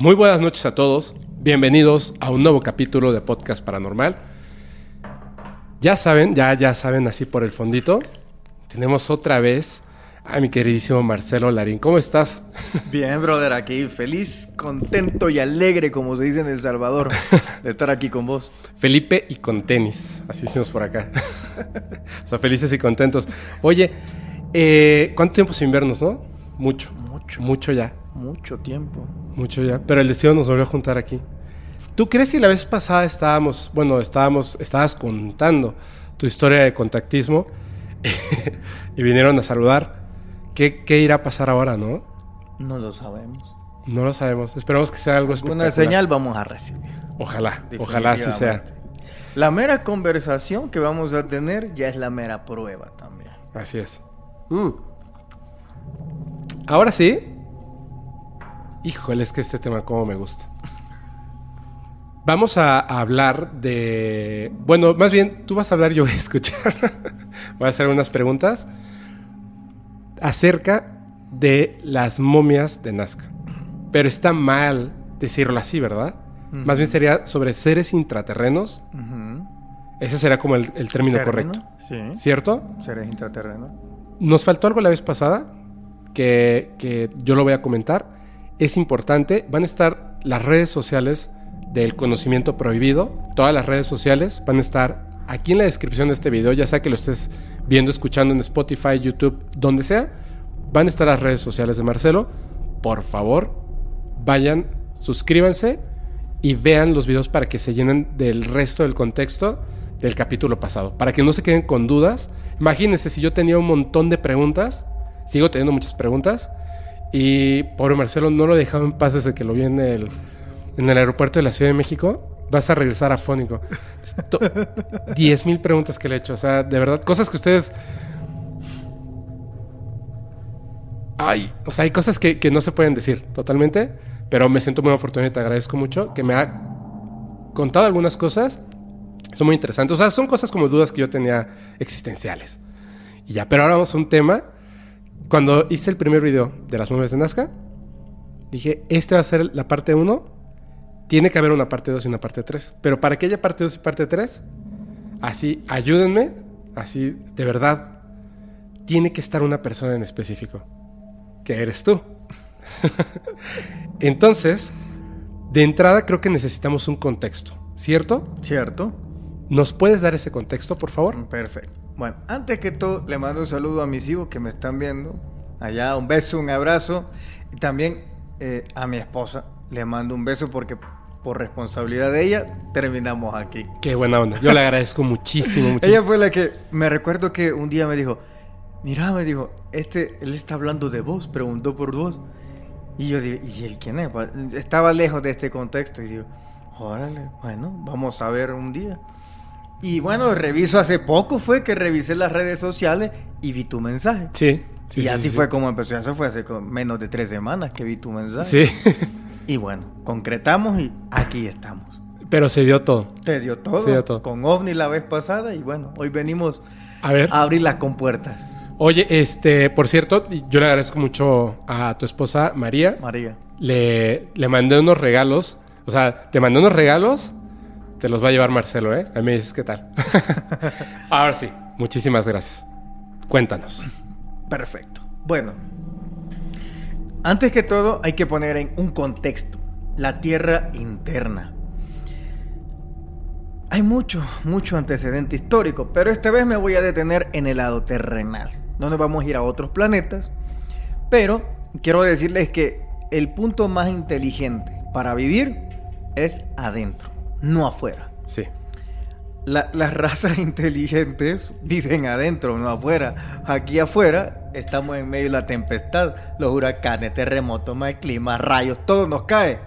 Muy buenas noches a todos. Bienvenidos a un nuevo capítulo de Podcast Paranormal. Ya saben, ya, ya saben así por el fondito. Tenemos otra vez a mi queridísimo Marcelo Larín. ¿Cómo estás? Bien, brother, aquí feliz, contento y alegre, como se dice en El Salvador, de estar aquí con vos. Felipe y con tenis, así decimos por acá. o sea, felices y contentos. Oye, eh, ¿cuánto tiempo sin vernos, no? Mucho. Mucho. Mucho ya. Mucho tiempo. Mucho ya. Pero el destino nos volvió a juntar aquí. ¿Tú crees si la vez pasada estábamos, bueno, estábamos, estabas contando tu historia de contactismo y vinieron a saludar? ¿Qué, ¿Qué, irá a pasar ahora, no? No lo sabemos. No lo sabemos. Esperamos que sea algo espectacular. Una señal vamos a recibir. Ojalá, ojalá así sea. La mera conversación que vamos a tener ya es la mera prueba también. Así es. Mm. Ahora sí. Híjole, es que este tema como me gusta. Vamos a, a, hablar de... Bueno, más bien, tú vas a hablar, yo voy a escuchar. voy a hacer unas preguntas acerca de las momias de Nazca. Pero está mal decirlo así, ¿verdad? Uh -huh. Más bien sería sobre seres intraterrenos. Uh -huh. Ese será como el, el término Terreno, correcto. Sí. ¿Cierto? Seres intraterrenos. Nos faltó algo la vez pasada que, que yo lo voy a comentar. Es importante. Van a estar las redes sociales del conocimiento prohibido. Todas las redes sociales van a estar aquí en la descripción de este video, ya sea que lo estés viendo, escuchando en Spotify, YouTube, donde sea, van a estar las redes sociales de Marcelo. Por favor, vayan, suscríbanse y vean los videos para que se llenen del resto del contexto del capítulo pasado, para que no se queden con dudas. Imagínense si yo tenía un montón de preguntas, sigo teniendo muchas preguntas, y pobre Marcelo no lo he dejado en paz desde que lo vi en el, en el aeropuerto de la Ciudad de México vas a regresar a Fónico. 10 mil preguntas que le he hecho. O sea, de verdad, cosas que ustedes. Ay, o sea, hay cosas que, que no se pueden decir totalmente. Pero me siento muy afortunado y te agradezco mucho que me ha contado algunas cosas. Son muy interesantes. O sea, son cosas como dudas que yo tenía existenciales. Y ya, pero ahora vamos a un tema. Cuando hice el primer video de las nubes de Nazca, dije, este va a ser la parte 1 tiene que haber una parte 2 y una parte 3. Pero para que haya parte 2 y parte 3, así, ayúdenme, así, de verdad, tiene que estar una persona en específico, que eres tú. Entonces, de entrada creo que necesitamos un contexto, ¿cierto? Cierto. ¿Nos puedes dar ese contexto, por favor? Perfecto. Bueno, antes que todo, le mando un saludo a mis hijos que me están viendo. Allá, un beso, un abrazo. Y también eh, a mi esposa, le mando un beso porque por responsabilidad de ella terminamos aquí. Qué buena onda. Yo le agradezco muchísimo, muchísimo. Ella fue la que me recuerdo que un día me dijo, mira, me dijo, este, él está hablando de vos, preguntó por vos. Y yo digo, ¿y él quién es? Estaba lejos de este contexto y digo, órale, bueno, vamos a ver un día. Y bueno, reviso hace poco fue que revisé las redes sociales y vi tu mensaje. Sí. sí y sí, así sí, fue como empezó. Eso fue hace menos de tres semanas que vi tu mensaje. Sí. Y bueno, concretamos y aquí estamos. Pero se dio todo. Te dio todo. Se dio todo. Con OVNI la vez pasada y bueno, hoy venimos A ver. a abrir las compuertas. Oye, este, por cierto, yo le agradezco mucho a tu esposa María. María. Le, le mandé unos regalos. O sea, te mandé unos regalos. Te los va a llevar Marcelo, ¿eh? Ahí me dices qué tal. Ahora sí, muchísimas gracias. Cuéntanos. Perfecto. Bueno, antes que todo hay que poner en un contexto la Tierra interna. Hay mucho, mucho antecedente histórico, pero esta vez me voy a detener en el lado terrenal. No nos vamos a ir a otros planetas, pero quiero decirles que el punto más inteligente para vivir es adentro, no afuera. Sí. La- las razas inteligentes viven adentro, no afuera. Aquí afuera estamos en medio de la tempestad, los huracanes, terremotos, mal clima, rayos, todo nos cae.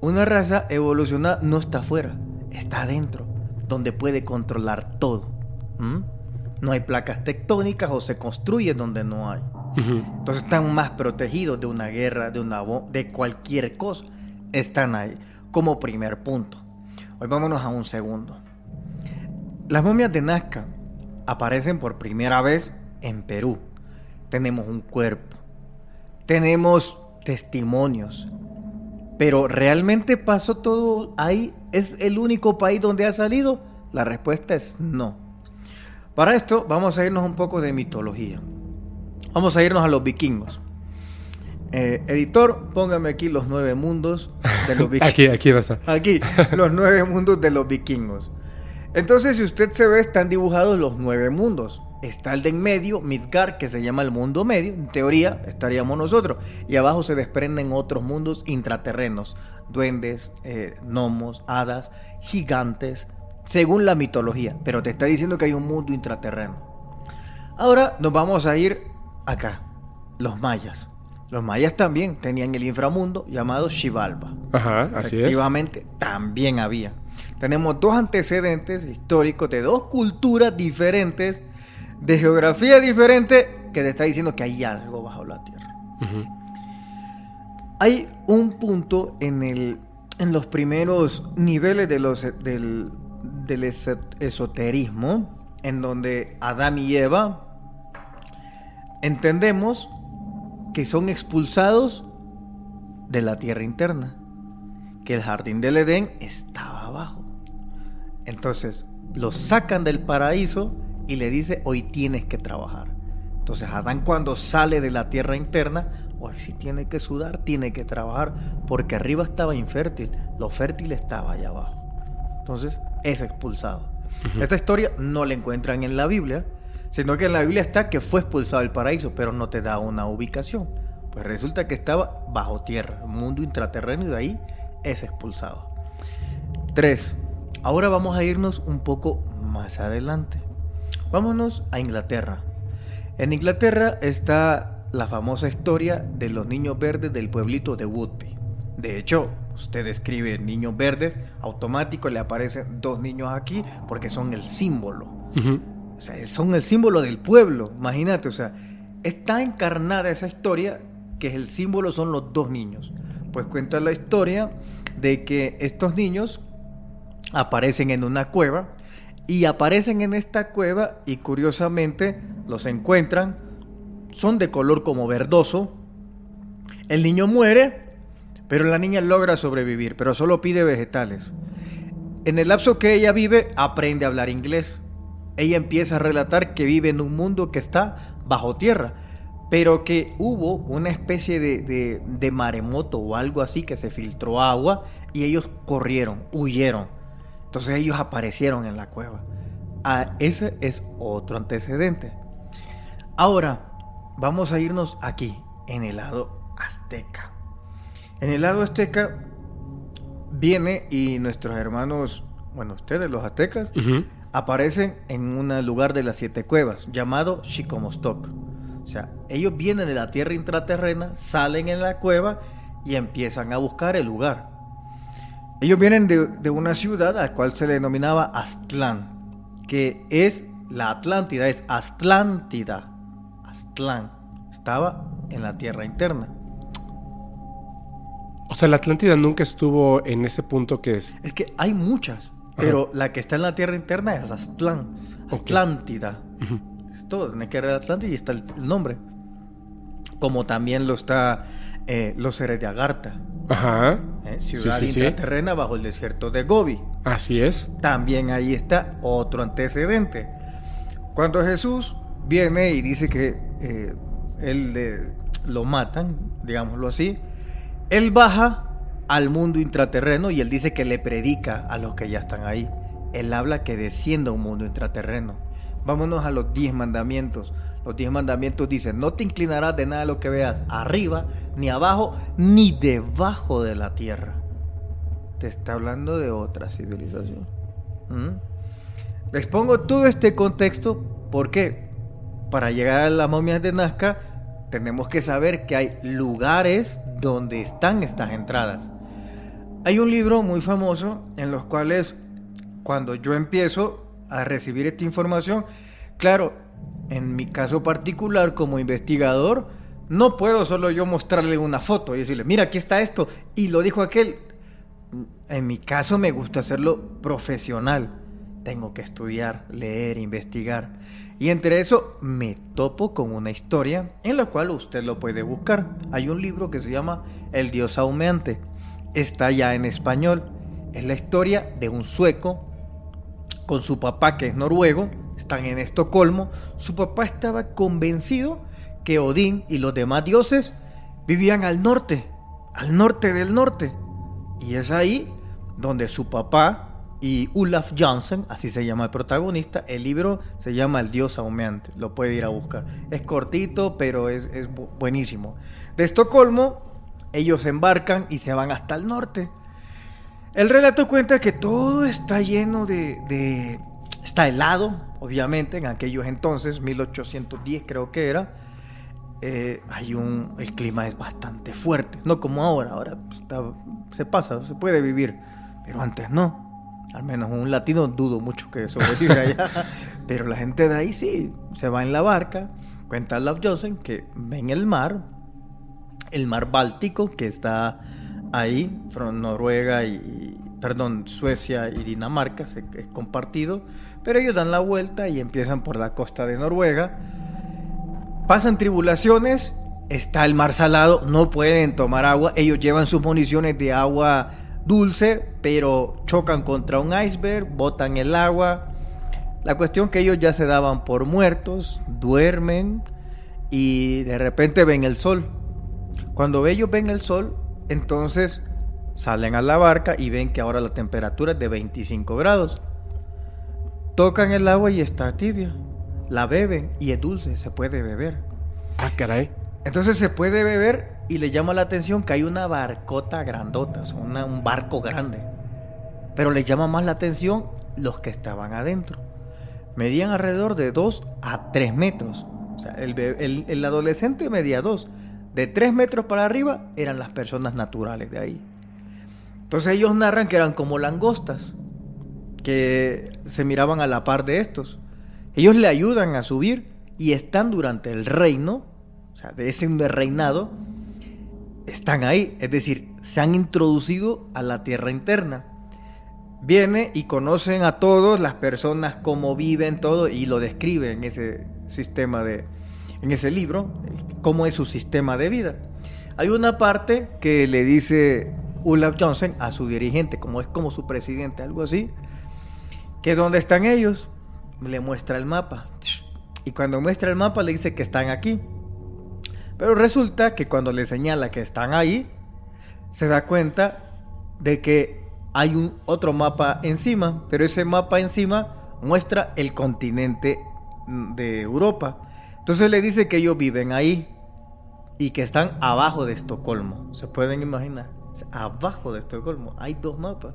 Una raza evolucionada no está afuera, está adentro, donde puede controlar todo. ¿Mm? No hay placas tectónicas o se construye donde no hay. Entonces están más protegidos de una guerra, de una de cualquier cosa. Están ahí como primer punto. Hoy vámonos a un segundo. Las momias de Nazca aparecen por primera vez en Perú. Tenemos un cuerpo. Tenemos testimonios. Pero ¿realmente pasó todo ahí? ¿Es el único país donde ha salido? La respuesta es no. Para esto vamos a irnos un poco de mitología. Vamos a irnos a los vikingos. Eh, editor, póngame aquí los nueve mundos de los vikingos. Aquí, aquí va a estar. Aquí, los nueve mundos de los vikingos. Entonces, si usted se ve, están dibujados los nueve mundos. Está el de en medio, Midgard, que se llama el mundo medio. En teoría, estaríamos nosotros. Y abajo se desprenden otros mundos intraterrenos. Duendes, eh, gnomos, hadas, gigantes, según la mitología. Pero te está diciendo que hay un mundo intraterreno. Ahora nos vamos a ir acá, los mayas. Los mayas también tenían el inframundo llamado Xibalba. Ajá, así es. Efectivamente, también había. Tenemos dos antecedentes históricos de dos culturas diferentes, de geografía diferente, que te está diciendo que hay algo bajo la tierra. Hay un punto en, el, en los primeros niveles de los, del, del eso- esoterismo, en donde Adán y Eva entendemos que son expulsados de la tierra interna, que el jardín del Edén estaba abajo. Entonces los sacan del paraíso y le dice, hoy tienes que trabajar. Entonces Adán cuando sale de la tierra interna, hoy sí tiene que sudar, tiene que trabajar, porque arriba estaba infértil, lo fértil estaba allá abajo. Entonces es expulsado. Esta historia no la encuentran en la Biblia, sino que en la Biblia está que fue expulsado del paraíso, pero no te da una ubicación. Pues resulta que estaba bajo tierra, un mundo intraterreno y de ahí es expulsado. 3. Ahora vamos a irnos un poco más adelante. Vámonos a Inglaterra. En Inglaterra está la famosa historia de los niños verdes del pueblito de Woodby. De hecho, usted escribe niños verdes, automático le aparecen dos niños aquí porque son el símbolo. Son el símbolo del pueblo. Imagínate, o sea, está encarnada esa historia que el símbolo son los dos niños. Pues cuenta la historia de que estos niños aparecen en una cueva y aparecen en esta cueva y curiosamente los encuentran, son de color como verdoso. El niño muere, pero la niña logra sobrevivir, pero solo pide vegetales. En el lapso que ella vive, aprende a hablar inglés. Ella empieza a relatar que vive en un mundo que está bajo tierra, pero que hubo una especie de, de- maremoto o algo así que se filtró agua y ellos corrieron, huyeron. Entonces ellos aparecieron en la cueva. Ah, ese es otro antecedente. Ahora, vamos a irnos aquí, en el lado azteca. En el lado azteca viene y nuestros hermanos, bueno, ustedes los aztecas. Aparecen en un lugar de las siete cuevas llamado Chicomostoc. O sea, ellos vienen de la tierra intraterrena, salen en la cueva y empiezan a buscar el lugar. Ellos vienen de, de una ciudad a la cual se le denominaba Aztlán, que es la Atlántida, es Atlántida. Aztlán. Estaba en la tierra interna. O sea, la Atlántida nunca estuvo en ese punto que es. Es que hay muchas, pero la que está en la tierra interna es Aztlán. Atlántida. Es todo, en la tierra de Atlántida y está el, nombre. Como también lo está eh, los seres de Agartha, Ajá. ¿eh? Ciudad sí, sí. intraterrena bajo el desierto de Gobi. Así es. También ahí está otro antecedente. Cuando Jesús viene y dice que eh, él le- lo matan, digámoslo así, él baja al mundo intraterreno y él dice que le predica a los que ya están ahí. Él habla que descienda a un mundo intraterreno. Vámonos a los diez mandamientos. Los diez mandamientos dicen, no te inclinarás de nada de lo que veas arriba, ni abajo, ni debajo de la tierra te está hablando de otra civilización. ¿Mm? Les pongo todo este contexto porque para llegar a las momias de Nazca tenemos que saber que hay lugares donde están estas entradas. Hay un libro muy famoso en los cuales cuando yo empiezo a recibir esta información, claro, en mi caso particular como investigador, no puedo solo yo mostrarle una foto y decirle, mira, aquí está esto, y lo dijo aquel. En mi caso me gusta hacerlo profesional. Tengo que estudiar, leer, investigar. Y entre eso me topo con una historia en la cual usted lo puede buscar. Hay un libro que se llama El Dios Aumeante. Está ya en español. Es la historia de un sueco con su papá que es noruego. Están en Estocolmo. Su papá estaba convencido que Odín y los demás dioses vivían al norte, al norte del norte. Y es ahí donde su papá y Olaf Johnson, así se llama el protagonista, el libro se llama El Dios Aumeante, lo puede ir a buscar. Es cortito, pero es, es bu- buenísimo. De Estocolmo, ellos embarcan y se van hasta el norte. El relato cuenta que todo está lleno de, Está helado, obviamente, en aquellos entonces, 1810 creo que era. Eh, hay un... El clima es bastante fuerte, no como ahora, ahora se pasa, se puede vivir, pero antes no. Al menos un latino dudo mucho que sobreviva allá. pero la gente de ahí sí, se va en la barca. Cuenta Love Johnson que ven el mar, el mar Báltico que está ahí, Noruega y, perdón, Suecia y Dinamarca, es compartido, pero ellos dan la vuelta y empiezan por la costa de Noruega, pasan tribulaciones, está el mar salado, no pueden tomar agua, ellos llevan sus municiones de agua dulce, pero chocan contra un iceberg, botan el agua. La cuestión que ellos ya se daban por muertos, duermen y de repente ven el sol. Cuando ellos ven el sol, entonces salen a la barca y ven que ahora la temperatura es de 25 grados. Tocan el agua y está tibia. La beben y es dulce, se puede beber. Ah, caray. Entonces se puede beber y le llama la atención que hay una barcota grandota, una- un barco grande. Pero le llama más la atención los que estaban adentro. Medían alrededor de 2 a 3 metros. O sea, el- el adolescente medía 2. De 3 metros para arriba eran las personas naturales de ahí. Entonces ellos narran que eran como langostas, que se miraban a la par de estos. Ellos le ayudan a subir y están durante el reino, o sea, de ese reinado, están ahí, es decir, se han introducido a la tierra interna. Viene y conocen a todos, las personas, cómo viven, todo, y lo describe en ese sistema de, en ese libro, cómo es su sistema de vida. Hay una parte que le dice Olaf Johnson a su dirigente, como es como su presidente, algo así, que dónde están ellos, le muestra el mapa. Y cuando muestra el mapa le dice que están aquí. Pero resulta que cuando le señala que están ahí, se da cuenta de que hay un otro mapa encima, pero ese mapa encima muestra el continente de Europa. Entonces le dice que ellos viven ahí y que están abajo de Estocolmo. ¿Se pueden imaginar? Abajo de Estocolmo hay dos mapas.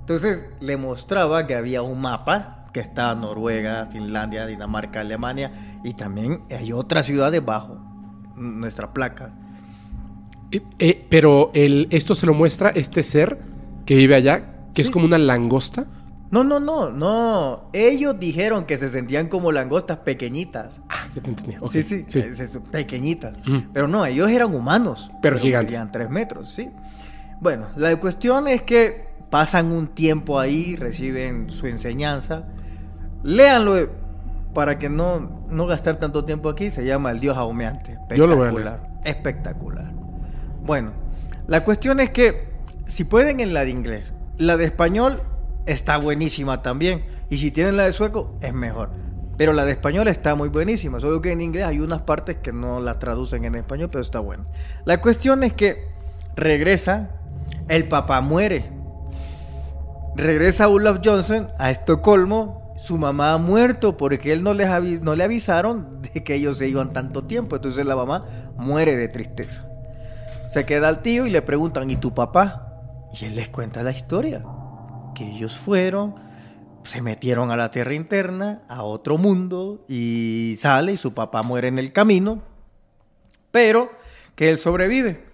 Entonces le mostraba que había un mapa que está Noruega, Finlandia, Dinamarca, Alemania y también hay otras ciudades bajo nuestra placa. Eh, eh, pero el, esto se lo muestra este ser que vive allá, que es como una langosta. No, no, no, no. Ellos dijeron que se sentían como langostas pequeñitas. Ah, ya te entendí. Sí, sí, es- es- pequeñitas. Ujú. Pero no, ellos eran humanos. Pero gigantes. medían tres metros, sí. Bueno, la cuestión es que pasan un tiempo ahí, reciben su enseñanza. Léanlo para que no, no gastar tanto tiempo aquí. Se llama El Dios Aumeante. Yo lo voy a Espectacular. Espectacular. Bueno, la cuestión es que si pueden en la de inglés, la de español está buenísima también. Y si tienen la de sueco, es mejor. Pero la de español está muy buenísima. Solo que en inglés hay unas partes que no las traducen en español, pero está bueno. La cuestión es que regresa, el papá muere. Regresa Olaf Johnson a Estocolmo. Su mamá ha muerto porque él no, les no le avisaron de que ellos se iban tanto tiempo. Entonces la mamá muere de tristeza. Se queda al tío y le preguntan, ¿y tu papá? Y él les cuenta la historia. Que ellos fueron, se metieron a la tierra interna, a otro mundo, y sale y su papá muere en el camino, pero que él sobrevive.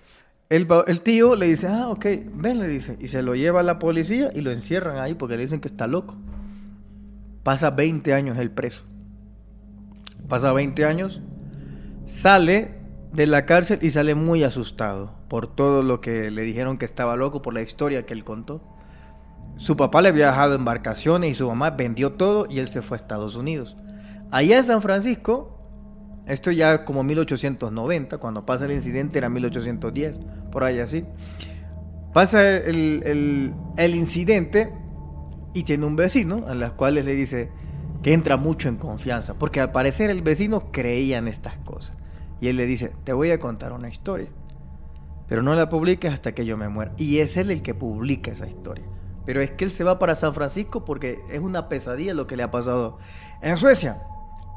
El, el tío le dice, ah, ok, ven, le dice, y se lo lleva a la policía y lo encierran ahí porque le dicen que está loco. Pasa 20 años el preso. Pasa 20 años, sale de la cárcel y sale muy asustado por todo lo que le dijeron que estaba loco, por la historia que él contó. Su papá le había dejado embarcaciones y su mamá vendió todo y él se fue a Estados Unidos. Allá en San Francisco, esto ya como 1890, cuando pasa el incidente era 1810, por ahí así. Pasa el, el- incidente y tiene un vecino a las cuales le dice que entra mucho en confianza, porque al parecer el vecino creía en estas cosas. Y él le dice, te voy a contar una historia, pero no la publiques hasta que yo me muera. Y es él el que publica esa historia. Pero es que él se va para San Francisco porque es una pesadilla lo que le ha pasado en Suecia.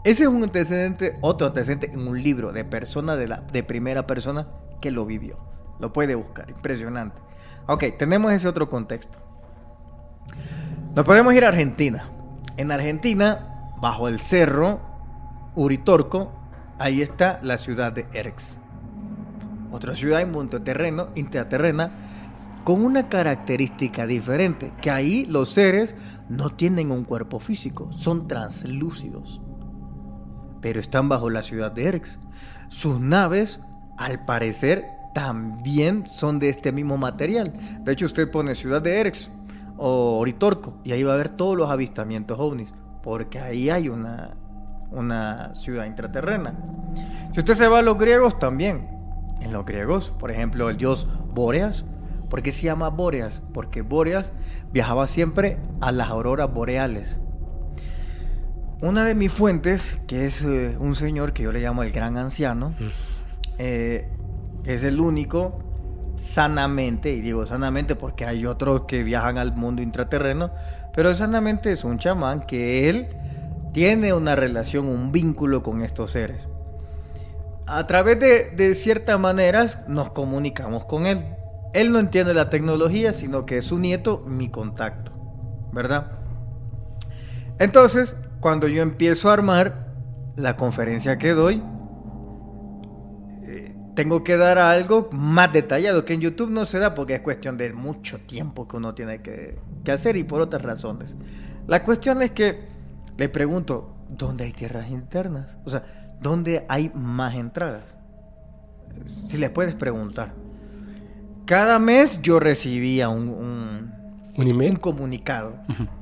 Ese es un antecedente, otro antecedente en un libro de persona de, la, de primera persona que lo vivió. Lo puede buscar, impresionante. Ok, tenemos ese otro contexto. Nos podemos ir a Argentina. En Argentina, bajo el cerro Uritorco, ahí está la ciudad de Erx. Otra ciudad intraterreno, intraterrena con una característica diferente, que ahí los seres no tienen un cuerpo físico, son translúcidos. Pero están bajo la ciudad de Erx. Sus naves, al parecer, también son de este mismo material. De hecho, usted pone ciudad de Erx o Oritorco y ahí va a ver todos los avistamientos ovnis, porque ahí hay una, una ciudad intraterrena. Si usted se va a los griegos, también. En los griegos, por ejemplo, el dios Bóreas. ¿Por qué se llama Bóreas? Porque Bóreas viajaba siempre a las auroras boreales. Una de mis fuentes, que es eh, un señor que yo le llamo el gran anciano, eh, es el único sanamente, y digo sanamente porque hay otros que viajan al mundo intraterreno, pero sanamente es un chamán que él tiene una relación, un vínculo con estos seres. A través de, de ciertas maneras nos comunicamos con él. Él no entiende la tecnología, sino que es su nieto, mi contacto, ¿verdad? Entonces, cuando yo empiezo a armar la conferencia que doy, eh, tengo que dar algo más detallado que en YouTube no se da porque es cuestión de mucho tiempo que uno tiene que, que hacer y por otras razones. La cuestión es que le pregunto, ¿dónde hay tierras internas? O sea, ¿dónde hay más entradas? Si le puedes preguntar. Cada mes yo recibía un, un, ¿Un email? un comunicado.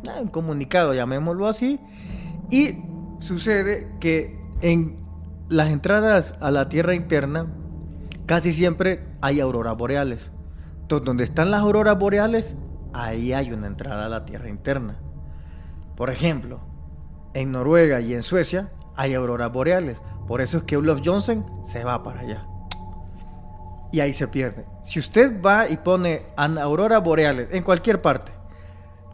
Ah, un comunicado, llamémoslo así. Y sucede que en las entradas a la Tierra interna casi siempre hay auroras boreales. Entonces, donde están las auroras boreales, ahí hay una entrada a la Tierra interna. Por ejemplo, en Noruega y en Suecia hay auroras boreales. Por eso es que Olaf Johnson se va para allá. Y ahí se pierde. Si usted va y pone auroras boreales en cualquier parte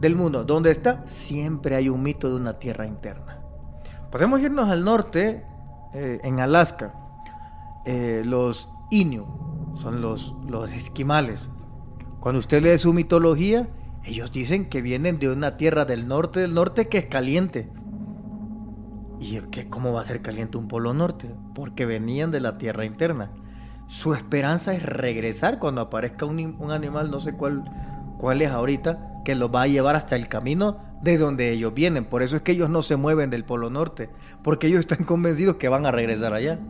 del mundo donde está, siempre hay un mito de una tierra interna. Podemos irnos al norte, eh, en Alaska. Eh, los Innu son los, los esquimales. Cuando usted lee su mitología, ellos dicen que vienen de una tierra del norte del norte que es caliente. ¿Y que cómo va a ser caliente un polo norte? Porque venían de la tierra interna. Su esperanza es regresar cuando aparezca un, un animal, no sé cuál, cuál es ahorita, que los va a llevar hasta el camino de donde ellos vienen. Por eso es que ellos no se mueven del polo norte, porque ellos están convencidos que van a regresar allá.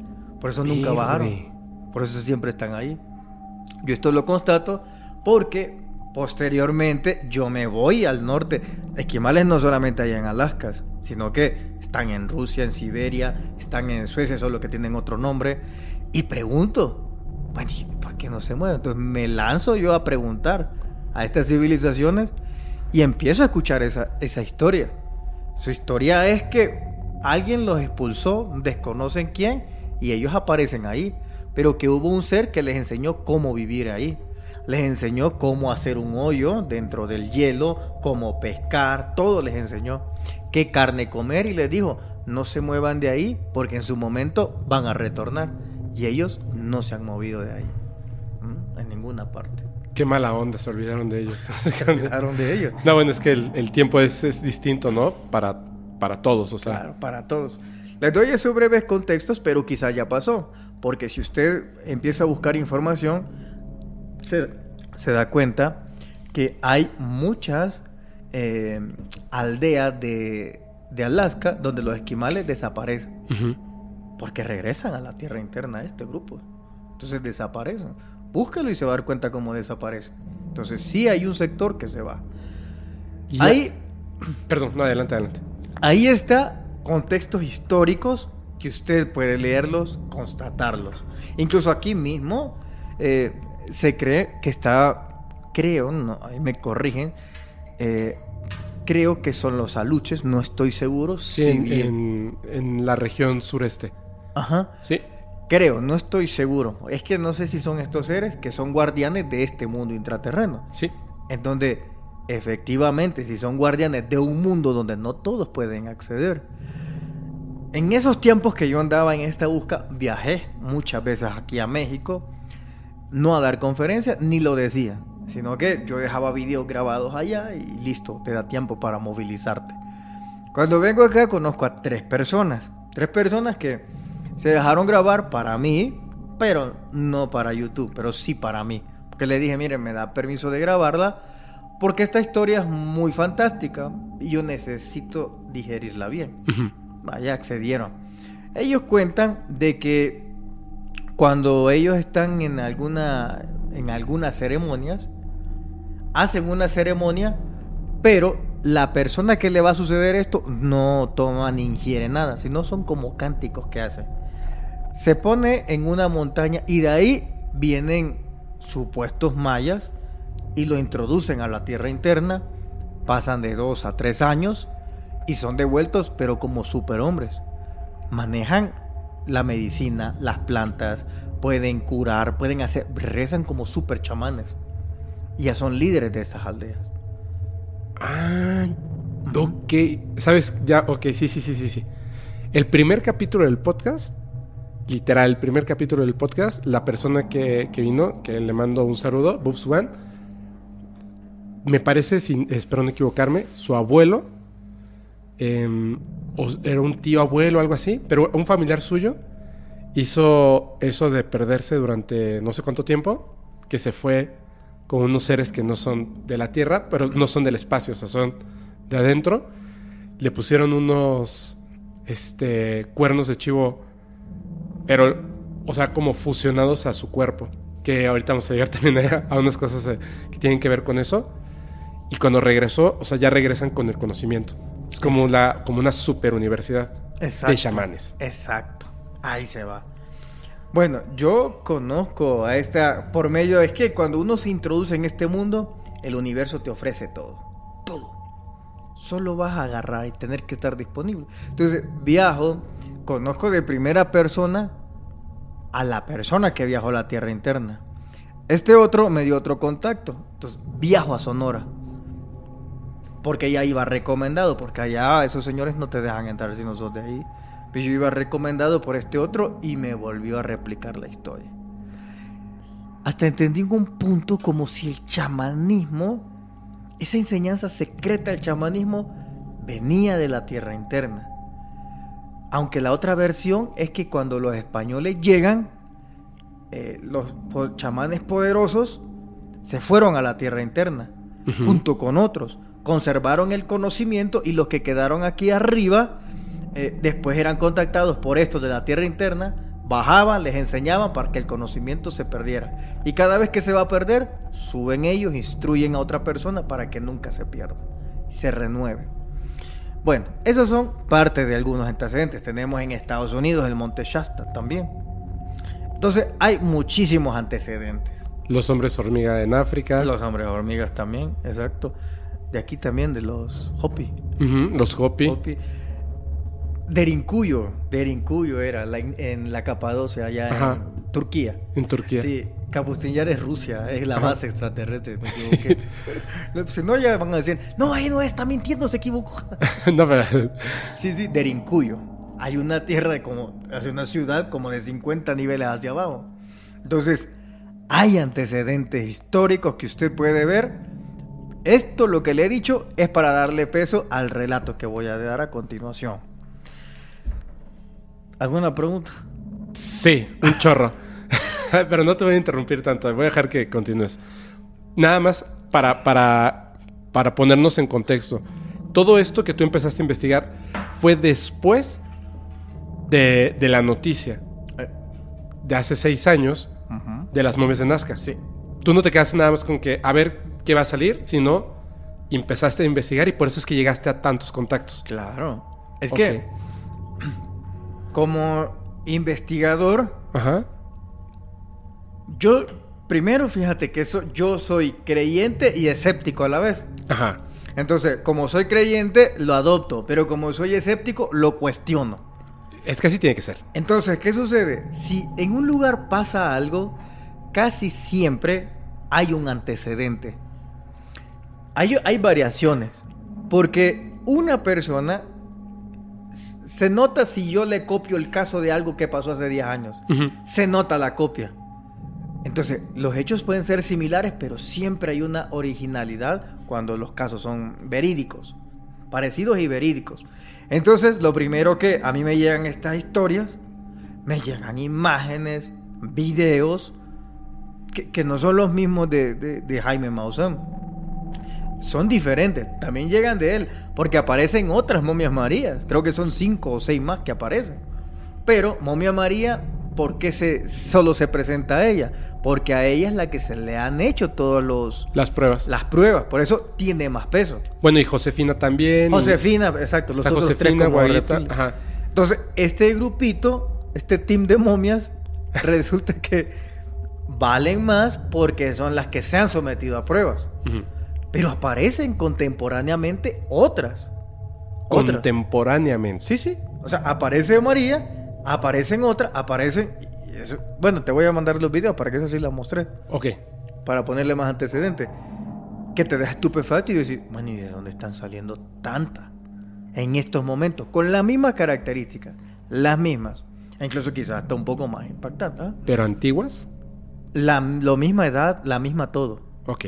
Por eso nunca bajaron. Por eso siempre están ahí. Yo esto lo constato Porque posteriormente yo me voy al norte. Esquimales no solamente hay en Alaska, sino que están en Rusia, en Siberia, están en Suecia, solo que tienen otro nombre. Y pregunto, bueno, ¿por qué no se mueven? Entonces me lanzo yo a preguntar a estas civilizaciones y empiezo a escuchar esa, esa historia. Su historia es que alguien los expulsó, desconocen quién, y ellos aparecen ahí. Pero que hubo un ser que les enseñó cómo vivir ahí. Les enseñó cómo hacer un hoyo dentro del hielo, cómo pescar, todo les enseñó. Qué carne comer y les dijo, no se muevan de ahí porque en su momento van a retornar. Y ellos no se han movido de ahí. En ninguna parte. Qué mala onda, se olvidaron de ellos. se olvidaron de ellos. No, bueno, es que el, tiempo es, es, distinto, ¿no? Para, para todos, o sea. Claro, para todos. Les doy esos breves contextos, pero quizá ya pasó. Porque si usted empieza a buscar información, se, da cuenta que hay muchas eh, aldeas de, Alaska donde los esquimales desaparecen. Porque regresan a la tierra interna este grupo. Entonces desaparecen. Búscalo y se va a dar cuenta cómo desaparece. Entonces sí hay un sector que se va. ahí... Perdón, no, adelante, adelante. Ahí está contextos históricos que usted puede leerlos, constatarlos. Incluso aquí mismo eh, se cree que está, creo, no, ahí me corrigen, eh, creo que son los aluches, no estoy seguro. Sí, en, en, la región sureste. Ajá. Sí. Creo, no estoy seguro. Es que no sé si son estos seres que son guardianes de este mundo intraterreno. Sí. En donde efectivamente, si son guardianes de un mundo donde no todos pueden acceder. En esos tiempos que yo andaba en esta busca, viajé muchas veces aquí a México, no a dar conferencias, ni lo decía, sino que yo dejaba videos grabados allá y listo, te da tiempo para movilizarte. Cuando vengo acá conozco a tres personas, tres personas que se dejaron grabar para mí, pero no para YouTube, pero sí para mí. Porque le dije, miren, me da permiso de grabarla, porque esta historia es muy fantástica y yo necesito digerirla bien. Vaya, accedieron. Ellos cuentan de que cuando ellos están en alguna en algunas ceremonias, hacen una ceremonia, pero la persona que le va a suceder esto no toma ni ingiere nada, sino son como cánticos que hacen se pone en una montaña y de ahí vienen supuestos mayas y lo introducen a la tierra interna, pasan de dos a tres años y son devueltos pero como superhombres. Manejan la medicina, las plantas, pueden curar, pueden hacer, rezan como super chamanes. Ya son líderes de esas aldeas. Ah, ok. ¿Sabes? Ya, ok, sí, sí, sí, sí, sí. El primer capítulo del podcast literal, el primer capítulo del podcast, la persona que, vino, que le mando un saludo, Boobs One, me parece, sin, espero no equivocarme, su abuelo, em, era un tío abuelo, algo así, pero un familiar suyo hizo eso de perderse durante no sé cuánto tiempo, que se fue con unos seres que no son de la Tierra, pero no son del espacio, o sea, son de adentro. Le pusieron unos este, cuernos de chivo pero, o sea, como fusionados a su cuerpo. Que ahorita vamos a llegar también a, unas cosas eh, que tienen que ver con eso. Y cuando regresó, o sea, ya regresan con el conocimiento. Es como, la, como una super universidad de chamanes. Exacto. Ahí se va. Bueno, yo conozco a esta por medio, es que cuando uno se introduce en este mundo, el universo te ofrece todo. Todo. Solo vas a agarrar y tener que estar disponible. Entonces, viajo, conozco de primera persona a la persona que viajó a la tierra interna. Este otro me dio otro contacto. Entonces viajo a Sonora. Porque ya iba recomendado, porque allá esos señores no te dejan entrar si no sos de ahí. Pero yo iba recomendado por este otro y me volvió a replicar la historia. Hasta entendí en un punto como si el chamanismo, esa enseñanza secreta del chamanismo, venía de la tierra interna. Aunque la otra versión es que cuando los españoles llegan, eh, los chamanes poderosos se fueron a la tierra interna, junto con otros. Conservaron el conocimiento y los que quedaron aquí arriba, eh, después eran contactados por estos de la tierra interna, bajaban, les enseñaban para que el conocimiento se perdiera. Y cada vez que se va a perder, suben ellos, instruyen a otra persona para que nunca se pierda, se renueve. Bueno, esos son parte de algunos antecedentes. Tenemos en Estados Unidos el Monte Shasta también. Entonces hay muchísimos antecedentes. Los hombres hormiga en África. Los hombres hormigas también, exacto. De aquí también, de los Hopi. Los Hopi. Hopi. Derinkuyo era la- en la Capadocia, allá Ajá. en Turquía. En Turquía. Sí, Kapustinyan es Rusia, es la base extraterrestre, me equivoqué. si no, ya van a decir, no, ahí no está mintiendo, se equivocó. no, pero- sí, sí, Derinkuyo. Hay una tierra de como, hace una ciudad como de 50 niveles hacia abajo. Entonces, hay antecedentes históricos que usted puede ver. Esto, lo que le he dicho, es para darle peso al relato que voy a dar a continuación. ¿Alguna pregunta? Sí, un chorro. Pero no te voy a interrumpir tanto. Voy a dejar que continúes. Nada más para, para, para ponernos en contexto. Todo esto que tú empezaste a investigar fue después de, de la noticia de hace seis años de las momias de Nazca. Sí. Tú no te quedaste nada más con que a ver qué va a salir, sino empezaste a investigar y por eso es que llegaste a tantos contactos. Claro. Es que, como investigador, Ajá. Yo, primero, fíjate que eso, yo soy creyente y escéptico a la vez. Ajá. Entonces, como soy creyente, lo adopto, pero como soy escéptico, lo cuestiono. Es que así tiene que ser. Entonces, ¿qué sucede? Si en un lugar pasa algo, casi siempre hay un antecedente. Hay, hay variaciones, porque una persona se nota si yo le copio el caso de algo que pasó hace 10 años. Ujú. Se nota la copia. Entonces, los hechos pueden ser similares, pero siempre hay una originalidad cuando los casos son verídicos, parecidos y verídicos. Entonces, lo primero que a mí me llegan estas historias, me llegan imágenes, videos, que, no son los mismos de, de- de Jaime Maussan. Son diferentes, también llegan de él, porque aparecen otras momias Marías. Creo que son cinco o seis más que aparecen. Pero momia María, ¿por qué se, solo se presenta a ella? Porque a ella es la que se le han hecho todos los Las pruebas. las pruebas, por eso tiene más peso. Bueno, y Josefina también. y- Josefina, exacto, los Está otros Josefina, ajá. Entonces, este grupito, este team de momias, resulta que valen más porque son las que se han sometido a pruebas. Pero aparecen contemporáneamente otras. Otras. Contemporáneamente. Sí, sí. O sea, aparece María, aparecen otras, aparecen. y eso- bueno, te voy a mandar los videos para que esa sí la mostré. Ok. Para ponerle más antecedentes. Que te deja estupefacto y decir, bueno, ¿y de dónde están saliendo tantas? En estos momentos, con la misma característica, las mismas. E incluso quizás hasta un poco más impactante. ¿ah? ¿Pero antiguas? La, lo misma edad, la misma todo. Ok.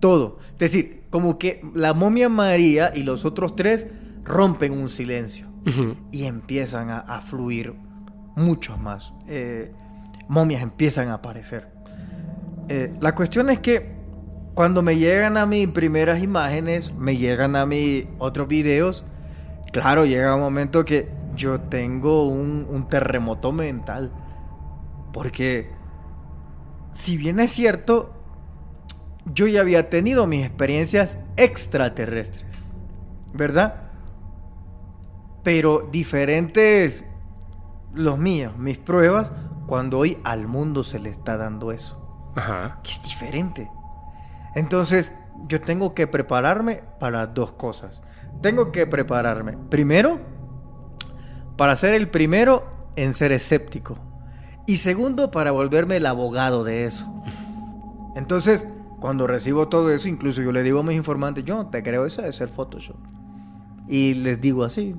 Todo. Es decir, como que la momia María y los otros tres rompen un silencio Ujú. y empiezan a, a fluir muchos más. Eh, momias empiezan a aparecer. Eh, la cuestión es que cuando me llegan a mí primeras imágenes, me llegan a mí otros videos, claro, llega un momento que yo tengo un, un terremoto mental. Porque si bien es cierto, yo ya había tenido mis experiencias extraterrestres, ¿verdad? Pero diferentes los míos, mis pruebas, cuando hoy al mundo se le está dando eso, Ajá. que es diferente. Entonces, yo tengo que prepararme para dos cosas. Tengo que prepararme, primero, para ser el primero en ser escéptico. Y segundo, para volverme el abogado de eso. Entonces, cuando recibo todo eso, incluso yo le digo a mis informantes, yo no te creo, eso de ser Photoshop. Y les digo así,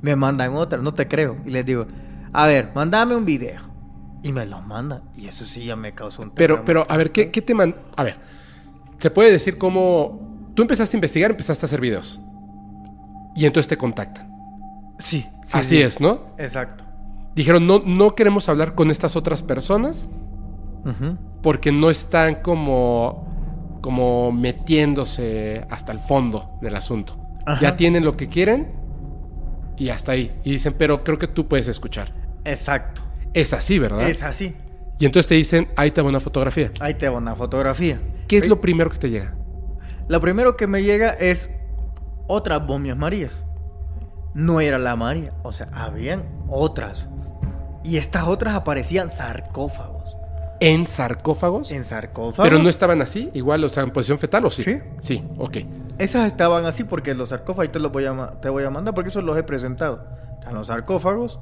me mandan otra, no te creo. Y les digo, a ver, mándame un video. Y me lo mandan. Y eso sí ya me causa un Pero, pero, a ver, ¿qué, qué te man... A ver, se puede decir cómo... Tú empezaste a investigar, empezaste a hacer videos. Y entonces te contactan. Sí, sí, Así sí. es, ¿no? Exacto. Dijeron, no, no queremos hablar con estas otras personas porque no están como, como metiéndose hasta el fondo del asunto. Ajá. Ya tienen lo que quieren y hasta ahí. Y dicen, pero creo que tú puedes escuchar. Exacto. Es así, ¿verdad? Es así. Y entonces te dicen, ahí te va una fotografía. Ahí te va una fotografía. ¿Qué es lo primero que te llega? Lo primero que me llega es otras momias marías. No era la María, o sea, habían otras. Y estas otras aparecían sarcófagos. ¿En sarcófagos? En sarcófagos. Pero no estaban así, igual, o sea, en posición fetal o sí. Sí. Sí, ok. Esas estaban así porque los sarcófagos te los voy a, te voy a mandar porque esos los he presentado. Están los sarcófagos.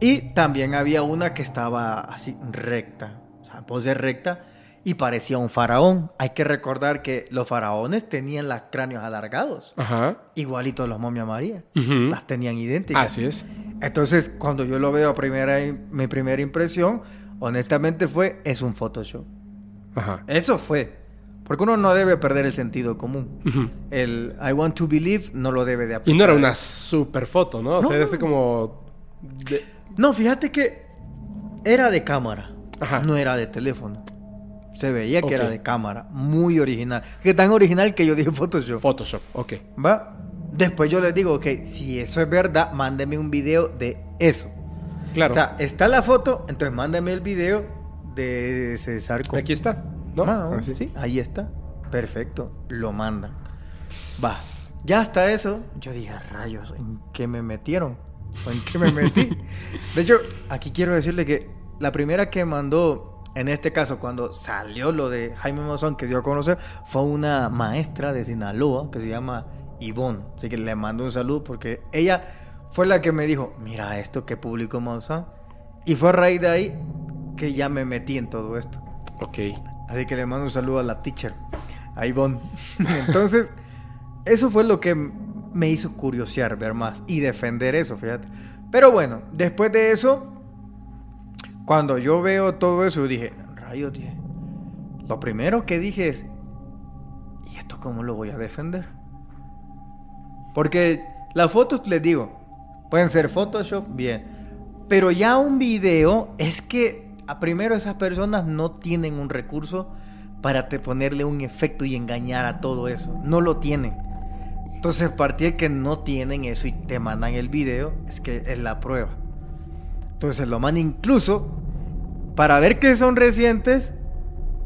Y también había una que estaba así recta, o sea, pose recta y parecía un faraón. Hay que recordar que los faraones tenían los cráneos alargados, Ajá. igualito los momias María. Las tenían idénticas. Así es. Entonces, cuando yo lo veo a primera, mi primera impresión, honestamente fue, es un Photoshop. Ajá. Eso fue. Porque uno no debe perder el sentido común. El I want to believe no lo debe de Y aplicar. no era una super foto, ¿no? O No, sea, era este como... de- No, fíjate que era de cámara. Ajá. No era de teléfono. Se veía que era de cámara. Muy original. Que tan original que yo dije Photoshop. Photoshop, ok. ¿Va? Después yo les digo, ok, si eso es verdad, mándeme un video de eso. Claro. O sea, está la foto, entonces mándame el video de César con- Aquí está, ¿no? Ah, Así. sí, ahí está. Perfecto. Lo mandan. Va. Ya hasta eso, yo dije, rayos, ¿en qué me metieron? ¿O en qué me metí? De hecho, aquí quiero decirle que la primera que mandó, en este caso, cuando salió lo de Jaime Maussan, que dio a conocer, fue una maestra de Sinaloa que se llama Ivonne. Así que le mando un saludo porque ella fue la que me dijo, mira esto que publicó Maussan. Y fue a raíz de ahí que ya me metí en todo esto. Ok. Así que le mando un saludo a la teacher, a Ivonne. Entonces, eso fue lo que me hizo curiosear, ver más y defender eso, fíjate. Pero bueno, después de eso, cuando yo veo todo eso, dije, rayos, dije. Lo primero que dije es, ¿y esto cómo lo voy a defender? Porque las fotos, les digo, pueden ser Photoshop, bien. Pero ya un video es que primero esas personas no tienen un recurso para te ponerle un efecto y engañar a todo eso. No lo tienen. Entonces, partir que no tienen eso y te mandan el video, es que es la prueba. Entonces lo mandan incluso para ver que son recientes.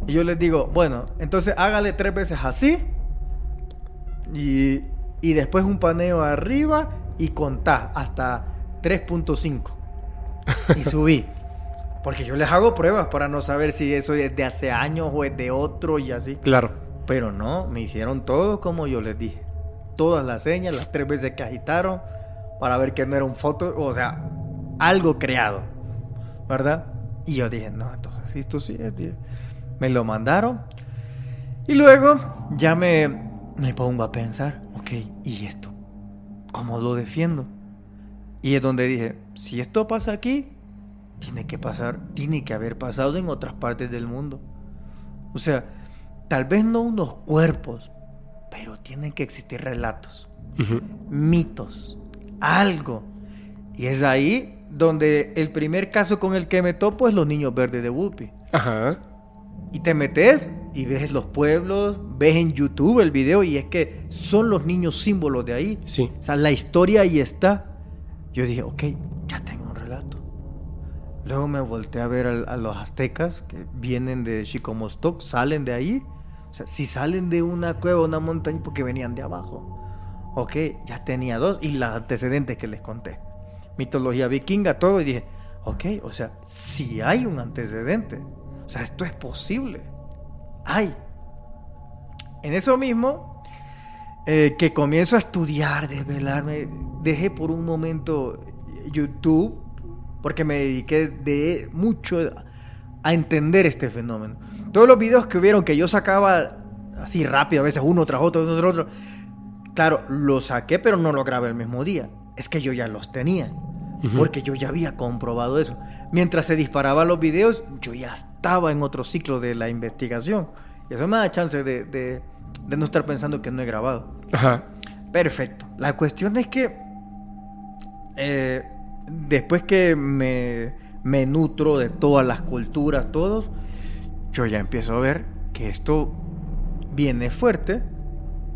Y yo les digo, bueno, entonces hágale tres veces así. Y, y después un paneo arriba y contá hasta 3.5. Y subí. Porque yo les hago pruebas para no saber si eso es de hace años o es de otro y así. Claro. Pero no, me hicieron todo como yo les dije. Todas las señas, las tres veces que agitaron, para ver que no era un foto, o sea, algo creado. ¿Verdad? Y yo dije, no, entonces esto sí es. dije. Me lo mandaron. Y luego ya me, me pongo a pensar, ok, ¿y esto? ¿Cómo lo defiendo? Y es donde dije, si esto pasa aquí, tiene que pasar, tiene que haber pasado en otras partes del mundo. O sea, tal vez no unos cuerpos, pero tienen que existir relatos, mitos, algo. Y es ahí donde el primer caso con el que me topo es los niños verdes de Whoopi. Ajá. Y te metes y ves los pueblos, ves en YouTube el video y es que son los niños símbolos de ahí. Sí. O sea, la historia ahí está. Yo dije, ok, ya tengo un relato. Luego me volteé a ver al- a, los aztecas que vienen de Chicomostoc, salen de ahí. O sea, si salen de una cueva, una montaña, porque venían de abajo. Ok, ya tenía dos y los antecedentes que les conté. Mitología vikinga, todo. Y dije, ok, o sea, si hay un antecedente. O sea, esto es posible. Hay. En eso mismo, eh, que comienzo a estudiar, desvelarme, dejé por un momento YouTube, porque me dediqué de mucho a entender este fenómeno. Todos los videos que hubieron que yo sacaba así rápido, a veces uno tras otro, tras otro, claro, los saqué, pero no lo grabé el mismo día. Es que yo ya los tenía, porque yo ya había comprobado eso. Mientras se disparaban los videos, yo ya estaba en otro ciclo de la investigación. Y eso me da chance de, de- de no estar pensando que no he grabado. Ajá. Perfecto. La cuestión es que eh, después que me, me nutro de todas las culturas, todos, yo ya empiezo a ver que esto viene fuerte,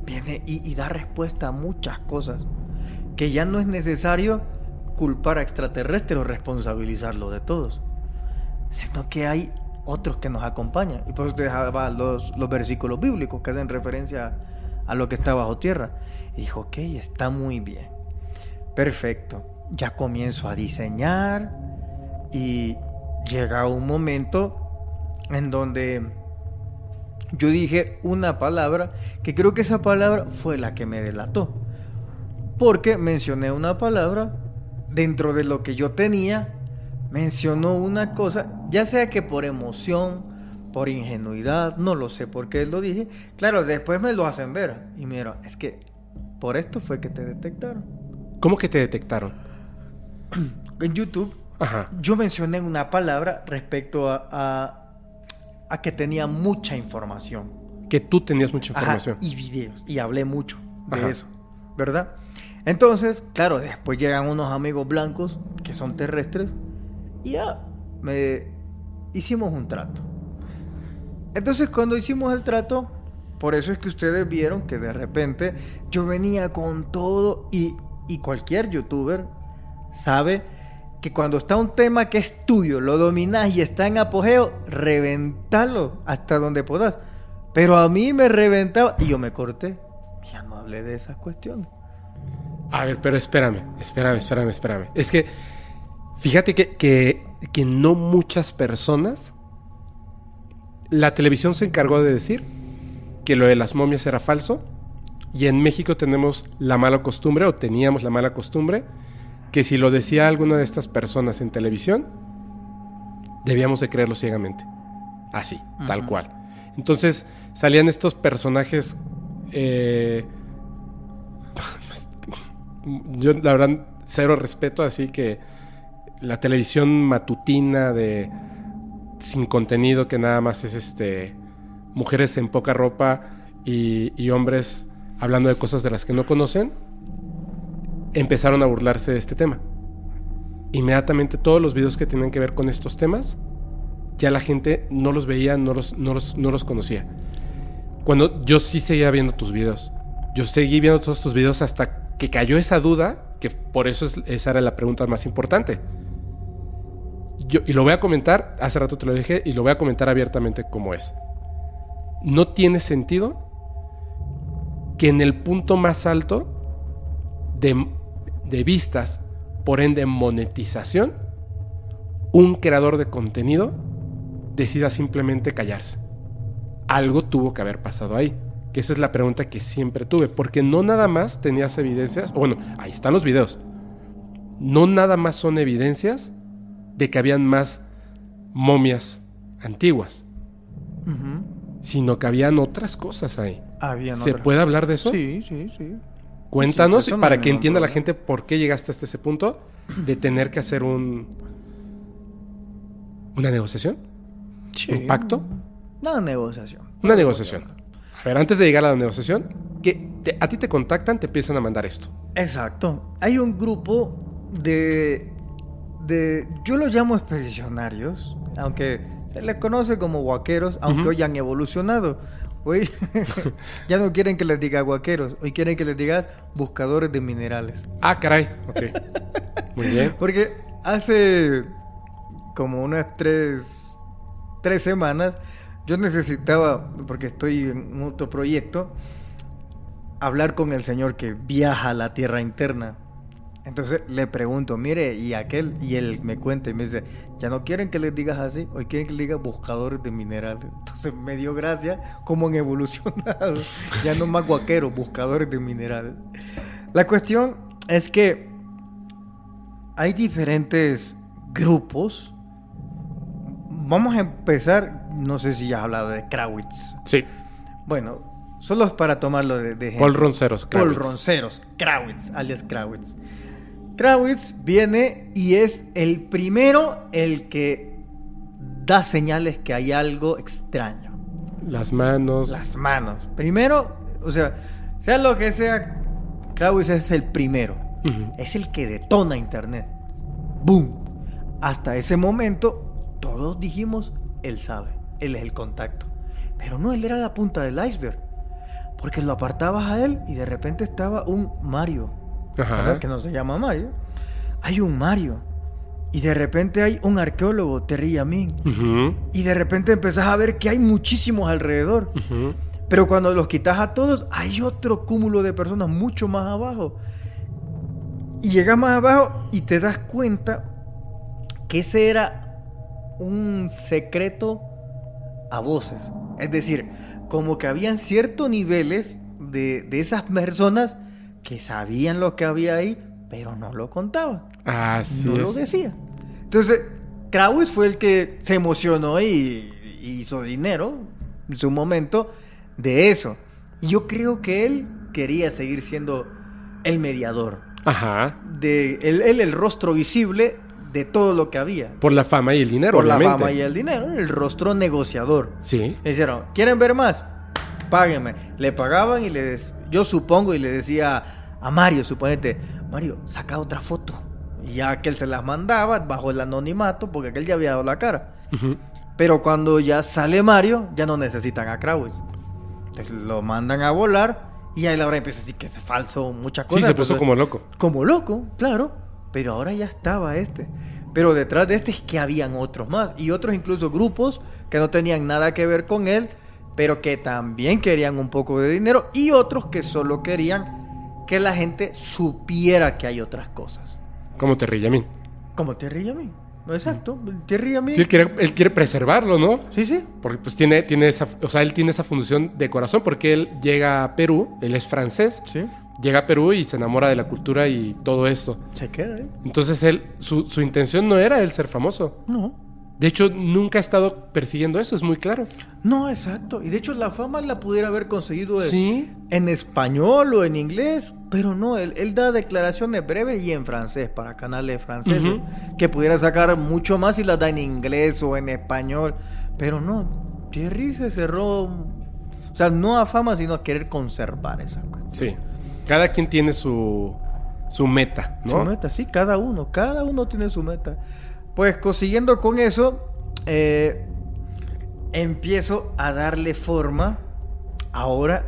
viene y, da respuesta a muchas cosas. Que ya no es necesario culpar a extraterrestres o responsabilizarlo de todos. sino que hay otros que nos acompañan. Y por eso te dejaba los, los versículos bíblicos que hacen referencia a, a lo que está bajo tierra. Y dijo, ok, está muy bien. Perfecto. Ya comienzo a diseñar y llega un momento en donde yo dije una palabra que creo que esa palabra fue la que me delató. Porque mencioné una palabra dentro de lo que yo tenía, mencionó una cosa, ya sea que por emoción, por ingenuidad, no lo sé por qué lo dije. Claro, después me lo hacen ver y mira, es que por esto fue que te detectaron. ¿Cómo que te detectaron? En YouTube Ajá. yo mencioné una palabra respecto a, a, a que tenía mucha información. Que tú tenías mucha Ajá, información. y videos. Y hablé mucho de Ajá. eso. ¿Verdad? Entonces, claro, después llegan unos amigos blancos que son terrestres. Y ya me hicimos un trato. Entonces, cuando hicimos el trato, por eso es que ustedes vieron que de repente yo venía con todo. Y, y cualquier youtuber sabe que cuando está un tema que es tuyo, lo dominas y está en apogeo, reventalo hasta donde puedas. Pero a mí me reventaba y yo me corté. Ya no hablé de esas cuestiones. A ver, pero espérame, espérame, espérame, espérame. Es que, fíjate que, que, que no muchas personas... La televisión se encargó de decir que lo de las momias era falso. Y en México tenemos la mala costumbre, o teníamos la mala costumbre, que si lo decía alguna de estas personas en televisión, debíamos de creerlo ciegamente. Así, tal cual. Entonces salían estos personajes... eh, yo la verdad cero respeto, así que la televisión matutina de sin contenido que nada más es este mujeres en poca ropa y, y hombres hablando de cosas de las que no conocen, empezaron a burlarse de este tema. Inmediatamente todos los videos que tenían que ver con estos temas, ya la gente no los veía, no los, no los, no los conocía. Cuando yo sí seguía viendo tus videos, yo seguí viendo todos tus videos hasta que cayó esa duda, que por eso es- esa era la pregunta más importante. Yo, y lo voy a comentar, hace rato te lo dije, y lo voy a comentar abiertamente como es. No tiene sentido que en el punto más alto de, de vistas, por ende monetización, un creador de contenido decida simplemente callarse. Algo tuvo que haber pasado ahí. Que esa es la pregunta que siempre tuve. Porque no nada más tenías evidencias. O bueno, ahí están los videos. No nada más son evidencias de que habían más momias antiguas. Sino que habían otras cosas ahí. Habían ¿Se otras- puede hablar de eso? Sí, sí, sí. Cuéntanos para que entienda la gente por qué llegaste hasta ese punto de tener que hacer un una negociación, Sí. un pacto, Una negociación. una negociación. A ver, antes de llegar a la negociación, que te- a ti te contactan, te empiezan a mandar esto. Exacto. Hay un grupo de, de yo los llamo expedicionarios, aunque se les conoce como guaqueros, aunque hoy han evolucionado. Hoy ya no quieren que les diga guaqueros, hoy quieren que les digas buscadores de minerales. Ah, caray. Ok. Muy bien. Porque hace como unas tres, tres semanas yo necesitaba, porque estoy en otro proyecto, hablar con el señor que viaja a la tierra interna. Entonces le pregunto, mire, y aquel, y él me cuenta y me dice, ya no quieren que les digas así, hoy quieren que les digas buscadores de minerales. Entonces me dio gracia como han evolucionado. ya no más guaqueros, buscadores de minerales. La cuestión es que hay diferentes grupos. Vamos a empezar, no sé si ya has hablado de Krawitz. Sí. Bueno, solo es para tomarlo de, de Paul. Ronceros. Paul Kravitz. Ronceros, Krawitz, alias Krawitz. Krawitz viene y es el primero el que da señales que hay algo extraño. Las manos. Las manos. Primero, o sea, sea lo que sea, Krawitz es el primero. Es el que detona Internet. ¡Boom! Hasta ese momento, todos dijimos, él sabe, él es el contacto. Pero no, él era la punta del iceberg. Porque lo apartabas a él y de repente estaba un Mario. Que no se llama Mario. Hay un Mario. Y de repente hay un arqueólogo, Terry Yamin. Y de repente empezás a ver que hay muchísimos alrededor. Pero cuando los quitas a todos, hay otro cúmulo de personas mucho más abajo. Y llegas más abajo y te das cuenta que ese era un secreto a voces. Es decir, como que habían ciertos niveles de, de esas personas que sabían lo que había ahí, pero no lo contaban. Así no lo decía. Entonces, Kraus fue el que se emocionó y, y hizo dinero en su momento de eso. Y yo creo que él quería seguir siendo el mediador, Ajá. de él, él el rostro visible de todo lo que había. Por la fama y el dinero, Por la fama y el dinero, el rostro negociador. Sí. Le dijeron, ¿quieren ver más? Páguenme. Le pagaban y le des- yo supongo y le decía a Mario, suponete, Mario, saca otra foto. Y ya que él se las mandaba bajo el anonimato, porque aquel ya había dado la cara. Pero cuando ya sale Mario, ya no necesitan a. Entonces lo mandan a volar y ahí ahora empieza a decir que es falso, muchas Sí, cosas. se puso como loco. como loco, claro. Pero ahora ya estaba este. Pero detrás de este es que habían otros más. Y otros incluso grupos que no tenían nada que ver con él, pero que también querían un poco de dinero. Y otros que solo querían que la gente supiera que hay otras cosas. Como Terry Yamin. Como Terry Yamin. Exacto. Terry Yamin. Sí, él quiere, él quiere preservarlo, ¿no? sí, sí. Porque pues tiene, tiene esa, o sea, él tiene esa función de corazón porque él llega a Perú, él es francés, Sí. llega a Perú y se enamora de la cultura y todo esto. Se queda ahí. Entonces él, su, su intención no era el ser famoso. No. De hecho, nunca ha estado persiguiendo eso, es muy claro. No, exacto. Y de hecho la fama la pudiera haber conseguido en- Sí. en español o en inglés, pero no, él, él da declaraciones breves y en francés para canales franceses, Ujú. que pudiera sacar mucho más si las da en inglés o en español, pero no, Thierry se cerró, o sea, no a fama, sino a querer conservar esa cuestión. Sí. Cada quien tiene su, su meta, ¿no? Su meta, sí, cada uno, cada uno tiene su meta. Pues consiguiendo con eso, eh, empiezo a darle forma ahora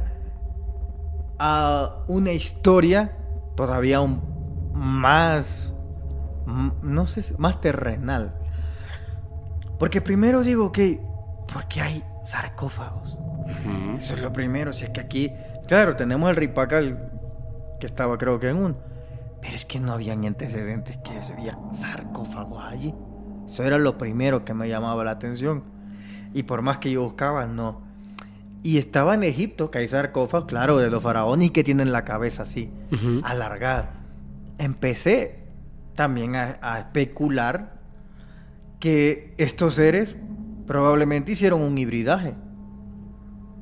a una historia todavía un más, no sé, más terrenal. Porque primero digo, ok, porque hay sarcófagos. Eso es lo primero, si es que aquí, claro, tenemos el Ripacal que estaba creo que en uno, pero es que no habían antecedentes que había sarcófagos allí. Eso era lo primero que me llamaba la atención. Y por más que yo buscaba, no. Y estaba en Egipto, que hay sarcófagos, claro, de los faraones que tienen la cabeza así, alargada. Empecé también a, a especular que estos seres probablemente hicieron un hibridaje.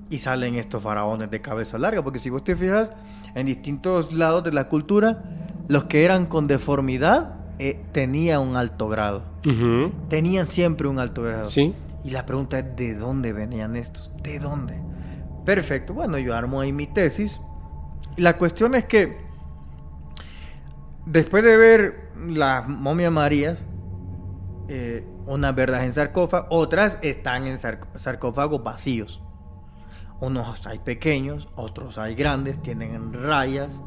Y salen estos faraones de cabeza larga, porque si vos te fijas, en distintos lados de la cultura, los que eran con deformidad eh, tenían un alto grado. Tenían siempre un alto grado. Sí. Y la pregunta es, ¿de dónde venían estos? ¿De dónde? Perfecto, bueno, yo armo ahí mi tesis. La cuestión es que, después de ver las momias marías, eh, unas verdas en sarcófago, otras están en sarc- sarcófagos vacíos. Unos hay pequeños, otros hay grandes, tienen rayas.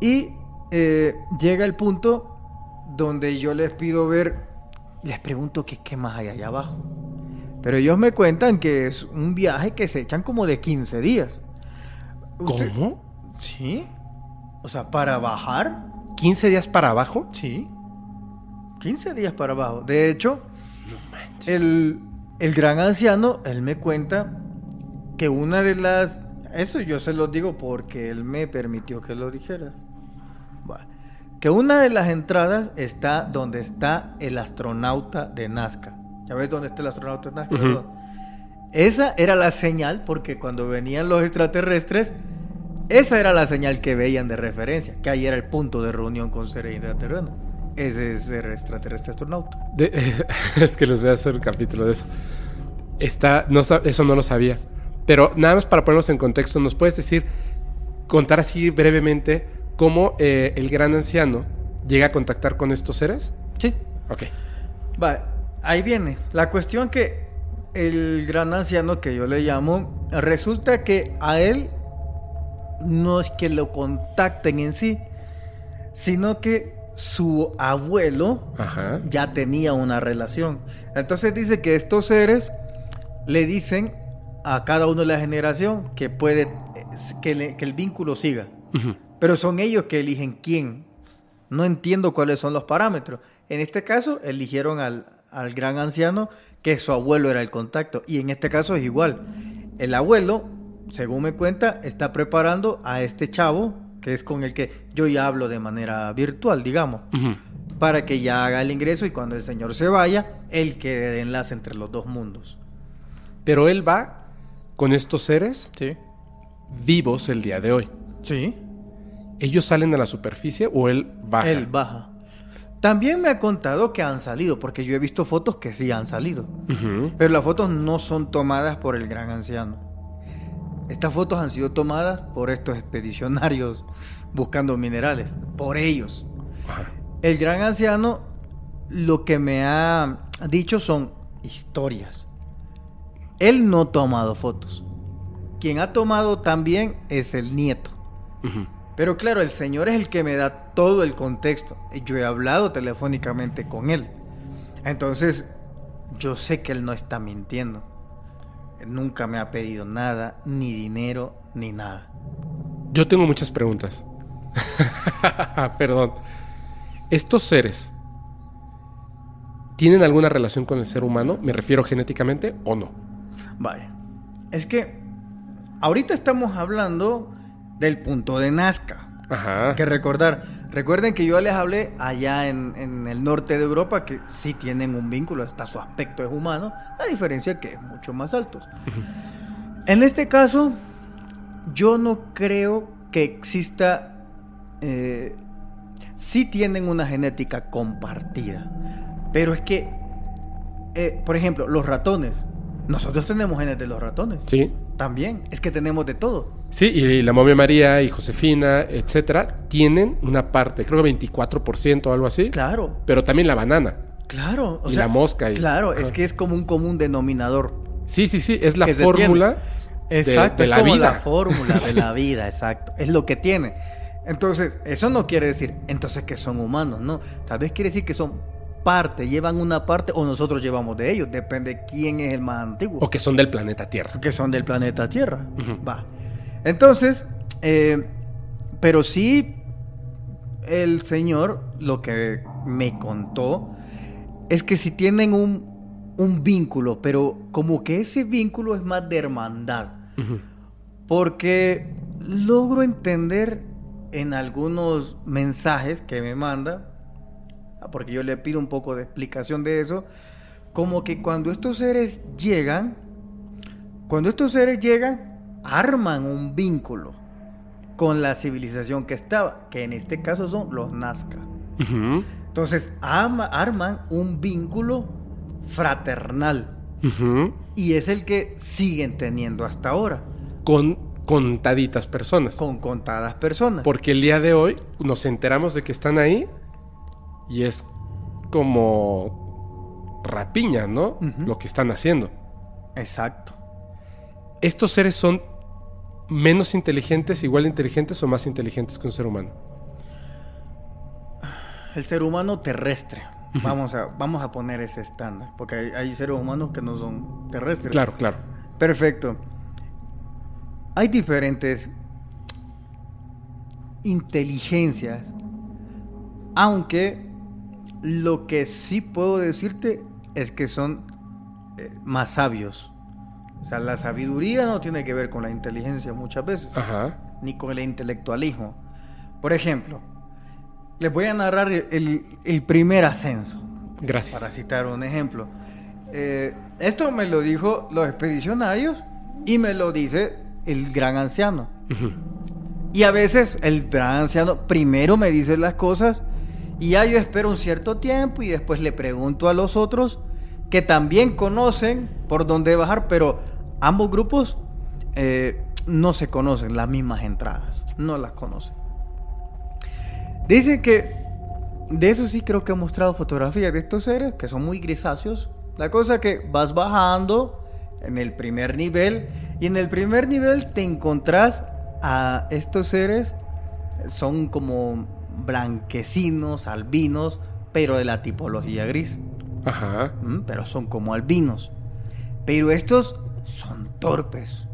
Y eh, llega el punto donde yo les pido ver, les pregunto que qué más hay allá abajo. Pero ellos me cuentan que es un viaje que se echan como de 15 días. Usted- ¿Cómo? Sí. O sea, para bajar, ¿15 días para abajo? sí. 15 días para abajo. De hecho, el, el gran anciano, él me cuenta que una de las... Eso yo se lo digo porque él me permitió que lo dijera. Que una de las entradas está donde está el astronauta de Nazca. ¿Ya ves dónde está el astronauta de Nazca? Esa era la señal porque cuando venían los extraterrestres, esa era la señal que veían de referencia, que ahí era el punto de reunión con seres intraterrenos. Ese es el extraterrestre astronauta. De- es que les voy a hacer un capítulo de eso. Está, no, eso no lo sabía. Pero nada más para ponernos en contexto, ¿nos puedes decir, contar así brevemente cómo eh, el gran anciano llega a contactar con estos seres? Sí. Ok. Vale, ahí viene. La cuestión que el gran anciano que yo le llamo, resulta que a él no es que lo contacten en sí, sino que su abuelo Ajá. ya tenía una relación. Entonces dice que estos seres le dicen a cada uno de la generación que puede que, le- que el vínculo siga. Ujú. Pero son ellos que eligen quién. No entiendo cuáles son los parámetros. En este caso, eligieron al, al gran anciano que su abuelo era el contacto. Y en este caso es igual. El abuelo, según me cuenta, está preparando a este chavo, que es con el que yo ya hablo de manera virtual, digamos, para que ya haga el ingreso y cuando el señor se vaya, él quede de enlace entre los dos mundos. Pero él va con estos seres Sí. vivos el día de hoy. Sí. ¿Ellos salen a la superficie o él baja? Él baja. También me ha contado que han salido, porque yo he visto fotos que sí han salido. Pero las fotos no son tomadas por el gran anciano. Estas fotos han sido tomadas por estos expedicionarios buscando minerales, por ellos. El gran anciano lo que me ha dicho son historias. Él no ha tomado fotos. Quien ha tomado también es el nieto. Pero claro, el señor es el que me da todo el contexto. Yo he hablado telefónicamente con él. Entonces, yo sé que él no está mintiendo. Él nunca me ha pedido nada, ni dinero, ni nada. Yo tengo muchas preguntas. Perdón. ¿Estos seres tienen alguna relación con el ser humano? Me refiero genéticamente o no. Vaya. Es que ahorita estamos hablando del punto de Nazca. Ajá. Hay que recordar. Recuerden que yo les hablé allá en, en el norte de Europa que sí tienen un vínculo, hasta su aspecto es humano, a diferencia que es mucho más alto. En este caso, yo no creo que exista. eh, sí tienen una genética compartida, pero es que, eh, por ejemplo, los ratones. Nosotros tenemos genes de los ratones. Sí. También, es que tenemos de todo. Sí, y la momia María y Josefina, etcétera, tienen una parte, creo que 24% o algo así. Claro, Pero también la banana. Claro. o Y la mosca y- Claro, es que es como un común denominador. Sí, sí, sí, es la fórmula de- Exacto, de, es la como vida. la fórmula de la vida, exacto. Es lo que tiene. Entonces, eso no quiere decir entonces que son humanos, no. Tal vez quiere decir que son parte, llevan una parte o nosotros llevamos de ellos. Depende quién es el más antiguo. O que son del planeta Tierra. Que son del planeta Tierra. Va. Entonces, eh, pero sí, el señor lo que me contó es que si tienen un, un vínculo, pero como que ese vínculo es más de hermandad. Porque logro entender en algunos mensajes que me manda, porque yo le pido un poco de explicación de eso, como que cuando estos seres llegan, cuando estos seres llegan, arman un vínculo con la civilización que estaba, que en este caso son los Nazca. Entonces ama- arman un vínculo fraternal y es el que siguen teniendo hasta ahora. Con contaditas personas. con contadas personas. Porque el día de hoy nos enteramos de que están ahí y es como rapiña, ¿no? Lo que están haciendo. Exacto. ¿Estos seres son menos inteligentes, igual inteligentes o más inteligentes que un ser humano? El ser humano terrestre. Vamos a, vamos a poner ese estándar. Porque hay, hay seres humanos que no son terrestres. Claro, claro. Perfecto. Hay diferentes inteligencias. Aunque lo que sí puedo decirte es que son eh, más sabios. O sea, la sabiduría no tiene que ver con la inteligencia muchas veces. Ajá. ni con el intelectualismo. Por ejemplo, les voy a narrar el, el primer ascenso, Gracias. para citar un ejemplo. Eh, esto me lo dijo los expedicionarios y me lo dice el gran anciano. Y a veces el gran anciano primero me dice las cosas y ya yo espero un cierto tiempo y después le pregunto a los otros que también conocen por dónde bajar, pero ambos grupos eh, no se conocen las mismas entradas, no las conocen. Dicen que de eso sí creo que he mostrado fotografías de estos seres que son muy grisáceos. La cosa que vas bajando en el primer nivel y en el primer nivel te encontrás a estos seres son como blanquecinos, albinos, pero de la tipología gris. Ajá. Mm, Pero son como albinos. Pero estos son torpes.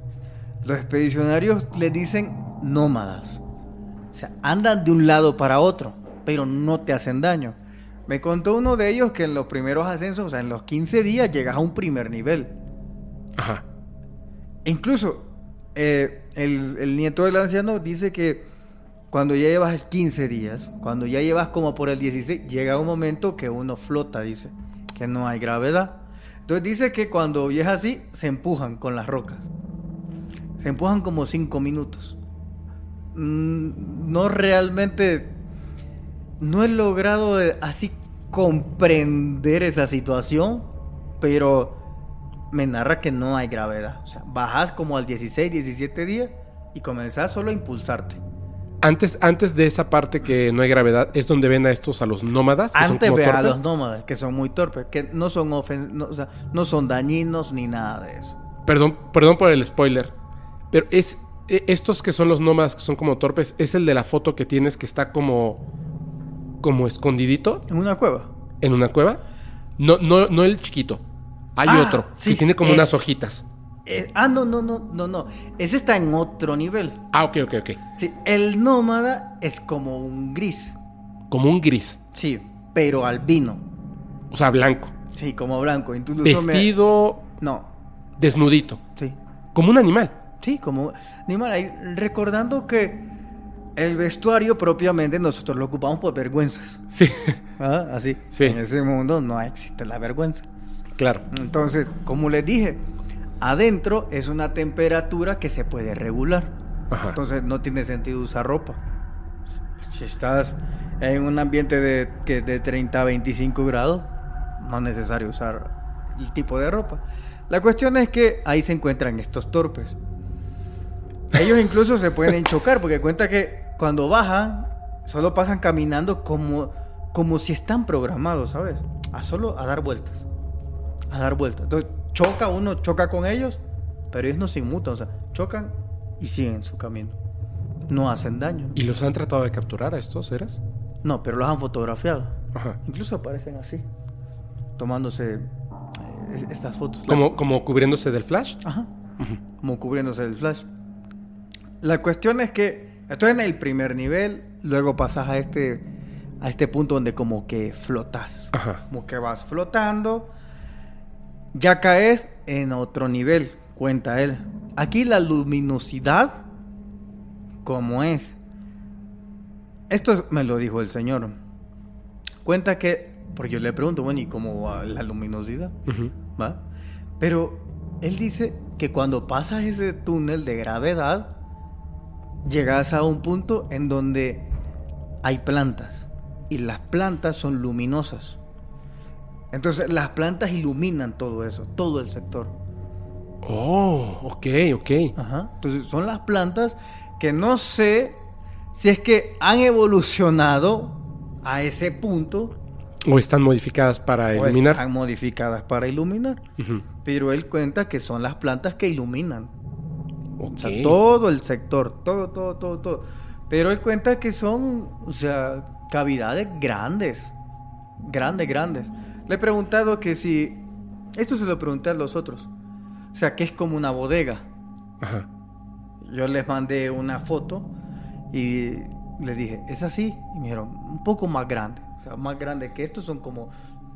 Los expedicionarios les dicen nómadas. O sea, andan de un lado para otro, pero no te hacen daño. Me contó uno de ellos que en los primeros ascensos, o sea, en los 15 días llegas a un primer nivel. Ajá. Incluso eh, el, el nieto del anciano dice que cuando ya llevas 15 días, cuando ya llevas como por el 16, llega un momento que uno flota, dice, que no hay gravedad. Entonces dice que cuando viajas así, se empujan con las rocas. Se empujan como 5 minutos. Mm, no realmente, no he logrado eh, así comprender esa situación, pero me narra que no hay gravedad. O sea, bajas como al 16, 17 días y comenzás solo a impulsarte. Antes, antes de esa parte que no hay gravedad, es donde ven a estos, a los nómadas, que son Antes como ve a torpes. los nómadas, que son muy torpes, que no son, ofen- no, o sea, no son dañinos ni nada de eso. Perdón, perdón por el spoiler. Pero es e- estos que son los nómadas que son como torpes, es el de la foto que tienes que está como como escondidito En una cueva. en una cueva. No, no, no el chiquito. Hay Ah, otro sí, que tiene como es- unas hojitas. Eh, ah, no, no, no, no, no. Ese está en otro nivel. Ah, ok, ok, ok. Sí, el nómada es como un gris. Como un gris. Sí, pero albino. O sea, blanco. Sí, como blanco. Incluso me- Vestido No, desnudito. sí. Como un animal. Sí, como animal. ahí, Recordando que el vestuario propiamente nosotros lo ocupamos por vergüenzas. Sí, Ah, Así. Sí. En ese mundo no existe la vergüenza. claro. Entonces, como les dije, adentro es una temperatura que se puede regular. Ajá. Entonces no tiene sentido usar ropa. Si estás en un ambiente de, que de 30 a 25 grados, no es necesario usar el tipo de ropa. La cuestión es que ahí se encuentran estos torpes. Ellos incluso se pueden chocar porque cuenta que cuando bajan, solo pasan caminando como, como si están programados, ¿sabes? A solo a dar vueltas. A dar vueltas. Entonces choca uno, choca con ellos, pero ellos no se inmutan, o sea, chocan y siguen su camino. No hacen daño. ¿Y los han tratado de capturar a estos, eras? No, pero los han fotografiado. Ajá. Incluso aparecen así, tomándose eh, estas fotos. Como, como cubriéndose del flash. Ajá. Como cubriéndose el flash. La cuestión es que estoy en el primer nivel, luego pasas a este a este punto donde como que flotas. Ajá. Como que vas flotando. Ya caes en otro nivel, cuenta él. Aquí la luminosidad como es. Esto es- me lo dijo el señor. Cuenta que porque yo le pregunto, bueno, ¿y cómo va la luminosidad? ¿va? Pero él dice que cuando pasas ese túnel de gravedad, llegas a un punto en donde hay plantas y las plantas son luminosas. Entonces las plantas iluminan todo eso, todo el sector. Oh, ok, ok. Ajá. Entonces son las plantas que no sé si es que han evolucionado a ese punto O están modificadas para o iluminar. están modificadas para iluminar. Ujú. Pero él cuenta que son las plantas que iluminan. Ok. O sea, todo el sector, todo, todo, todo, todo. Pero él cuenta que son, o sea, cavidades grandes. Grandes, grandes. Le he preguntado que si. Esto se lo pregunté a los otros. O sea, que es como una bodega. Ajá. Yo les mandé una foto y les dije, ¿es así? Y me dijeron, un poco más grande. O sea, más grande que esto son como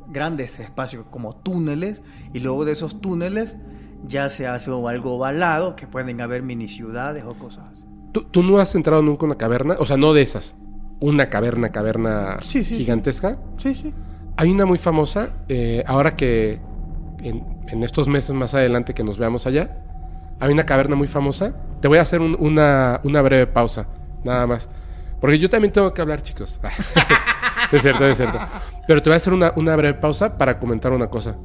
grandes espacios, como túneles. Y luego de esos túneles ya se hace algo ovalado, que pueden haber mini ciudades o cosas así. ¿Tú, tú no has entrado nunca en una caverna? O sea, no de esas. Una caverna, caverna Sí, sí, sí. gigantesca. Sí, sí. Hay una muy famosa, eh, ahora que en, estos meses más adelante que nos veamos allá, hay una caverna muy famosa. Te voy a hacer un- una, una breve pausa, nada más. Porque yo también tengo que hablar, chicos. es cierto, es cierto. Pero te voy a hacer una, una breve pausa para comentar una cosa.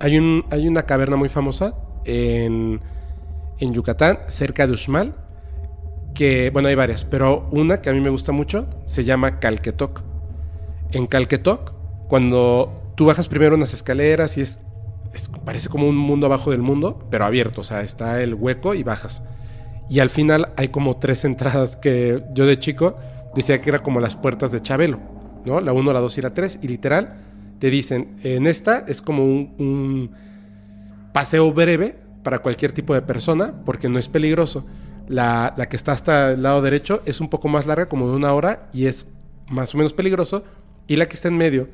Hay, un, hay una caverna muy famosa en, en Yucatán, cerca de Uxmal, que, bueno, hay varias, pero una que a mí me gusta mucho se llama Calquetoc. En Calquetoc, cuando tú bajas primero unas escaleras y es, parece como un mundo abajo del mundo, pero abierto, o sea, está el hueco y bajas. Y al final hay como tres entradas que yo de chico decía que era como las puertas de Chabelo, ¿no? La 1, la 2 y la 3. Y literal, te dicen, en esta es como un, un paseo breve para cualquier tipo de persona, porque no es peligroso. La, la que está hasta el lado derecho es un poco más larga, como de una hora, y es más o menos peligroso. Y la que está en medio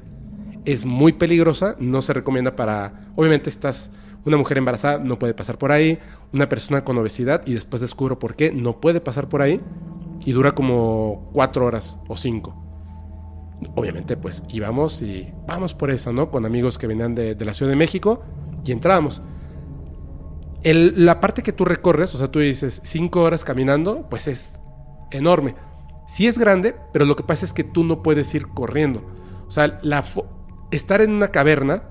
es muy peligrosa, no se recomienda para... Obviamente estás... Una mujer embarazada no puede pasar por ahí, una persona con obesidad, y después descubro por qué, no puede pasar por ahí, y dura como cuatro horas o cinco. Obviamente, pues íbamos y vamos por esa, ¿no? Con amigos que venían de, la Ciudad de México y entramos. El- la parte que tú recorres, o sea, tú dices cinco horas caminando, pues es enorme. Sí es grande, pero lo que pasa es que tú no puedes ir corriendo. O sea, la estar en una caverna,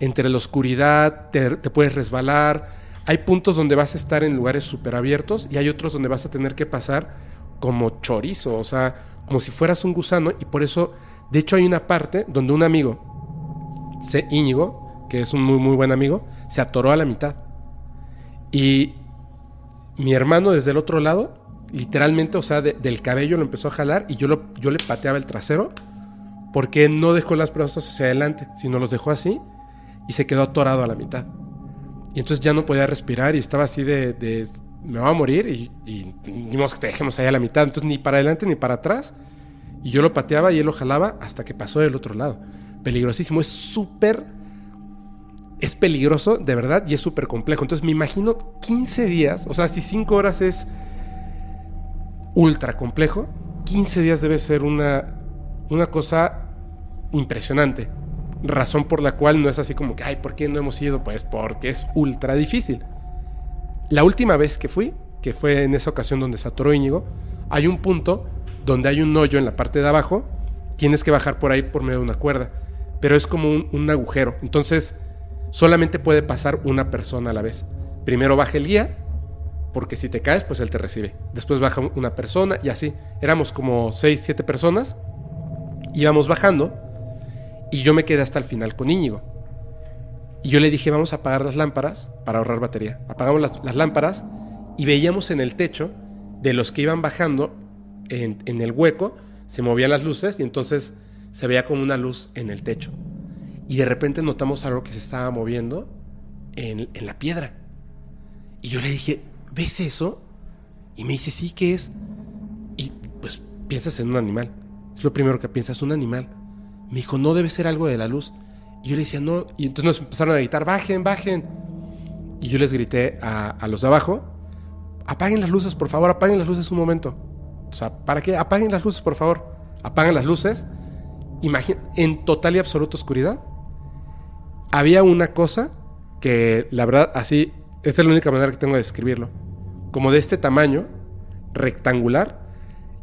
entre la oscuridad, te, puedes resbalar. Hay puntos donde vas a estar en lugares súper abiertos y hay otros donde vas a tener que pasar como chorizo, o sea, como si fueras un gusano. Y por eso, de hecho, hay una parte donde un amigo, se, Íñigo, que es un muy, muy buen amigo, se atoró a la mitad. Y mi hermano desde el otro lado, literalmente, o sea, de- del cabello lo empezó a jalar y yo, lo, yo le pateaba el trasero porque no dejó las brazos hacia adelante, sino los dejó así y se quedó atorado a la mitad. Y entonces ya no podía respirar y estaba así de, de, me va a morir y, y que te dejemos ahí a la mitad. Entonces ni para adelante ni para atrás. Y yo lo pateaba y él lo jalaba hasta que pasó del otro lado. Peligrosísimo, es súper es peligroso, de verdad, y es súper complejo. Entonces me imagino 15 días, o sea, si 5 horas es ultra complejo, 15 días debe ser una, una cosa impresionante. Razón por la cual no es así como que, ay, ¿por qué no hemos ido? Pues porque es ultra difícil. La última vez que fui, que fue en esa ocasión donde se atoró Íñigo, hay un punto donde hay un hoyo en la parte de abajo, tienes que bajar por ahí por medio de una cuerda, pero es como un, un agujero. Entonces, solamente puede pasar una persona a la vez. Primero baja el guía, porque si te caes, pues él te recibe. Después baja un- una persona y así. Éramos como 6, 7 personas. Íbamos bajando y yo me quedé hasta el final con Íñigo. Y yo le dije, vamos a apagar las lámparas para ahorrar batería. Apagamos las, lámparas y veíamos en el techo de los que iban bajando en, en el hueco, se movían las luces y entonces se veía como una luz en el techo. Y de repente notamos algo que se estaba moviendo en, en la piedra. Y yo le dije, ¿ves eso? Y me dice, sí, ¿qué es? Y pues piensas en un animal. Es lo primero que piensas, un animal. Me dijo, no debe ser algo de la luz. Y yo le decía, no. Y entonces nos empezaron a gritar, bajen, bajen. Y yo les grité a, a los de abajo, apaguen las luces, por favor, apaguen las luces un momento. O sea, ¿para qué? Apaguen las luces, por favor. Apagan las luces. Imagina, en total y absoluta oscuridad. Había una cosa que, la verdad, así, esta es la única manera que tengo de describirlo. Como de este tamaño, rectangular.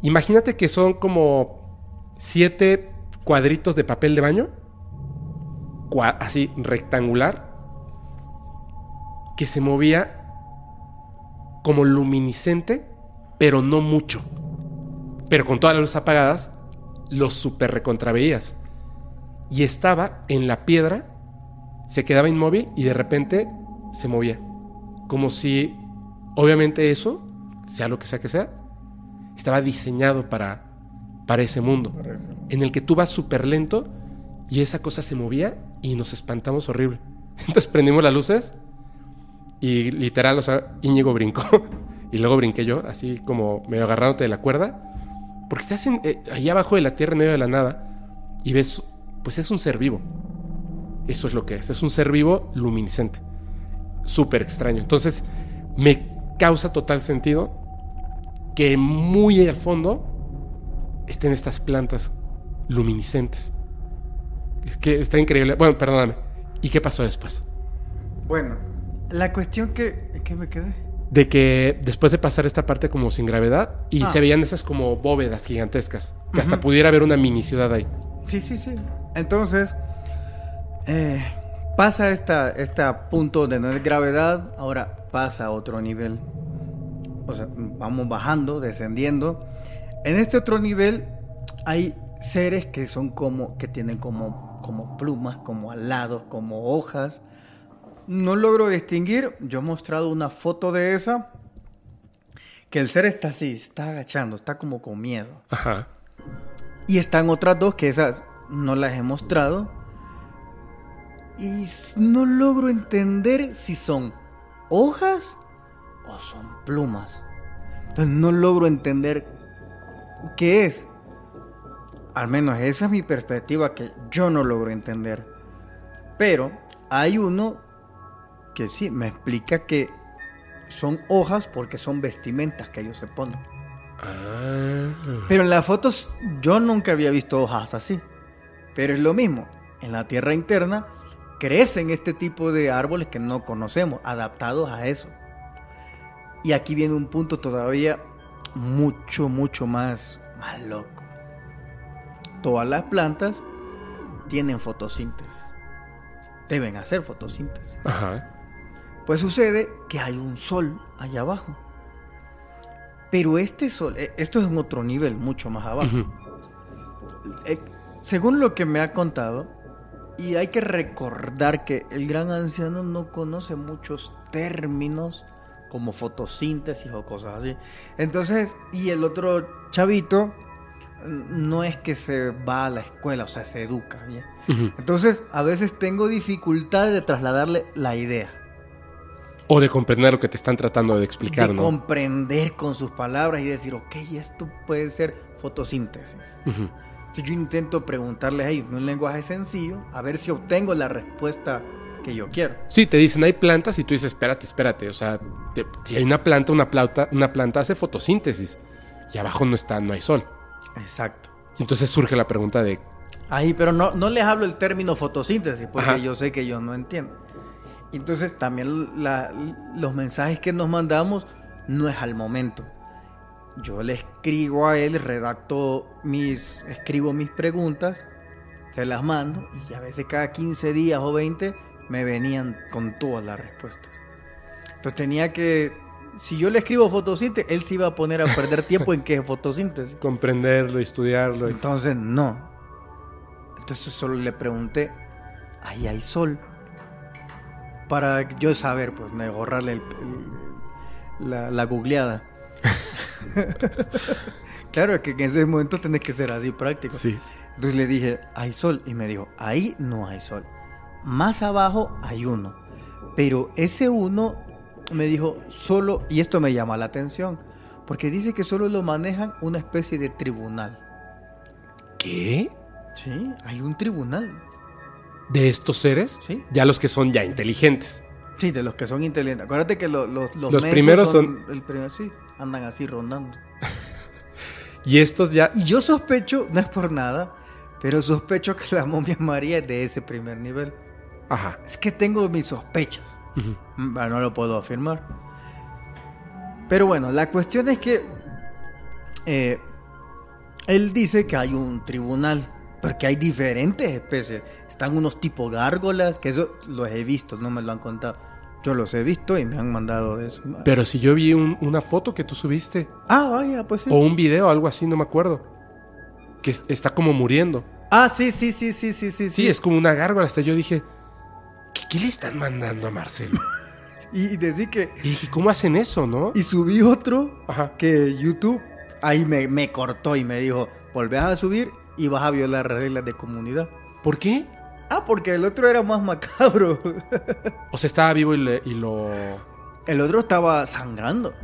Imagínate que son como siete cuadritos de papel de baño. así, rectangular. Que se movía como luminiscente, pero no mucho. Pero con todas las luces apagadas, los super recontraveías. Y estaba en la piedra, se quedaba inmóvil y de repente se movía. Como si, obviamente eso, sea lo que sea que sea, estaba diseñado para, para ese mundo. En el que tú vas súper lento y esa cosa se movía y nos espantamos horrible. Entonces prendimos las luces y literal, o sea, Íñigo brincó. y luego brinqué yo, así como medio agarrándote de la cuerda. Porque estás en, eh, ahí abajo de la tierra, en medio de la nada, y ves, pues es un ser vivo. Eso es lo que es, es un ser vivo luminiscente. Súper extraño. Entonces, me causa total sentido que muy al fondo estén estas plantas luminiscentes. Es que está increíble. Bueno, perdóname. ¿Y qué pasó después? Bueno, la cuestión que, que me quedé. De que después de pasar esta parte como sin gravedad y Ah. se veían esas como bóvedas gigantescas, que hasta pudiera haber una mini ciudad ahí. Sí, sí, sí. Entonces, eh, pasa esta, este punto de no es gravedad, ahora pasa a otro nivel. O sea, vamos bajando, descendiendo. En este otro nivel hay seres que son como, que tienen como, como plumas, como alados, como hojas. No logro distinguir. Yo he mostrado una foto de esa. Que el ser está así, está agachando, está como con miedo. Ajá. Y están otras dos que esas no las he mostrado. Y no logro entender si son hojas o son plumas. Entonces no logro entender qué es. Al menos esa es mi perspectiva que yo no logro entender. Pero hay uno que sí me explica que son hojas porque son vestimentas que ellos se ponen. Ah. Pero en las fotos yo nunca había visto hojas así. Pero es lo mismo. En la tierra interna crecen este tipo de árboles que no conocemos, adaptados a eso. Y aquí viene un punto todavía mucho, mucho más, más loco. Todas las plantas tienen fotosíntesis. Deben hacer fotosíntesis. Ajá. Pues sucede que hay un sol allá abajo. Pero este sol, eh, esto es en otro nivel, mucho más abajo. Eh, según lo que me ha contado, y hay que recordar que el gran anciano no conoce muchos términos como fotosíntesis o cosas así. Entonces, y el otro chavito no es que se va a la escuela, o sea, se educa. ¿bien? Ujú. Entonces, a veces tengo dificultad de trasladarle la idea. O de comprender lo que te están tratando de explicar, de ¿no? comprender con sus palabras y decir, ok, esto puede ser fotosíntesis. Ujú. Entonces yo intento preguntarles a ellos en un lenguaje sencillo, a ver si obtengo la respuesta que yo quiero. Sí, te dicen hay plantas y tú dices, espérate, espérate. O sea, te- si hay una planta, una planta, una planta hace fotosíntesis. Y abajo no está, no hay sol. Exacto. Y entonces surge la pregunta de, Ahí, pero no, no les hablo el término fotosíntesis, porque Ajá. yo sé que ellos no entienden. Entonces también la- los mensajes que nos mandamos no es al momento. Yo le escribo a él, redacto mis, escribo mis preguntas, se las mando y a veces cada 15 días o 20 me venían con todas las respuestas. Entonces tenía que, si yo le escribo fotosíntesis, él se iba a poner a perder tiempo en qué es fotosíntesis. comprenderlo, estudiarlo. y- Entonces, no. Entonces solo le pregunté, ahí hay sol. Para yo saber, pues, me ahorrarle el- el- la, la googleada. claro, que en ese momento tenés que ser así práctico. Sí. Entonces le dije, hay sol. Y me dijo, ahí no hay sol. Más abajo hay uno. Pero ese uno me dijo, solo, y esto me llama la atención, porque dice que solo lo manejan una especie de tribunal. ¿Qué? Sí, hay un tribunal. ¿De estos seres? Sí. Ya los que son ya inteligentes. Sí, de los que son inteligentes. Acuérdate que lo- los, los, Los mensos primeros son- El primer, sí, andan así rondando. Y estos ya... Y yo sospecho, no es por nada, pero sospecho que la momia María es de ese primer nivel. Ajá. Es que tengo mis sospechas. Mm, bueno, no lo puedo afirmar. Pero bueno, la cuestión es que eh, él dice que hay un tribunal, porque hay diferentes especies. Están unos tipo gárgolas, que eso los he visto, no me lo han contado. Yo los he visto y me han mandado de eso. Pero si yo vi un- una foto que tú subiste, Ah, vaya, pues sí. o un video, algo así, no me acuerdo. Que es- está como muriendo. Ah, sí, sí, sí, sí, sí, sí. Sí, es como una gárgola. Hasta yo dije, ¿qué, qué le están mandando a Marcelo? Y, decir que... Y dije, ¿cómo hacen eso, no? Y subí otro Ajá. que YouTube ahí me, me cortó y me dijo, volvés a subir y vas a violar reglas de comunidad. ¿Por qué? Ah, porque el otro era más macabro. O sea, estaba vivo y, le- y lo... El otro estaba sangrando.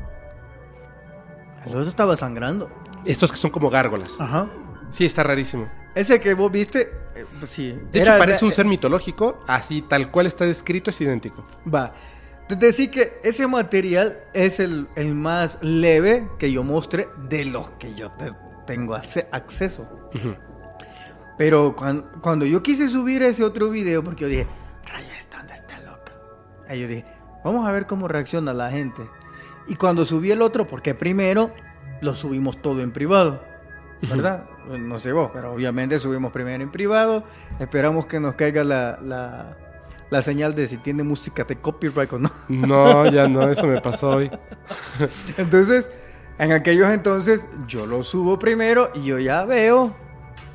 El otro estaba sangrando. Estos que son como gárgolas. Ajá. Sí, está rarísimo. Ese que vos viste, eh, pues sí. De hecho, era- parece un ser mitológico. Así, tal cual está descrito, es idéntico. Va. Entonces decir que ese material es el, el más leve que yo mostré de los que yo te- tengo acceso. Ujú. Pero cuan- cuando, yo quise subir ese otro video, porque yo dije, Raya, anda está loca. Ahí yo dije, vamos a ver cómo reacciona la gente. Y cuando subí el otro, porque primero lo subimos todo en privado, ¿verdad? No sé vos, pero obviamente subimos primero en privado. Esperamos que nos caiga la, la, la señal de si tiene música de copyright o no. No, ya no, eso me pasó hoy. Entonces, en aquellos entonces, yo lo subo primero y yo ya veo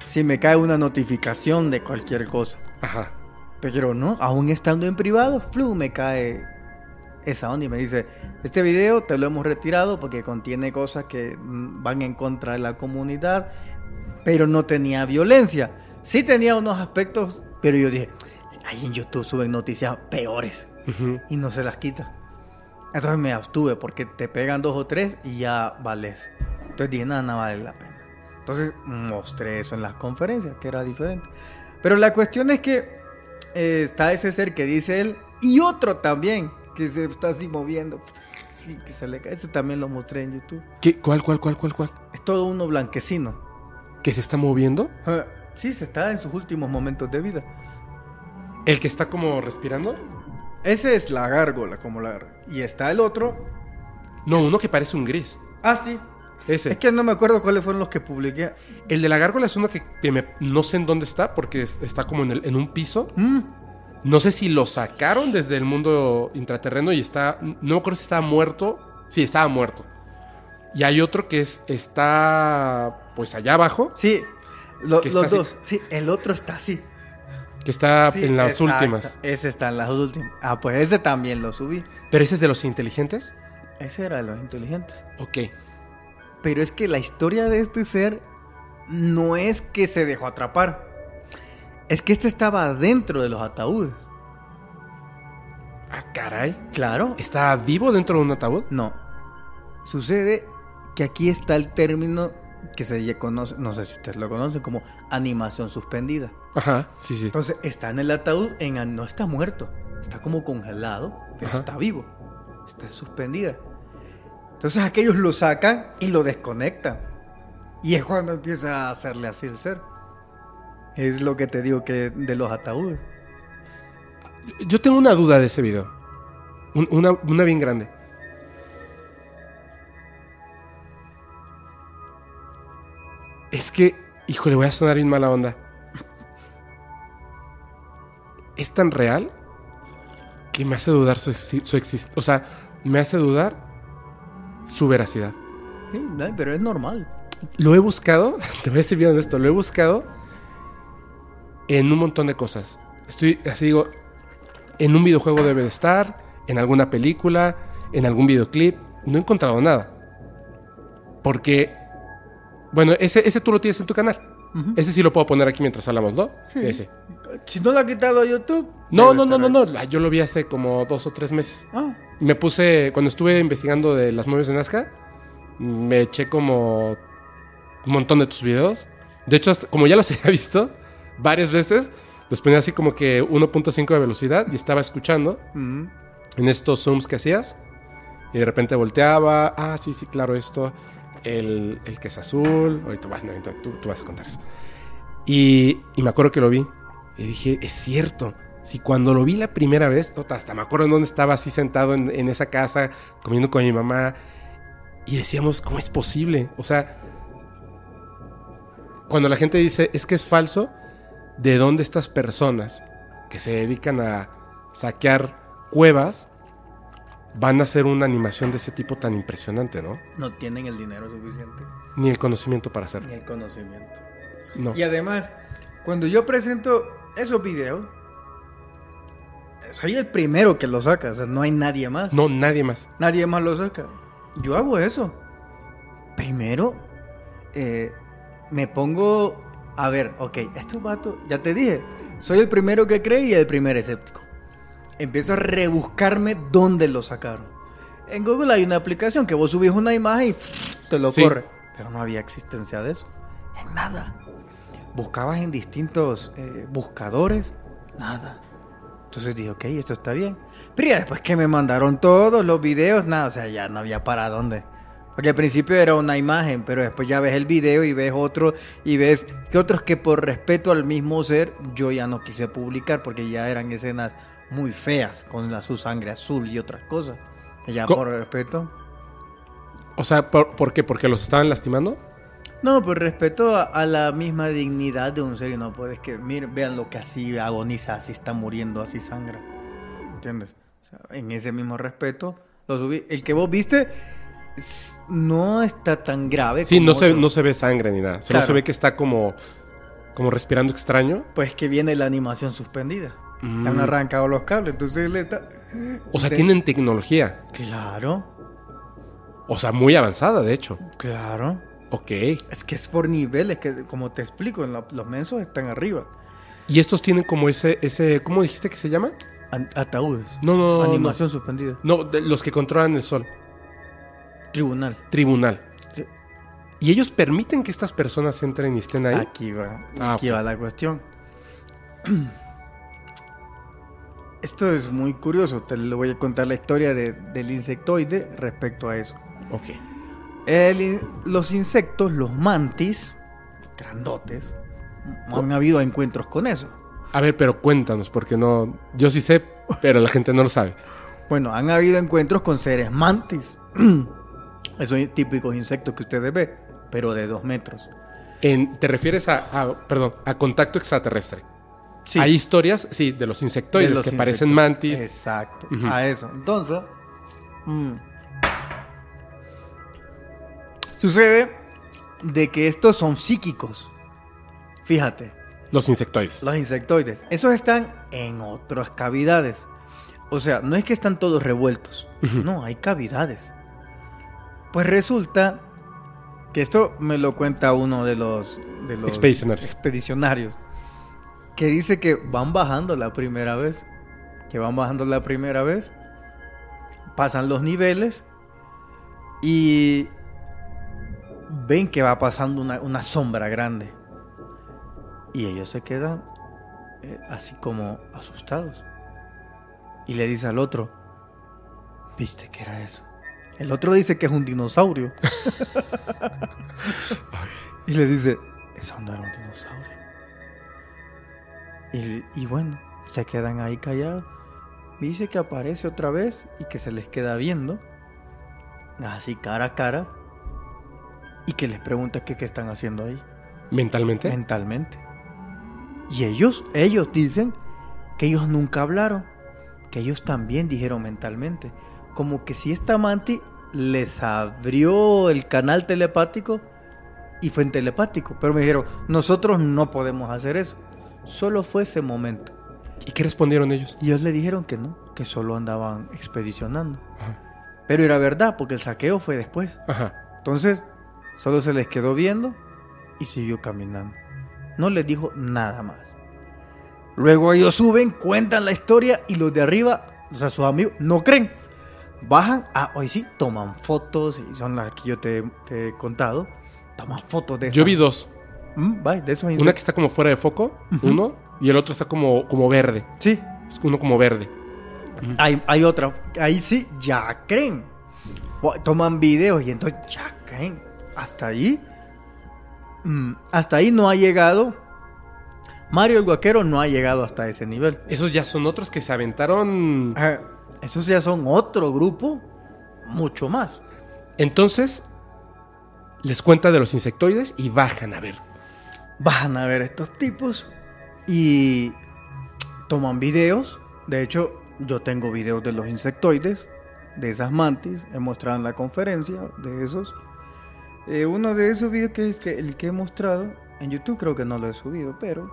si me cae una notificación de cualquier cosa. Ajá. Pero no, aún estando en privado, flu, me cae esa onda y me dice, este video te lo hemos retirado porque contiene cosas que mm, van en contra de la comunidad. Pero no tenía violencia. Sí tenía unos aspectos, pero yo dije, ahí en YouTube suben noticias peores y no se las quita. Entonces me abstuve porque te pegan dos o tres y ya vales. Entonces dije, nada, nada vale la pena. Entonces mostré eso en las conferencias, que era diferente. Pero la cuestión es que eh, está ese ser que dice él y otro también que se está así moviendo. Y que se le cae. Ese también lo mostré en YouTube. ¿Qué? ¿Cuál, cuál, cuál, cuál, cuál? Es todo uno blanquecino. ¿Que se está moviendo? Sí, se está en sus últimos momentos de vida. ¿El que está como respirando? Ese es la gárgola, como la Y está el otro. No, uno que parece un gris. Ah, sí. Ese. Es que no me acuerdo cuáles fueron los que publiqué. El de la gárgola es uno que, que me- no sé en dónde está porque es- está como en, el- en un piso. Mm, No sé si lo sacaron desde el mundo intraterreno y está. No me acuerdo si estaba muerto. Sí, estaba muerto. Y hay otro que es, está pues allá abajo, Sí, lo- los así. dos. Sí, el otro está así. que está Sí, en las exacto. últimas. Ese está en las últimas. Ah, pues ese también lo subí. Pero ese es de los inteligentes. Ese era de los inteligentes. Ok. Pero es que la historia de este ser no es que se dejó atrapar. Es que este estaba dentro de los ataúdes. Ah, caray. Claro. ¿Está vivo dentro de un ataúd? No. Sucede que aquí está el término que se conoce, no sé si ustedes lo conocen, como animación suspendida. Ajá, sí, sí. Entonces está en el ataúd, en, no está muerto, está como congelado, pero Ajá. está vivo, está suspendida. Entonces aquellos lo sacan y lo desconectan. Y es cuando empieza a hacerle así el ser. Es lo que te digo que de los ataúdes. Yo tengo una duda de ese video. Un- una, una bien grande. Es que, híjole, voy a sonar bien mala onda. Es tan real que me hace dudar su, su existencia. O sea, me hace dudar su veracidad. Sí, pero es normal. Lo he buscado, te voy a decir bien honesto, lo he buscado en un montón de cosas. Estoy, así digo, en un videojuego debe de estar, en alguna película, en algún videoclip. No he encontrado nada. Porque, bueno, ese, ese tú lo tienes en tu canal. Ese sí lo puedo poner aquí mientras hablamos, ¿no? Sí. Ese. Si no lo ha quitado a YouTube. No, no, no, no, ahí. no. Yo lo vi hace como dos o tres meses. Ah, Me puse, cuando estuve investigando de las movies de Nazca, me eché como un montón de tus videos. De hecho, como ya los había visto varias veces, los ponía así como que 1.5 de velocidad y estaba escuchando ujú. en estos zooms que hacías. Y de repente volteaba, ah, sí, sí, claro, esto, el, que es azul. Ahorita, bueno, tú, tú vas a contar eso. Y, y me acuerdo que lo vi y dije, es cierto. Si cuando lo vi la primera vez, hasta me acuerdo en dónde estaba así sentado en, en esa casa, comiendo con mi mamá. Y decíamos, ¿cómo es posible? O sea, cuando la gente dice, es que es falso, ¿de dónde estas personas que se dedican a saquear cuevas van a hacer una animación de ese tipo tan impresionante, ¿no? No tienen el dinero suficiente Ni el conocimiento para hacerlo. ni el conocimiento. No. Y además, cuando yo presento esos videos, soy el primero que lo saca. O sea, no hay nadie más. No, nadie más. Nadie más lo saca. Yo hago eso. Primero, eh, me pongo a ver, ok, estos vatos, ya te dije, soy el primero que cree y el primer escéptico. Empiezo a rebuscarme dónde lo sacaron. En Google hay una aplicación que vos subís una imagen y te lo Sí. corre. Pero no había existencia de eso. En nada. Buscabas en distintos eh, buscadores, nada. Entonces dije, ok, esto está bien. Pero ya después que me mandaron todos los videos, nada, o sea, ya no había para dónde. Porque al principio era una imagen, pero después ya ves el video y ves otro y ves que otros que por respeto al mismo ser yo ya no quise publicar porque ya eran escenas muy feas con la, su sangre azul y otras cosas. Ya Co- por respeto. O sea, ¿por, por qué? ¿Porque los estaban lastimando? No, por respeto a, a la misma dignidad de un ser y no puedes que, miren, vean lo que así agoniza, así está muriendo, así sangra. ¿Entiendes? O sea, en ese mismo respeto lo subí. El que vos viste no está tan grave. Sí, como no se, otro. no se ve sangre ni nada. Solo Claro. se ve que está como, como respirando extraño. Pues que viene la animación suspendida. Le Mm. han arrancado los cables, entonces él está... O sea, tienen tecnología. Claro, O sea, muy avanzada, de hecho. claro. Ok. Es que es por niveles, que como te explico, la- los mensos están arriba. Y estos tienen como ese, ese, ¿cómo dijiste que se llama? An- ataúdes. No, no, no, Animación suspendida. No, de los que controlan el sol. Tribunal. Tribunal. Sí. Y ellos permiten que estas personas entren y estén ahí. Aquí va, Ah, aquí va la cuestión. Esto es muy curioso. Te lo voy a contar la historia de- del insectoide respecto a eso. Ok. El los insectos, los mantis, grandotes, han habido encuentros con eso. A ver, pero cuéntanos, porque no. Yo sí sé, pero la gente no lo sabe. Bueno, han habido encuentros con seres mantis. Esos típicos insectos que ustedes ven, pero de dos metros. En- ¿Te refieres a, a- perdón, a contacto extraterrestre? Sí. Hay historias, sí, de los insectoides De los que parecen mantis. Exacto, a eso. Entonces, mm, sucede de que estos son psíquicos. Fíjate, Los insectoides. los insectoides, esos están en otras cavidades. O sea, no es que están todos revueltos, no, hay cavidades. Pues resulta que esto me lo cuenta uno de los, de los Expedicionarios. expedicionarios, que dice que van bajando la primera vez, que van bajando la primera vez, pasan los niveles y ven que va pasando una, una sombra grande. Y ellos se quedan eh, así como asustados. Y le dice al otro, ¿viste qué era eso? El otro dice que es un dinosaurio. y le dice, eso no era un dinosaurio. Y, y bueno, se quedan ahí callados. Dice que aparece otra vez y que se les queda viendo, así cara a cara, y que les pregunta qué, qué están haciendo ahí Mentalmente. mentalmente. Y ellos, ellos dicen que ellos nunca hablaron, que ellos también dijeron mentalmente. Como que si esta manti les abrió el canal telepático y fue en telepático. Pero me dijeron, nosotros no podemos hacer eso. Solo fue ese momento. ¿Y qué respondieron ellos? Y ellos le dijeron que no, que solo andaban expedicionando. Ajá. Pero era verdad, porque el saqueo fue después. Ajá. Entonces, solo se les quedó viendo y siguió caminando. No les dijo nada más. Luego ellos suben, cuentan la historia y los de arriba, o sea, sus amigos, no creen. Bajan, ah, hoy sí, toman fotos y son las que yo te, te he contado. Toman fotos de Yo vi dos. Mm, de Una que está como fuera de foco, uno, y el otro está como, como verde. Sí, Es uno como verde. hay, hay otra. Ahí sí, ya creen. Toman videos y entonces ya creen. Hasta ahí. mm, hasta ahí no ha llegado. Mario el Guaquero no ha llegado hasta ese nivel. Esos ya son otros que se aventaron. Ah, esos ya son otro grupo. Mucho más. Entonces, les cuenta de los insectoides y bajan a ver. Van a ver estos tipos y toman videos. De hecho, yo tengo videos de los insectoides, de esas mantis. He mostrado en la conferencia de esos. Eh, uno de esos videos que el que he mostrado en YouTube, creo que no lo he subido, pero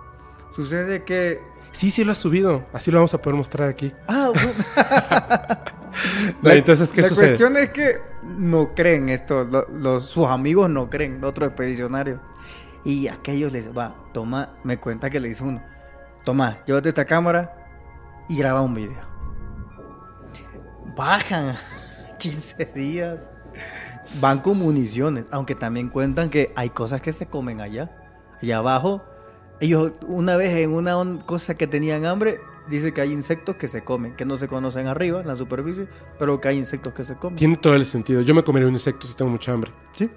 sucede que. Sí, sí lo has subido. Así lo vamos a poder mostrar aquí. Ah, bueno. No, entonces, ¿qué la sucede? cuestión es que no creen esto, lo- los, sus amigos no creen, los otros expedicionarios. Y aquellos les va, toma, me cuenta que le dice uno, toma, llévate esta cámara y graba un video. Bajan 15 días, van con municiones, aunque también cuentan que hay cosas que se comen allá, allá abajo. Ellos una vez en una cosa que tenían hambre, dice que hay insectos que se comen, que no se conocen arriba, en la superficie, pero que hay insectos que se comen. Tiene todo el sentido. Yo me comeré un insecto si tengo mucha hambre. Sí,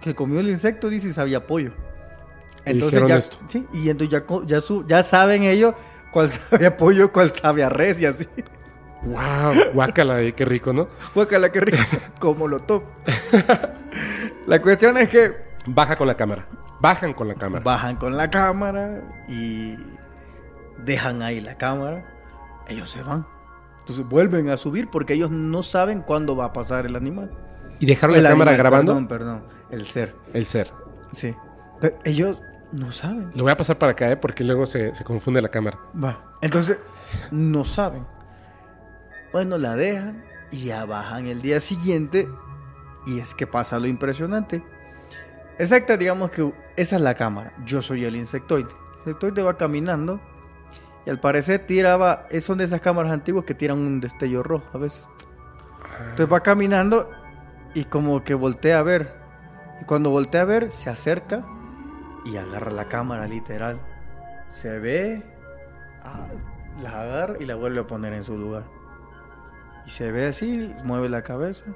que comió el insecto, dice, y sabía pollo. Dijeron ya, esto. sí, y entonces ya, ya, su- ya saben ellos cuál sabe a pollo, cuál sabe a res y así. ¡Wow! Guácala, eh, qué rico, ¿no? Guácala, qué rico, como lo top. La cuestión es que Baja con la cámara. Bajan con la cámara. bajan con la cámara y dejan ahí la cámara. Ellos se van. Entonces vuelven a subir porque ellos no saben cuándo va a pasar el animal. ¿Y dejaron El la cámara animal, grabando? Perdón, perdón. El ser. El ser. Sí. Entonces, ellos no saben. Lo voy a pasar para acá, ¿eh? Porque luego se, se confunde la cámara. Va. Entonces, no saben. Bueno, la dejan y ya bajan el día siguiente. Y es que pasa lo impresionante. exacta, digamos que esa es la cámara. Yo soy el insectoide. El insectoide va caminando y al parecer tiraba, son de esas cámaras antiguas que tiran un destello rojo a veces. Entonces va caminando y como que voltea a ver. Y cuando voltea a ver, se acerca y agarra la cámara literal. Se ve, ah, la agarra y la vuelve a poner en su lugar. Y se ve así, mueve la cabeza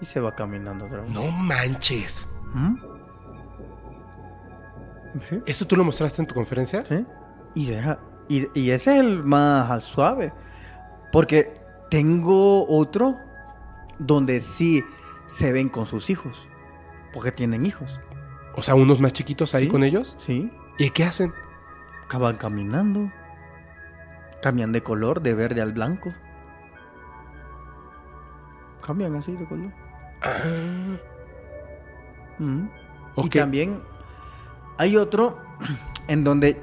y se va caminando otra vez. No manches. ¿Mm? ¿Sí? ¿Esto tú lo mostraste en tu conferencia? ¿Sí? Y, deja, y, y ese es el más suave. Porque tengo otro donde sí se ven con sus hijos. Porque tienen hijos. O sea, unos más chiquitos ahí Sí. con ellos. Sí. ¿Y qué hacen? Acaban caminando. Cambian de color, de verde al blanco. Cambian así de color. Ah, Mm. Y también hay otro en donde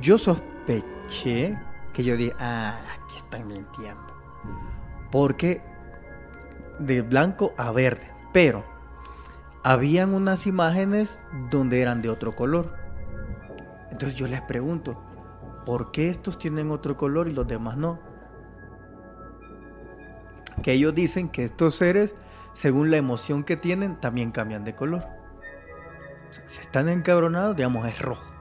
yo sospeché que yo dije, ah, aquí están mintiendo. Porque de blanco a verde. Pero habían unas imágenes donde eran de otro color. Entonces yo les pregunto, ¿por qué estos tienen otro color y los demás no? Que ellos dicen que estos seres, según la emoción que tienen, también cambian de color. O sea, si están encabronados, digamos, es rojo.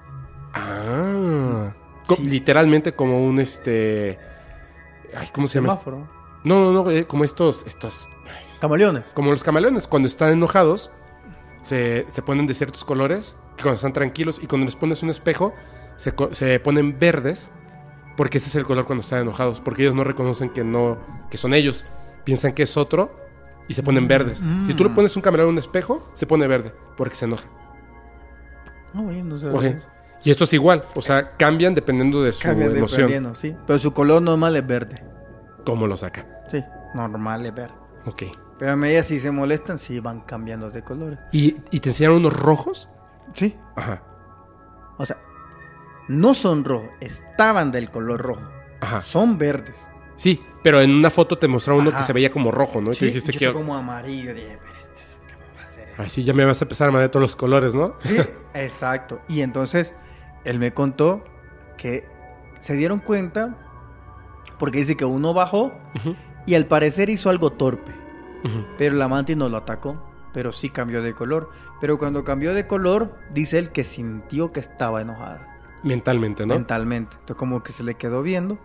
Ah. Sí. Literalmente como un este. Ay, ¿cómo se llama? Semáforo. No, no, no, eh, como estos, estos, Camaleones. como los camaleones, cuando están enojados, se, se ponen de ciertos colores, cuando están tranquilos, y cuando les pones un espejo, se, se ponen verdes, porque ese es el color cuando están enojados, porque ellos no reconocen que no, que son ellos, piensan que es otro, y se ponen verdes. Mm. Si tú le pones un camaleón en un espejo, se pone verde, porque se enoja. No, no sé. Ok. Y esto es igual, o sea, cambian dependiendo de su Cambian emoción, sí. Pero su color normal es verde. cómo lo saca. Sí, normal es verde. Ok. Pero a medida si se molestan, sí van cambiando de colores. ¿Y, y te enseñaron unos rojos? Sí. Ajá, O sea, no son rojos, estaban del color rojo. ajá. Son verdes. Sí, pero en una foto te mostraron uno Ajá. que se veía como rojo, ¿no? Y tú Sí, dijiste yo que... como amarillo. Dije, pero este es- ¿cómo va a ser eso? Ay, sí, ya me vas a empezar a mandar todos los colores, ¿no? Sí, exacto. Y entonces él me contó que se dieron cuenta porque dice que uno bajó y al parecer hizo algo torpe, pero la mantis no lo atacó, pero sí cambió de color. Pero cuando cambió de color, dice él que sintió que estaba enojada Mentalmente, ¿no? mentalmente. Entonces como que se le quedó viendo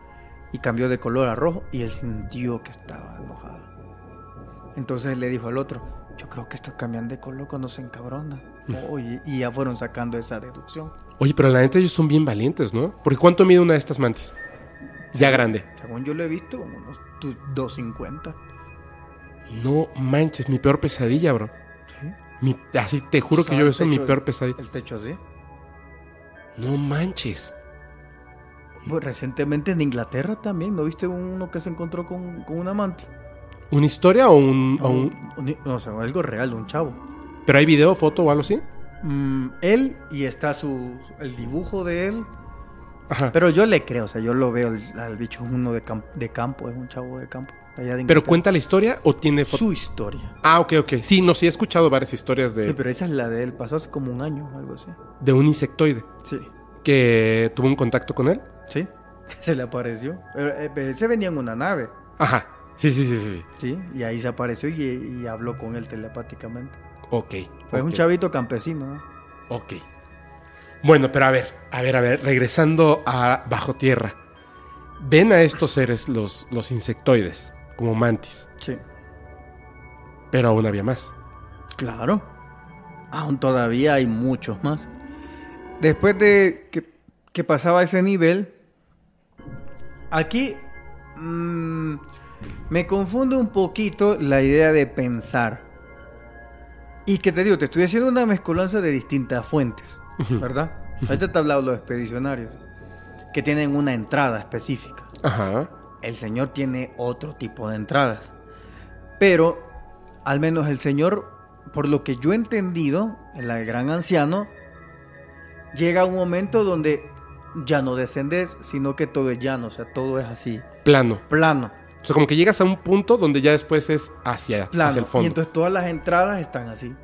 y cambió de color a rojo y él sintió que estaba enojada. Entonces le dijo al otro, yo creo que estos cambian de color cuando se encabronan. Oh, y, ya fueron sacando esa deducción. Oye, pero la neta ellos son bien valientes, ¿no? Porque ¿cuánto mide una de estas mantis? Ya grande. Según yo lo he visto, como unos tu- 250. No manches, mi peor pesadilla, bro. ¿Sí? Mi- así te juro que yo eso es mi peor pesadilla. El techo así. No manches. Bueno, recientemente en Inglaterra también, ¿no viste uno que se encontró con, con un amante? ¿Una historia o un, o un- Un- un- o sea, algo real de un chavo. ¿Pero hay video, foto o algo así? Mm, él y está su el dibujo de él. Ajá. Pero yo le creo, o sea, yo lo veo al, bicho, es uno de, de campo, es un chavo de campo. De allá de ¿Pero cuenta la historia o tiene foto? su historia. Ah, ok, ok. Sí, no, sí he escuchado varias historias Sí, de, pero esa es la de él, pasó hace como un año, algo así. de un insectoide Sí. que tuvo un contacto con él. Sí, se le apareció. Eh, él se venía en una nave, Ajá. Sí, sí, sí, sí. sí. ¿sí? Y ahí se apareció y, y habló con él telepáticamente. Ok. Fue un chavito campesino, ¿no? Ok. Bueno, pero a ver, a ver, a ver, regresando a bajo tierra. Ven a estos seres, los, los insectoides, como mantis, Sí. pero aún había más. Claro. Aún todavía hay muchos más. Después de que, que pasaba ese nivel, aquí mm, me confunde un poquito la idea de pensar. Y que te digo, te estoy haciendo una mezcolanza de distintas fuentes. ¿verdad? Ahorita te he hablado de los expedicionarios, que tienen una entrada específica. Ajá. El Señor tiene otro tipo de entradas. Pero, al menos el Señor, por lo que yo he entendido, el gran anciano, llega a un momento donde ya no descendes, sino que todo es llano, o sea, todo es así, Plano. plano, O sea, como que llegas a un punto donde ya después es hacia, plano. hacia el Y fondo. entonces todas las entradas están así.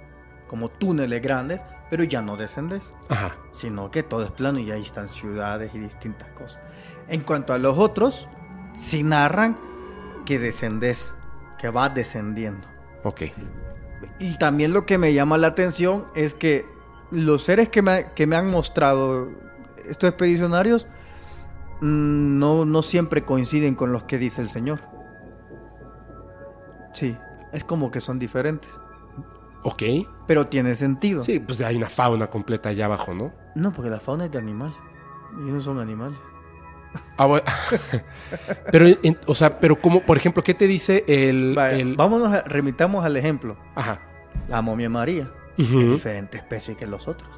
como túneles grandes, pero ya no descendes, Ajá. sino que todo es plano y ahí están ciudades y distintas cosas. En cuanto a los otros, sí narran que descendes, que vas descendiendo. Ok. Y también lo que me llama la atención es que los seres que me, que me han mostrado estos expedicionarios mm, no, no siempre coinciden con los que dice el Señor. Sí, es como que son diferentes. Ok. Pero tiene sentido. Sí, pues hay una fauna completa allá abajo, ¿no? No, porque la fauna es de animal. Y no son animales. Ah, bueno. pero, en- o sea, pero como, por ejemplo, ¿qué te dice el... Vámonos, a- remitamos al ejemplo. Ajá. La momia María. Ujú. Es diferente especie que los otros.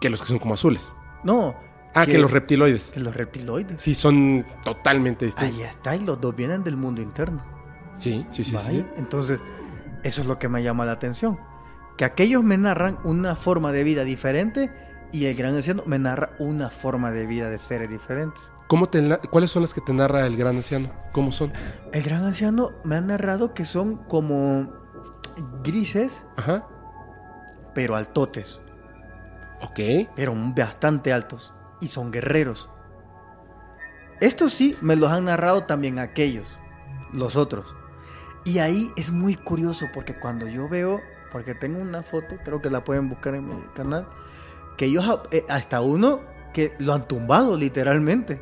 Que los que son como azules. No. Ah, que, los reptiloides. que los reptiloides. Sí, son totalmente distintos. Ahí está, y los dos vienen del mundo interno. Sí, sí, sí, sí. Entonces, eso es lo que me llama la atención. Que aquellos me narran una forma de vida diferente y el gran anciano me narra una forma de vida de seres diferentes. ¿Cómo te, ¿Cuáles son las que te narra el gran anciano? ¿Cómo son? El gran anciano me ha narrado que son como grises, Ajá. pero altotes, Ok. pero bastante altos. Y son guerreros. Estos sí me los han narrado también aquellos, los otros. Y ahí es muy curioso porque cuando yo veo, porque tengo una foto, creo que la pueden buscar en mi canal, que ellos, eh, hasta uno que lo han tumbado literalmente.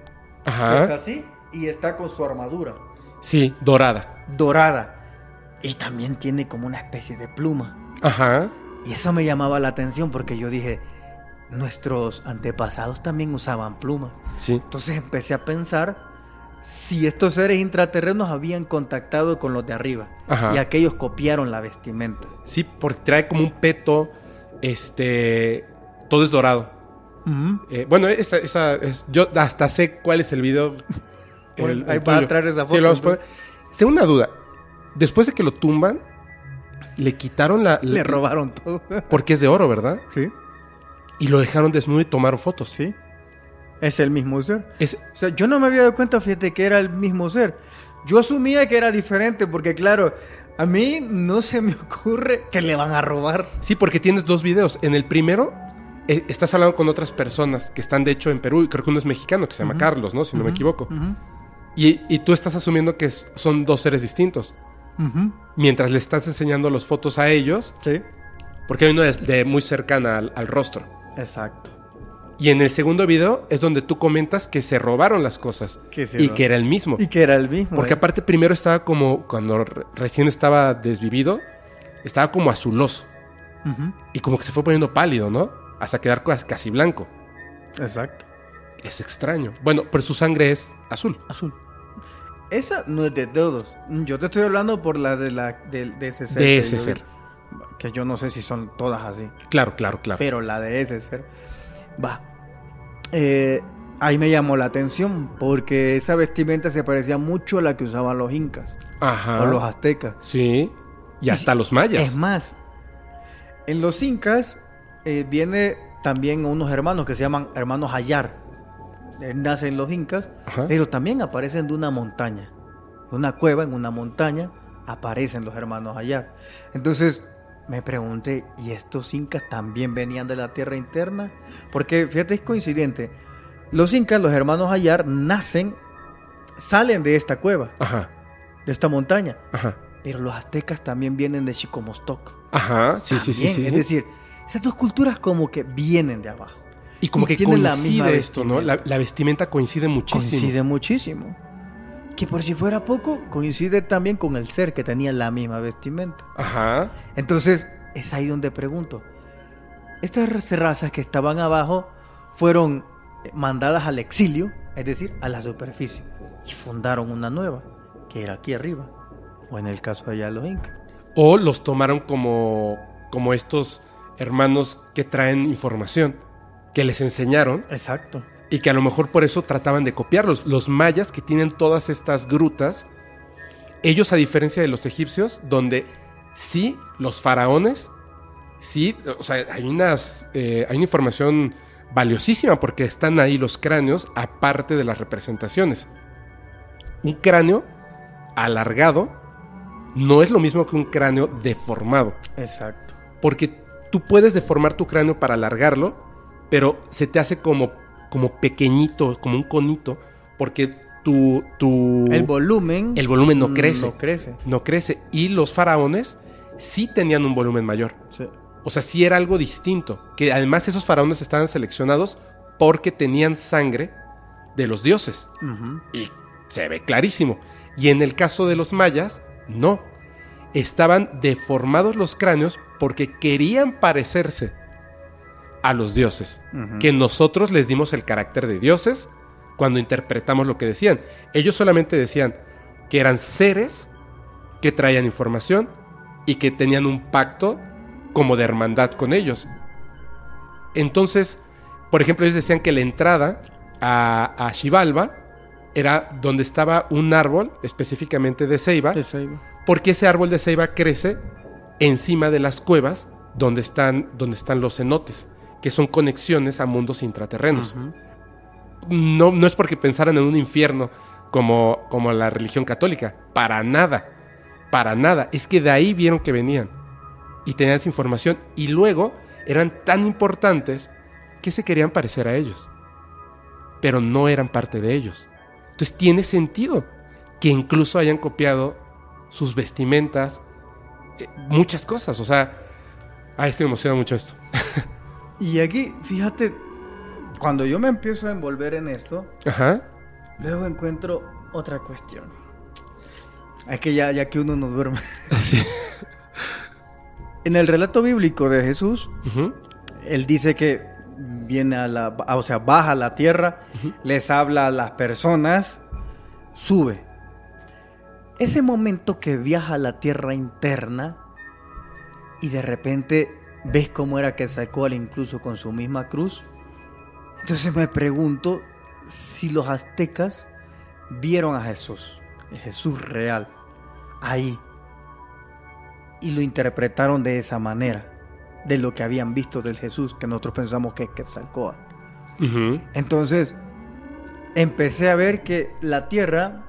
Que Está Ajá. así y está con su armadura Sí, dorada. dorada. Y también tiene como una especie de pluma. Ajá. Y eso me llamaba la atención porque yo dije, nuestros antepasados también usaban plumas. Sí. Entonces empecé a pensar si estos seres intraterrenos habían contactado con los de arriba. Ajá. Y aquellos copiaron la vestimenta. Sí, porque trae como un peto, este, todo es dorado. Eh, bueno, esa, esa es, yo hasta sé cuál es el video. Bueno, ahí vas a tuyo. traer esa foto, vamos poner. Tengo una duda. Después de que lo tumban, le quitaron la... Le robaron todo. Porque es de oro, ¿verdad? sí, Y lo dejaron desnudo y tomaron fotos. sí. Es el mismo ser. Es, O sea, yo no me había dado cuenta, fíjate, que era el mismo ser. Yo asumía que era diferente porque, claro, a mí no se me ocurre que le van a robar. sí, porque tienes dos videos. En el primero, eh, estás hablando con otras personas que están, de hecho, en Perú. Y creo que uno es mexicano, que se llama. Carlos, ¿no? Si no me equivoco. Y, y tú estás asumiendo que es- son dos seres distintos. Mientras le estás enseñando las fotos a ellos, Sí, porque hay una de, de muy cercana al, al rostro. exacto. Y en el segundo video es donde tú comentas que se robaron las cosas. Que se y que era el mismo. Y que era el mismo. Porque ¿eh? aparte primero estaba como, cuando re- recién estaba desvivido, estaba como azuloso. Y como que se fue poniendo pálido, ¿no? Hasta quedar casi, casi blanco. Exacto. Es extraño. Bueno, pero su sangre es azul. Azul. Esa no es de todos. Yo te estoy hablando por la de la de, de ese ser. De que ese yo ser. Que yo no sé si son todas así. Claro, claro, claro. Pero la de ese ser. Va. Eh, ahí me llamó la atención. Porque esa vestimenta se parecía mucho a la que usaban los incas. Ajá. O los aztecas. Sí. Y hasta los mayas. Es más, en los incas eh, viene también unos hermanos que se llaman hermanos Ayar. Eh, nacen los incas, Ajá. pero también aparecen de una montaña. De una cueva en una montaña aparecen los hermanos Ayar. Entonces me pregunté, ¿y estos incas también venían de la tierra interna? Porque fíjate, es coincidente. Los incas, los hermanos Ayar, nacen, salen de esta cueva, Ajá. de esta montaña. Ajá. Pero los aztecas también vienen de Chicomostoc. Ajá. Sí, sí, sí. Es decir, esas dos culturas como que vienen de abajo. y como y que tienen la coincide misma esto, ¿no? La, vestimenta. la vestimenta coincide muchísimo. Coincide muchísimo. Que por si fuera poco, coincide también con el ser que tenía la misma vestimenta. Ajá. Entonces, es ahí donde pregunto. Estas razas que estaban abajo fueron eh, mandadas al exilio, es decir, a la superficie, y fundaron una nueva, que era aquí arriba, o en el caso de allá de los incas. O los tomaron como, como estos hermanos que traen información, que les enseñaron Exacto. y que a lo mejor por eso trataban de copiarlos. Los mayas que tienen todas estas grutas, ellos a diferencia de los egipcios, donde sí, los faraones, sí, o sea, hay, unas, eh, hay una información valiosísima porque están ahí los cráneos aparte de las representaciones. Un cráneo alargado no es lo mismo que un cráneo deformado. Exacto. porque tú puedes deformar tu cráneo para alargarlo, pero se te hace como, como pequeñito, como un conito, porque tu, tu El volumen. el volumen no crece. No crece. no crece. Y los faraones sí tenían un volumen mayor. Sí. O sea, sí era algo distinto. Que además esos faraones estaban seleccionados porque tenían sangre de los dioses. Y se ve clarísimo. Y en el caso de los mayas, no. Estaban deformados los cráneos porque querían parecerse a los dioses. Que nosotros les dimos el carácter de dioses cuando interpretamos lo que decían. Ellos solamente decían que eran seres que traían información y que tenían un pacto como de hermandad con ellos. Entonces, por ejemplo, ellos decían que la entrada a, a Xibalba era donde estaba un árbol, específicamente de ceiba, ahí va. Porque ese árbol de ceiba crece encima de las cuevas donde están, donde están los cenotes, que son conexiones a mundos intraterrenos. No, no es porque pensaran en un infierno como, como la religión católica, para nada, para nada. Es que de ahí vieron que venían y tenían esa información y luego eran tan importantes que se querían parecer a ellos, pero no eran parte de ellos. Entonces tiene sentido que incluso hayan copiado sus vestimentas, eh, muchas cosas. O sea, ay, es que me emociona mucho esto. Y aquí, fíjate, cuando yo me empiezo a envolver en esto, Ajá. luego encuentro otra cuestión. Es que ya, ya que uno no duerme. Sí. En el relato bíblico de Jesús, él dice que viene a la, o sea, baja a la tierra, les habla a las personas, sube. Ese momento que viaja a la tierra interna y de repente ves cómo era que sacó al incluso con su misma cruz. Entonces me pregunto si los aztecas vieron a Jesús, el Jesús real, ahí y lo interpretaron de esa manera, de lo que habían visto del Jesús que nosotros pensamos que es Quetzalcóatl. Entonces, empecé a ver que la Tierra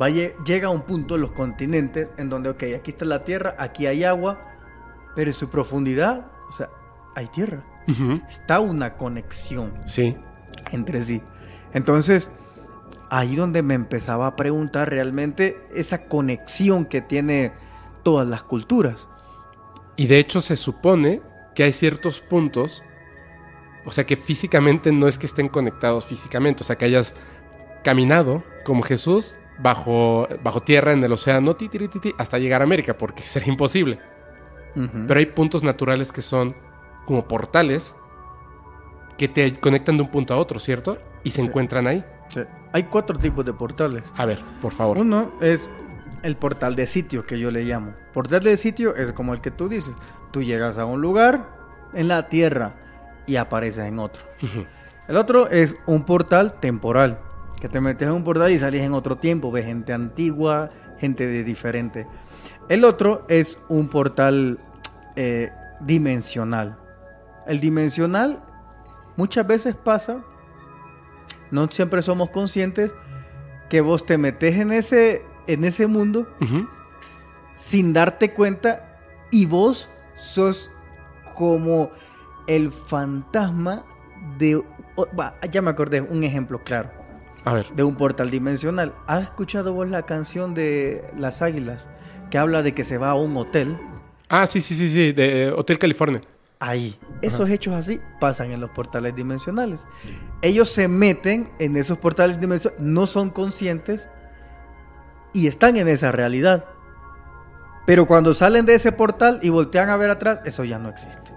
va, lle- llega a un punto, los continentes, en donde, ok, aquí está la Tierra, aquí hay agua, pero en su profundidad, o sea, hay tierra. Está una conexión Sí. entre sí. Entonces, ahí donde me empezaba a preguntar realmente esa conexión que tiene todas las culturas. Y de hecho se supone que hay ciertos puntos, o sea que físicamente no es que estén conectados físicamente, o sea que hayas caminado como Jesús bajo, bajo tierra en el océano ti, ti, ti, ti, hasta llegar a América, porque sería imposible. Pero hay puntos naturales que son como portales que te conectan de un punto a otro, ¿cierto? Y se Sí. encuentran ahí. Sí. Hay cuatro tipos de portales. A ver, por favor. Uno es el portal de sitio que yo le llamo. Portal de sitio es como el que tú dices. Tú llegas a un lugar en la tierra y apareces en otro. El otro es un portal temporal. Que te metes en un portal y sales en otro tiempo. Ves gente antigua, gente de diferente. El otro es un portal eh, dimensional. El dimensional muchas veces pasa, no siempre somos conscientes, que vos te metes en ese, en ese mundo sin darte cuenta y vos sos como el fantasma de... ya me acordé, un ejemplo claro, A ver. de un portal dimensional. ¿Has escuchado vos la canción de Las Águilas que habla de que se va a un hotel? Ah, sí, sí, sí, sí, de Hotel California. Ahí. Esos hechos así pasan en los portales dimensionales. Ellos se meten en esos portales dimensionales, no son conscientes y están en esa realidad. Pero cuando salen de ese portal y voltean a ver atrás, eso ya no existe.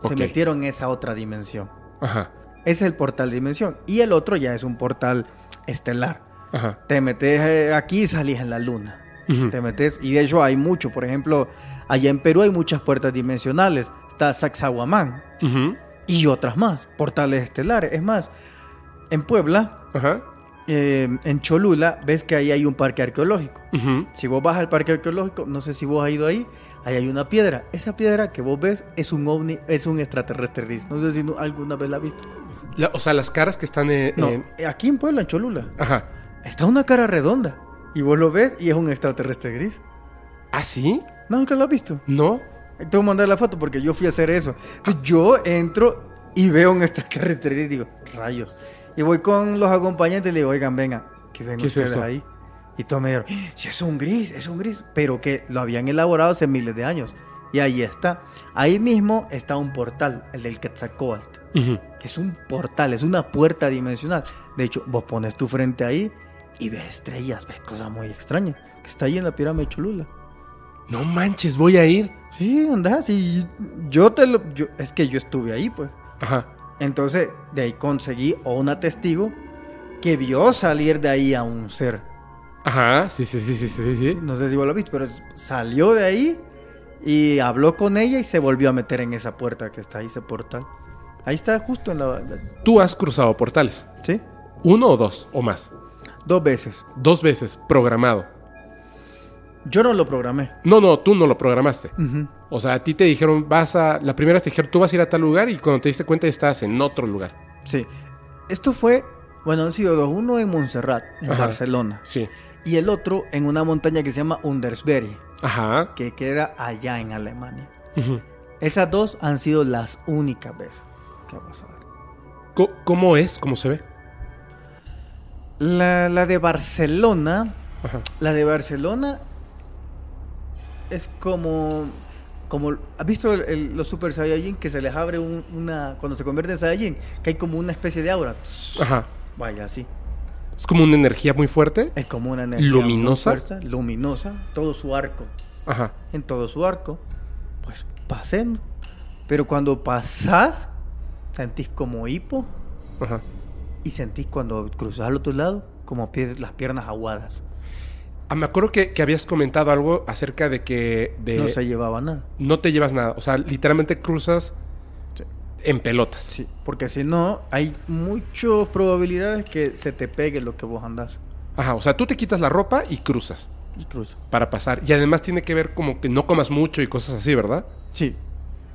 Se metieron en esa otra dimensión. Ajá, es el portal dimensión. Y el otro ya es un portal estelar. ajá. Te metes eh, aquí y salís en la luna. Te metes, y de hecho hay mucho. Por ejemplo, allá en Perú hay muchas puertas dimensionales. Está Sacsayhuamán Ujú. y otras más, portales estelares. Es más, en Puebla, Ajá. Eh, en Cholula, ves que ahí hay un parque arqueológico. Ujú. Si vos vas al parque arqueológico, no sé si vos has ido ahí, ahí hay una piedra. Esa piedra que vos ves es un ovni, es un extraterrestre gris. No sé si no- alguna vez la has visto. La- o sea, las caras que están eh, No, en... aquí en Puebla, en Cholula, Ajá. está una cara redonda. Y vos lo ves y es un extraterrestre gris. ¿Ah, sí? ¿No, ¿Nunca lo has visto? ¿No? Te voy a mandar la foto porque yo fui a hacer eso. Yo entro y veo un extraterrestre y digo, rayos. Y voy con los acompañantes y le digo, oigan, vengan, que ven ¿Qué es ustedes esto? ahí. Y todos me dijeron, "Sí, es un gris, es un gris. Pero que lo habían elaborado hace miles de años. Y ahí está. Ahí mismo está un portal, el del Quetzalcóatl. Ujú. Que es un portal, es una puerta dimensional. De hecho, vos pones tu frente ahí y ves estrellas, ves cosas muy extrañas. Que está ahí en la pirámide de Cholula. No manches, voy a ir. Sí, andás y yo te lo... yo- es que yo estuve ahí, pues. Ajá. Entonces, de ahí conseguí a una testigo que vio salir de ahí a un ser. Ajá, sí, sí, sí, sí, sí, sí. No sé si vos lo viste, pero salió de ahí y habló con ella y se volvió a meter en esa puerta que está ahí, ese portal. Ahí está justo en la... la- Tú has cruzado portales. ¿Sí? Uno o dos, o más. Dos veces. Dos veces, programado. Yo no lo programé. No, no, tú no lo programaste. Ujú. O sea, a ti te dijeron, vas a... La primera vez te dijeron, tú vas a ir a tal lugar y cuando te diste cuenta estabas en otro lugar. Sí. Esto fue, bueno, han sido dos. Uno en Montserrat, en Ajá. Barcelona. Sí. Y el otro en una montaña que se llama Undersberg, Ajá. que queda allá en Alemania. Ujú. Esas dos han sido las únicas veces que ha pasado. ¿Cómo es? ¿Cómo se ve? La, la de Barcelona, Ajá. la de Barcelona es como, como, ¿has visto el- el- los Super Saiyajin que se les abre un- una, cuando se convierte en Saiyajin, que hay como una especie de aura? Ajá. Vaya, así. Es como una energía muy fuerte. Es como una energía ¿Luminosa? muy fuerte, luminosa, todo su arco. Ajá. en todo su arco, pues pasemos. Pero cuando pasás, sentís como hipo Ajá. y sentís cuando cruzas al otro lado, como pier- las piernas aguadas. Ah, me acuerdo que, que habías comentado algo acerca de que de, No se llevaba nada. no te llevas nada. O sea, literalmente cruzas Sí. en pelotas. Sí, porque si no, hay muchas probabilidades que se te pegue lo que vos andás. Ajá. O sea, tú te quitas la ropa y cruzas Y cruzas. para pasar. Y además tiene que ver como que no comas mucho y cosas así, ¿verdad? Sí,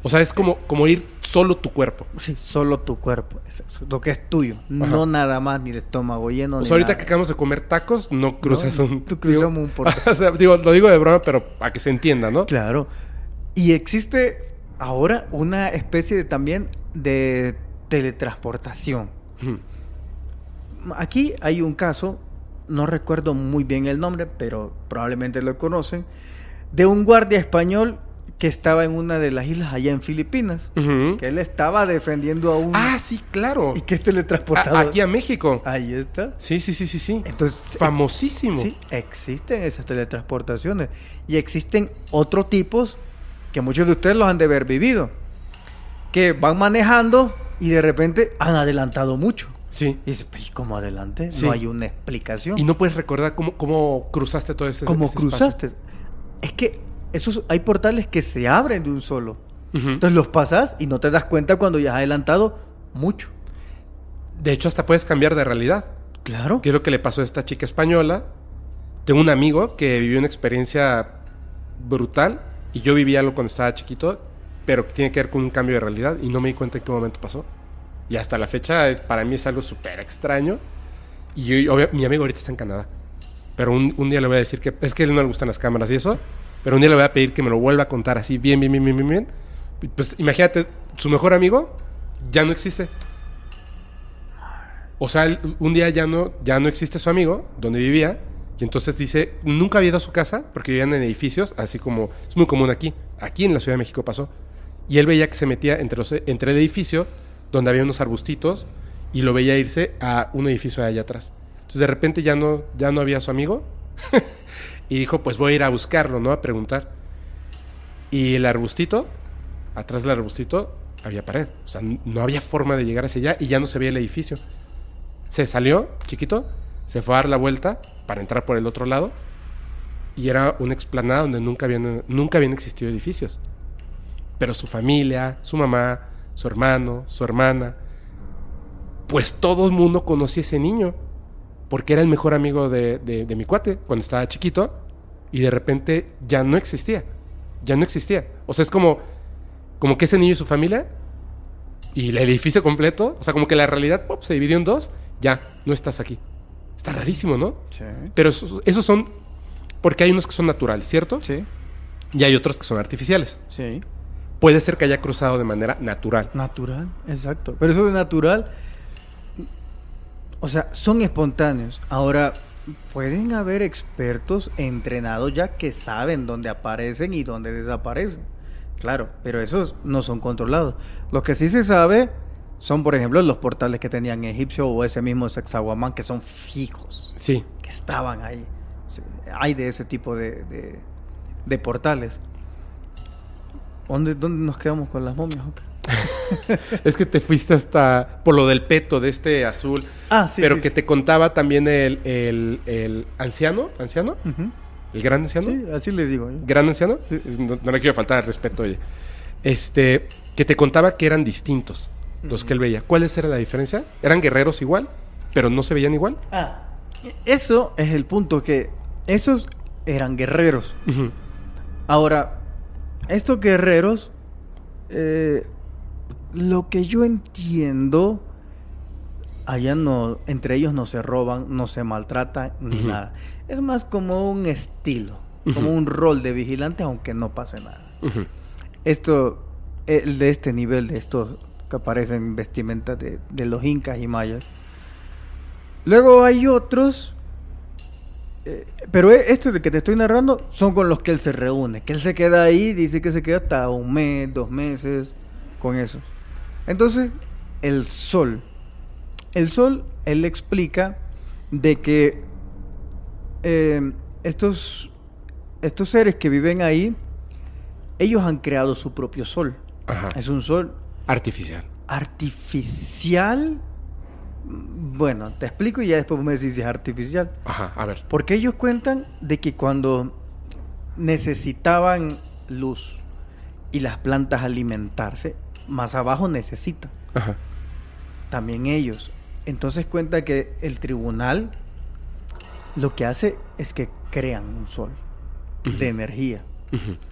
O sea, es como, como ir solo tu cuerpo. sí, solo tu cuerpo. Es lo que es tuyo. Ajá. No nada más, ni el estómago lleno. O sea, ahorita nada. que acabamos de comer tacos, no cruzas No, un... tú cruzamos un portal. o sea, digo, lo digo de broma, pero para que se entienda, ¿no? Claro. Y existe ahora una especie de, también de teletransportación. Aquí hay un caso, no recuerdo muy bien el nombre, pero probablemente lo conocen, de un guardia español que estaba en una de las islas allá en Filipinas, que él estaba defendiendo a un... Ah, sí, claro. y que es teletransportado. A- aquí a México. Ahí está. Sí, sí, sí, sí, sí. Entonces, Famosísimo. Sí, existen esas teletransportaciones. Y existen otros tipos que muchos de ustedes los han de haber vivido. Que van manejando y de repente han adelantado mucho. Sí. Y dices, "Pero, ¿y cómo adelante? Sí. No hay una explicación. Y no puedes recordar cómo, cómo cruzaste todo ese ¿Cómo ese espacio. cruzaste? Es que esos, hay portales que se abren de un solo. Entonces los pasas y no te das cuenta cuando ya has adelantado mucho. De hecho, hasta puedes cambiar de realidad. Claro. ¿Qué es lo que le pasó a esta chica española? Tengo un amigo que vivió una experiencia brutal y yo viví algo cuando estaba chiquito, pero que tiene que ver con un cambio de realidad y no me di cuenta en qué momento pasó. Y hasta la fecha es, para mí es algo súper extraño. Y yo- mi amigo ahorita está en Canadá. Pero un, un día le voy a decir que es que a él no le gustan las cámaras y eso. Pero un día le voy a pedir que me lo vuelva a contar así bien, bien, bien, bien, bien, Pues imagínate, su mejor amigo ya no existe. O sea, un día ya no, ya no existe su amigo, donde vivía, y entonces dice, nunca había ido a su casa, porque vivían en edificios, así como es muy común aquí. Aquí en la Ciudad de México pasó. Y él veía que se metía entre, los, entre el edificio, donde había unos arbustitos, y lo veía irse a un edificio de allá atrás. Entonces de repente ya no, ya no había su amigo, y dijo, pues voy a ir a buscarlo, ¿no? A preguntar. Y el arbustito, atrás del arbustito, había pared. O sea, no había forma de llegar hacia allá y ya no se veía el edificio. Se salió, chiquito, se fue a dar la vuelta para entrar por el otro lado y era una explanada donde nunca habían, nunca habían existido edificios. Pero su familia, su mamá, su hermano, su hermana, pues todo el mundo conocía a ese niño porque era el mejor amigo de, de- de mi cuate cuando estaba chiquito y de repente ya no existía. Ya no existía. O sea, es como, como que ese niño y su familia y el edificio completo, o sea, como que la realidad pop, se dividió en dos, ya, no estás aquí. Está rarísimo, ¿no? Sí. Pero esos, esos son, porque hay unos que son naturales, ¿cierto? Sí. Y hay otros que son artificiales. Sí. puede ser que haya cruzado de manera natural. Natural, exacto. Pero eso de natural, o sea, son espontáneos. Ahora, pueden haber expertos entrenados ya que saben dónde aparecen y dónde desaparecen. Claro, pero esos no son controlados. Lo que sí se sabe son, por ejemplo, los portales que tenían egipcio o ese mismo Sexaguamán, que son fijos, Sí. que estaban ahí. Sí, hay de ese tipo de, de- de portales. ¿Dónde, ¿Dónde nos quedamos con las momias? ok? Es que te fuiste hasta por lo del peto de este azul. Ah, sí, pero sí, que sí. te contaba también el, el- el anciano, anciano, el gran anciano, Sí, así le digo gran anciano, Sí. No, no le quiero faltar al respeto, oye. Este, que te contaba que eran distintos los que él veía. ¿Cuál era la diferencia? ¿Eran guerreros igual, pero no se veían igual? Ah, eso es el punto, que esos eran guerreros. Ahora, estos guerreros, eh, lo que yo entiendo, allá no, entre ellos no se roban, no se maltratan, ni nada. Es más como un estilo, como un rol de vigilante, aunque no pase nada. Esto, el de este nivel, de estos que aparecen en vestimentas de, de los incas y mayas. Luego hay otros, eh, pero e- estos de que te estoy narrando son con los que él se reúne, que él se queda ahí, dice que se queda hasta un mes, dos meses, con esos. Entonces, el sol. El sol, él explica de que eh, estos, estos seres que viven ahí, ellos han creado su propio sol. Ajá. Es un sol Artificial. artificial. Bueno, te explico y ya después me decís si es artificial. Ajá, a ver. Porque ellos cuentan de que cuando necesitaban luz y las plantas alimentarse, más abajo necesitan. Ajá. También ellos. Entonces cuenta que el tribunal lo que hace es que crean un sol de energía.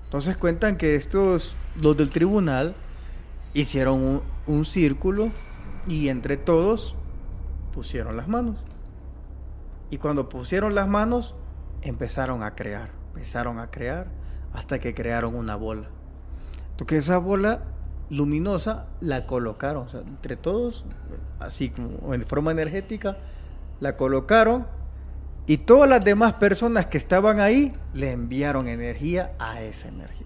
Entonces cuentan que estos, los del tribunal, hicieron un, un círculo y entre todos pusieron las manos. Y cuando pusieron las manos, empezaron a crear, empezaron a crear hasta que crearon una bola. Porque esa bola luminosa la colocaron, o sea, entre todos, así como en forma energética, la colocaron y todas las demás personas que estaban ahí le enviaron energía a esa energía.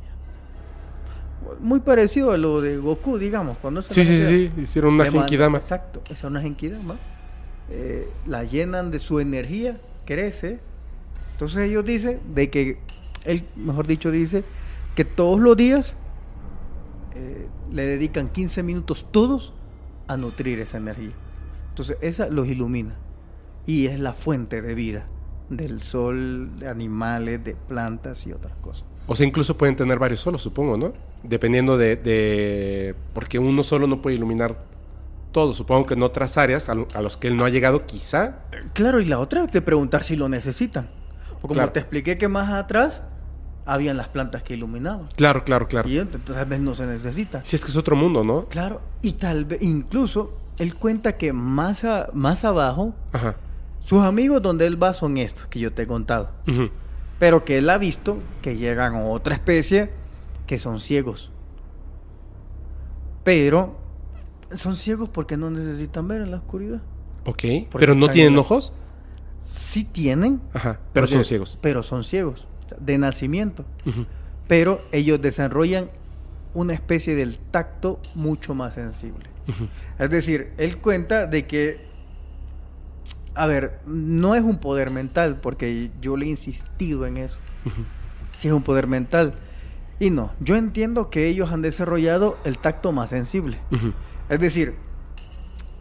Muy parecido a lo de Goku, digamos, cuando Sí, sí, sí, hicieron una genkidama. Exacto, esa es una genkidama. Eh, la llenan de su energía, crece. Entonces ellos dicen de que, él, mejor dicho, dice que todos los días eh, le dedican 15 minutos todos a nutrir esa energía. Entonces esa los ilumina y es la fuente de vida del sol, de animales, de plantas y otras cosas. O sea, incluso pueden tener varios solos, supongo, ¿no? Dependiendo de, de- Porque uno solo no puede iluminar todo. Supongo que en otras áreas a, a los que él no ha llegado, quizá. Claro, y la otra es de preguntar si lo necesitan. Porque como Claro. te expliqué que más atrás habían las plantas que iluminaban. Claro, claro, claro. Y entonces tal vez no se necesita. Si es que es otro mundo, ¿no? Claro, y tal vez, incluso, él cuenta que más, a- más abajo, Ajá. sus amigos donde él va son estos que yo te he contado. Ujú. Pero que él ha visto que llegan a otra especie que son ciegos. Pero son ciegos porque no necesitan ver en la oscuridad. Ok. Porque ¿Pero no tienen la- ojos? Sí tienen, Ajá. Pero porque- son ciegos. Pero son ciegos, de nacimiento. Pero ellos desarrollan una especie del tacto mucho más sensible. Es decir, él cuenta de que, a ver, no es un poder mental, porque yo le he insistido en eso. Si es un poder mental. Y no, yo entiendo que ellos han desarrollado el tacto más sensible. Es decir,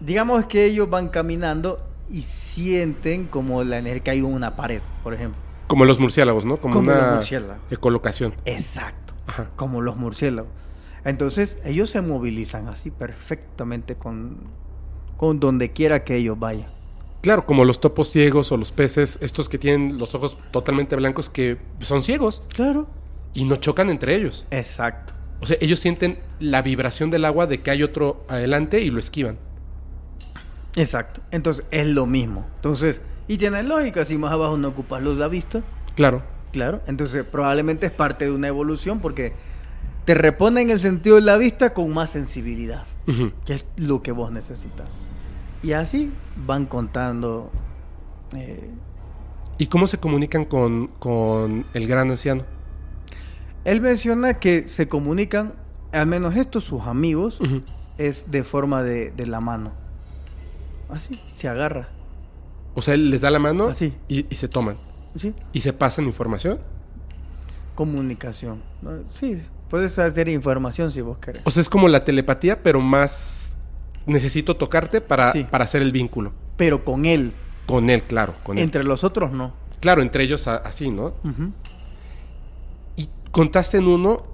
digamos que ellos van caminando y sienten como la energía que hay una pared, por ejemplo. Como los murciélagos, ¿no? Como, Como los una murciélagos. ecolocación. Exacto. Ajá. Como los murciélagos. Entonces, ellos se movilizan así perfectamente con, con donde quiera que ellos vayan. Claro, como los topos ciegos o los peces, estos que tienen los ojos totalmente blancos que son ciegos Claro. y no chocan entre ellos. Exacto. O sea, ellos sienten la vibración del agua de que hay otro adelante y lo esquivan. Exacto. Entonces, es lo mismo. Entonces, y tiene lógica, si más abajo no ocupas luz de vista, Claro. claro. Entonces, probablemente es parte de una evolución porque te reponen el sentido de la vista con más sensibilidad, que es lo que vos necesitas. Y así van contando. eh, ¿Y cómo se comunican con, con el gran anciano? él menciona que se comunican, al menos estos, sus amigos, es de forma de, de la mano. Así, se agarra. O sea, él les da la mano Así. y, y se toman. ¿Sí? Y se pasan información. Comunicación. Sí, puedes hacer información si vos querés. O sea, es como la telepatía, pero más necesito tocarte para, Sí. para hacer el vínculo. Pero con él. Con él, claro, con él. Entre los otros no. Claro, entre ellos así, ¿no? Y contaste en uno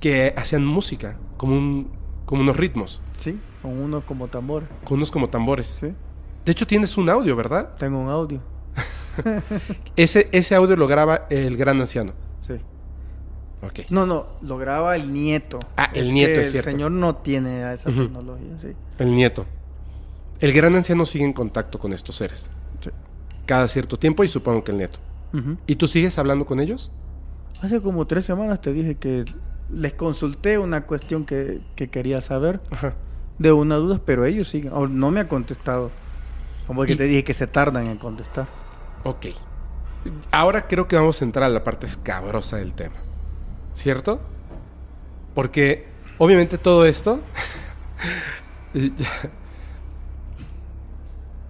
que hacían música, como, un, como unos ritmos, Sí, con uno como tambor. con unos como tambores. Sí, De hecho, tienes un audio, ¿verdad? tengo un audio. Ese, ese audio lo graba el gran anciano. Sí. Ok. No, no, lo graba el nieto. Ah, el nieto, que es cierto. El señor no tiene esa tecnología, sí. El nieto. El gran anciano sigue en contacto con estos seres. Sí. Cada cierto tiempo y supongo que el nieto. ¿Y tú sigues hablando con ellos? Hace como tres semanas te dije que les consulté una cuestión que, que quería saber Ajá. de una duda, pero ellos siguen. no me han contestado. Como que Y- te dije que se tardan en contestar. Ok. Ahora creo que vamos a entrar a la parte escabrosa del tema. ¿Cierto? Porque obviamente todo esto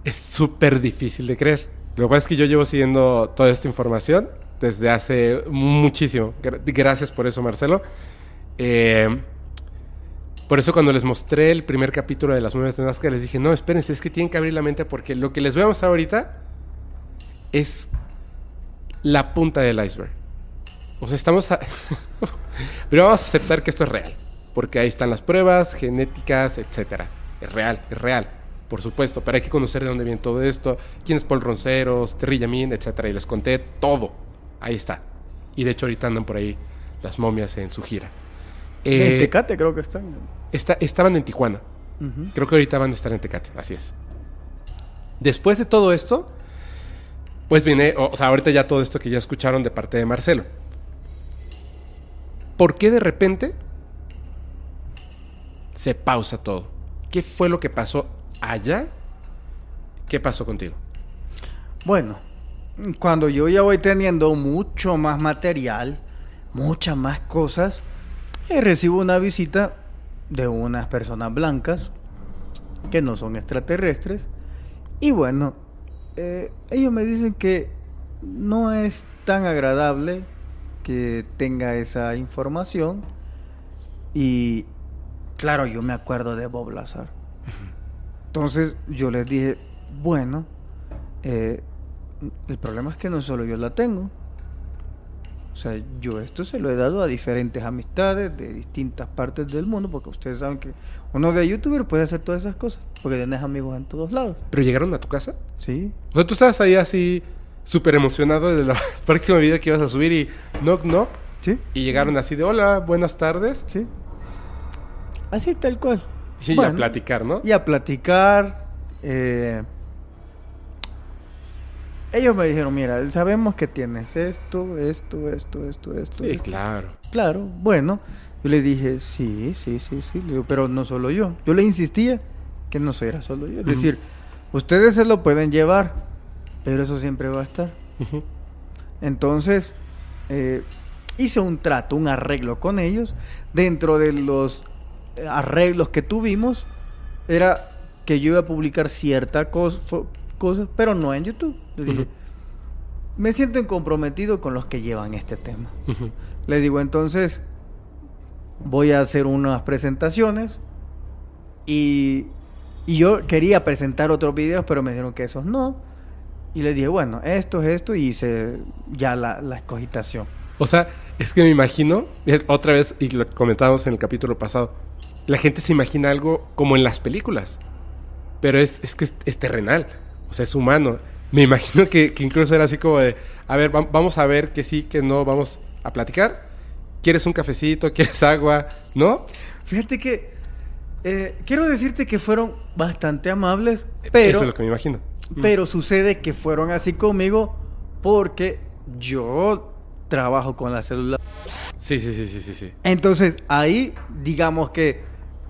es súper difícil de creer. Lo que pasa es que yo llevo siguiendo toda esta información desde hace muchísimo. Gra- Gracias por eso, Marcelo. Eh, por eso cuando les mostré el primer capítulo de las nueve de Nazca, les dije, no, espérense, es que tienen que abrir la mente porque lo que les voy a mostrar ahorita es la punta del iceberg. O sea, estamos... a- Pero vamos a aceptar que esto es real. Porque ahí están las pruebas genéticas, etcétera. Es real, es real. Por supuesto, pero hay que conocer de dónde viene todo esto. Quién es Paul Ronceros, Terry Yamin, etcétera. Y les conté todo. Ahí está. Y de hecho ahorita andan por ahí las momias en su gira. En Eh, Tecate creo que están. está- estaban en Tijuana. Creo que ahorita van a estar en Tecate, así es. Después de todo esto, pues viene, o, o sea, ahorita ya todo esto que ya escucharon de parte de Marcelo. ¿Por qué de repente se pausa todo? ¿Qué fue lo que pasó allá? ¿Qué pasó contigo? Bueno, cuando yo ya voy teniendo mucho más material, muchas más cosas, eh, recibo una visita de unas personas blancas que no son extraterrestres. Y bueno, eh, ellos me dicen que no es tan agradable que tenga esa información. Y claro, yo me acuerdo de Bob Lazar. Entonces yo les dije, bueno, eh, el problema es que no solo yo la tengo. O sea, yo esto se lo he dado a diferentes amistades de distintas partes del mundo, porque ustedes saben que uno de youtuber puede hacer todas esas cosas, porque tienes amigos en todos lados. ¿Pero llegaron a tu casa? Sí. O sea, tú estabas ahí así súper emocionado de la próxima video que ibas a subir y knock knock Sí. y llegaron así de hola, buenas tardes Sí. Así tal cual. y a platicar, ¿no? Y a platicar. eh, ellos me dijeron, mira, sabemos que tienes esto, esto, esto, esto, esto. Sí, esto". claro. Claro, bueno. Yo le dije, sí, sí, sí, sí. Pero no solo yo. Yo le insistía que no era solo yo. Es decir, ustedes se lo pueden llevar, pero eso siempre va a estar. Entonces, eh, hice un trato, un arreglo con ellos. Dentro de los arreglos que tuvimos, era que yo iba a publicar cierta cos- fo- cosa, pero no en YouTube. Les dije, Ujú. me siento comprometido con los que llevan este tema. Ujú. Le digo, entonces voy a hacer unas presentaciones y, y yo quería presentar otros videos, pero me dijeron que esos no. Y le dije, bueno, esto es esto y hice ya la, la escogitación. O sea, es que me imagino, otra vez, y lo comentábamos en el capítulo pasado, la gente se imagina algo como en las películas, pero es, es que es, es terrenal, o sea, es humano. Me imagino que, que incluso era así como de, a ver, va- vamos a ver que sí, que no, vamos a platicar. ¿Quieres un cafecito? ¿Quieres agua? ¿No? Fíjate que eh, quiero decirte que fueron bastante amables, pero, Eso es lo que me imagino. pero sucede que fueron así conmigo porque yo trabajo con la célula. Sí, sí, sí, sí, sí, sí. Entonces, ahí, digamos que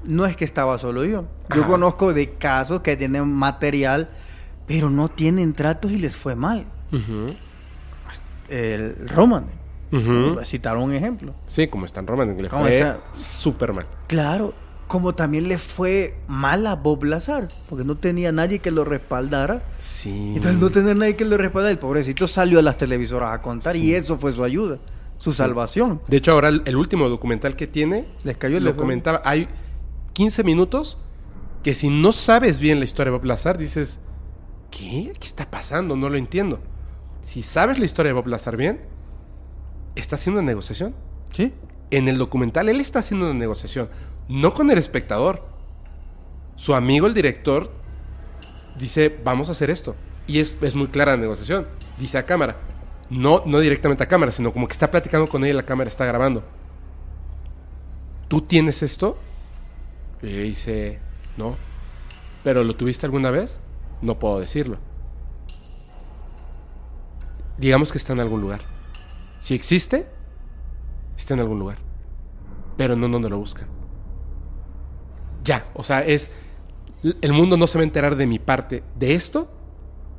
no es que estaba solo yo. Yo Ajá. conozco de casos que tienen material, pero no tienen tratos y les fue mal. Ujú, El Roman, ujú. voy a citar un ejemplo. Sí, como está en Roman, le ¿Cómo fue súper mal. Claro, como también le fue mal a Bob Lazar, porque no tenía nadie que lo respaldara. Sí. Entonces, no tener nadie que lo respaldara, el pobrecito salió a las televisoras a contar y eso fue su ayuda, su salvación. De hecho, ahora el, el último documental que tiene, Les cayó el lo teléfono. comentaba, hay 15 minutos que si no sabes bien la historia de Bob Lazar, dices, ¿qué? ¿Qué está pasando? No lo entiendo. Si sabes la historia de Bob Lazar bien, está haciendo una negociación. ¿Sí? En el documental él está haciendo una negociación, no con el espectador. Su amigo, el director, dice, vamos a hacer esto. Y es, es muy clara la negociación. Dice a cámara. No, no directamente a cámara, sino como que está platicando con ella y la cámara está grabando. ¿Tú tienes esto? Y dice, no. ¿Pero lo tuviste alguna vez? No puedo decirlo. Digamos que está en algún lugar. Si existe, está en algún lugar. Pero no donde lo buscan. Ya, o sea, es... El mundo no se va a enterar de mi parte de esto,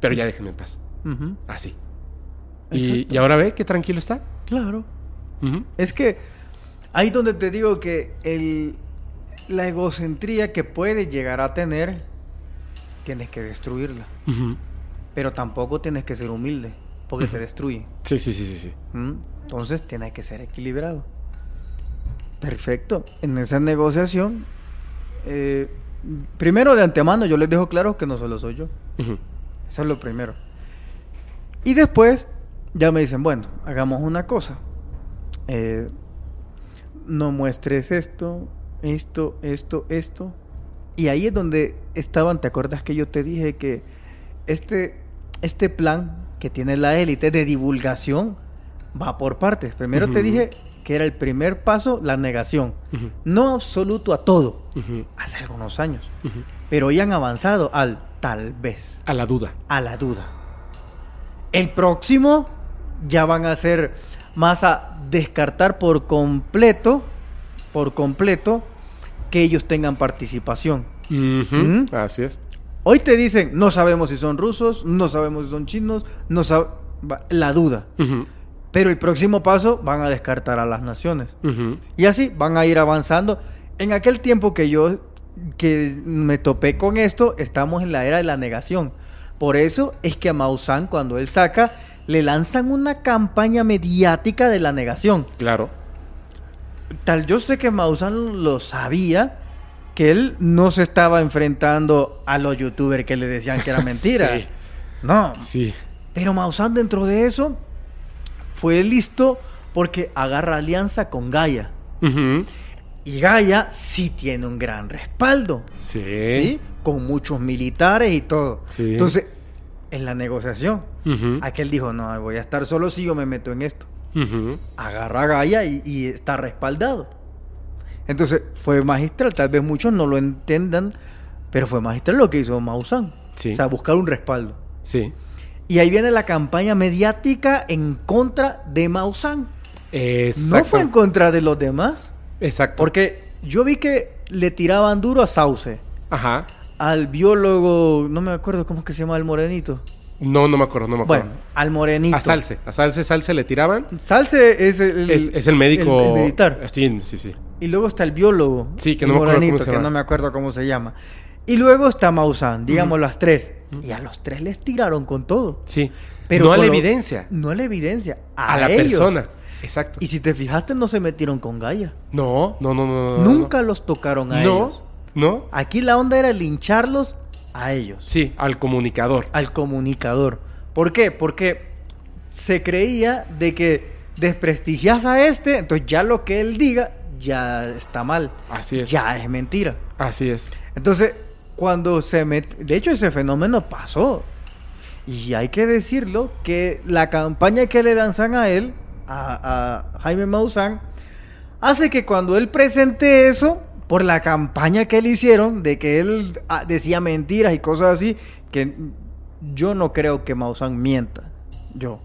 pero ya déjenme en paz. Así. Y, y ahora ve qué tranquilo está. Claro. Es que ahí donde te digo que el, la egocentría que puedes llegar a tener, tienes que destruirla. Pero tampoco tienes que ser humilde, porque te destruye. Sí, sí, sí, sí, sí. ¿Mm? Entonces tienes que ser equilibrado. Perfecto. En esa negociación, eh, primero de antemano yo les dejo claro que no solo soy yo. Eso es lo primero. Y después ya me dicen, bueno, hagamos una cosa. Eh, no muestres esto, esto, esto, esto. Y ahí es donde estaban, ¿te acuerdas que yo te dije que este, este plan que tiene la élite de divulgación va por partes? Primero te dije que era el primer paso, la negación. No absoluto a todo, hace algunos años. Pero hoy han avanzado al tal vez A la duda. a la duda. El próximo ya van a ser más a descartar por completo, por completo, que ellos tengan participación. ¿Mm? Así es. Hoy te dicen, no sabemos si son rusos, no sabemos si son chinos, no la duda. Pero el próximo paso van a descartar a las naciones. Y así van a ir avanzando. En aquel tiempo que yo que me topé con esto, estamos en la era de la negación. Por eso es que a Maussan, cuando él saca, le lanzan una campaña mediática de la negación. Claro. Tal yo sé que Maussan lo sabía, que él no se estaba enfrentando a los youtubers que le decían que era mentira. Sí. No, Sí. pero Maussan dentro de eso fue listo porque agarra alianza con Gaia. Y Gaia sí tiene un gran respaldo, Sí. ¿sí? Con muchos militares y todo. Sí. Entonces, en la negociación, Ujú. aquel dijo, no, voy a estar solo si yo me meto en esto. Agarra a Gaia y, y está respaldado. Entonces, fue magistral. Tal vez muchos no lo entiendan, pero fue magistral lo que hizo Maussan. Sí. O sea, buscar un respaldo. Sí. Y ahí viene la campaña mediática en contra de Maussan. Exacto. No fue en contra de los demás. Exacto. Porque yo vi que le tiraban duro a Sauce, Ajá. al biólogo, no me acuerdo cómo es que se llama el morenito. No, no me acuerdo, no me acuerdo. Bueno, al morenito. a Salce. A Salce, Salce le tiraban. Salce es el, es, es el médico. el- el militar. Sí, sí, sí. Y luego está el biólogo. Sí, que no me acuerdo cómo morenito, se que llama. no me acuerdo cómo se llama. Y luego está Maussan, digamos las tres. Y a los tres les tiraron con todo. Sí. Pero no a la evidencia. No a la evidencia. A, A, la ellos. persona. Exacto. Y si te fijaste, no se metieron con Gaia. No, no, no, no. no, Nunca los tocaron a No. ellos. No. Aquí la onda era lincharlos a ellos. Sí, al comunicador. al comunicador. ¿Por qué? Porque se creía de que desprestigias a este, entonces ya lo que él diga ya está mal. Así es. Ya es mentira. Así es. Entonces, cuando se met... De hecho, ese fenómeno pasó. Y hay que decirlo, que la campaña que le lanzan a él, a, a Jaime Maussan, hace que cuando él presente eso, por la campaña que le hicieron, de que él ah, decía mentiras y cosas así, que yo no creo que Maussan mienta. Yo,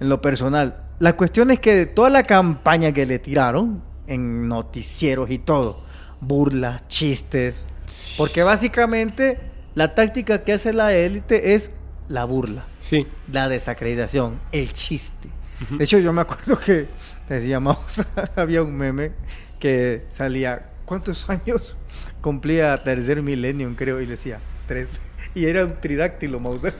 en lo personal, la cuestión es que de toda la campaña que le tiraron en noticieros y todo, burlas, chistes, porque básicamente la táctica que hace la élite es la burla, Sí. la desacreditación, el chiste. De hecho, yo me acuerdo que decíamos, había un meme que salía, ¿cuántos años cumplía tercer millennium, creo? Y decía, tres. Y era un tridáctilo, Mauser.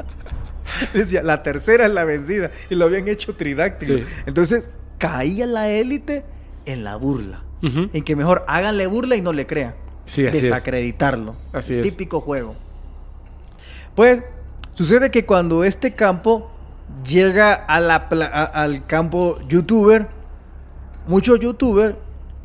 decía, la tercera es la vencida. Y lo habían hecho tridáctilo. Sí. Entonces, caía la élite en la burla. En que mejor háganle burla y no le crean. Sí, así es. Desacreditarlo. Así El es. Típico juego. Pues sucede que cuando este campo llega a la pla- a- al campo youtuber, muchos youtubers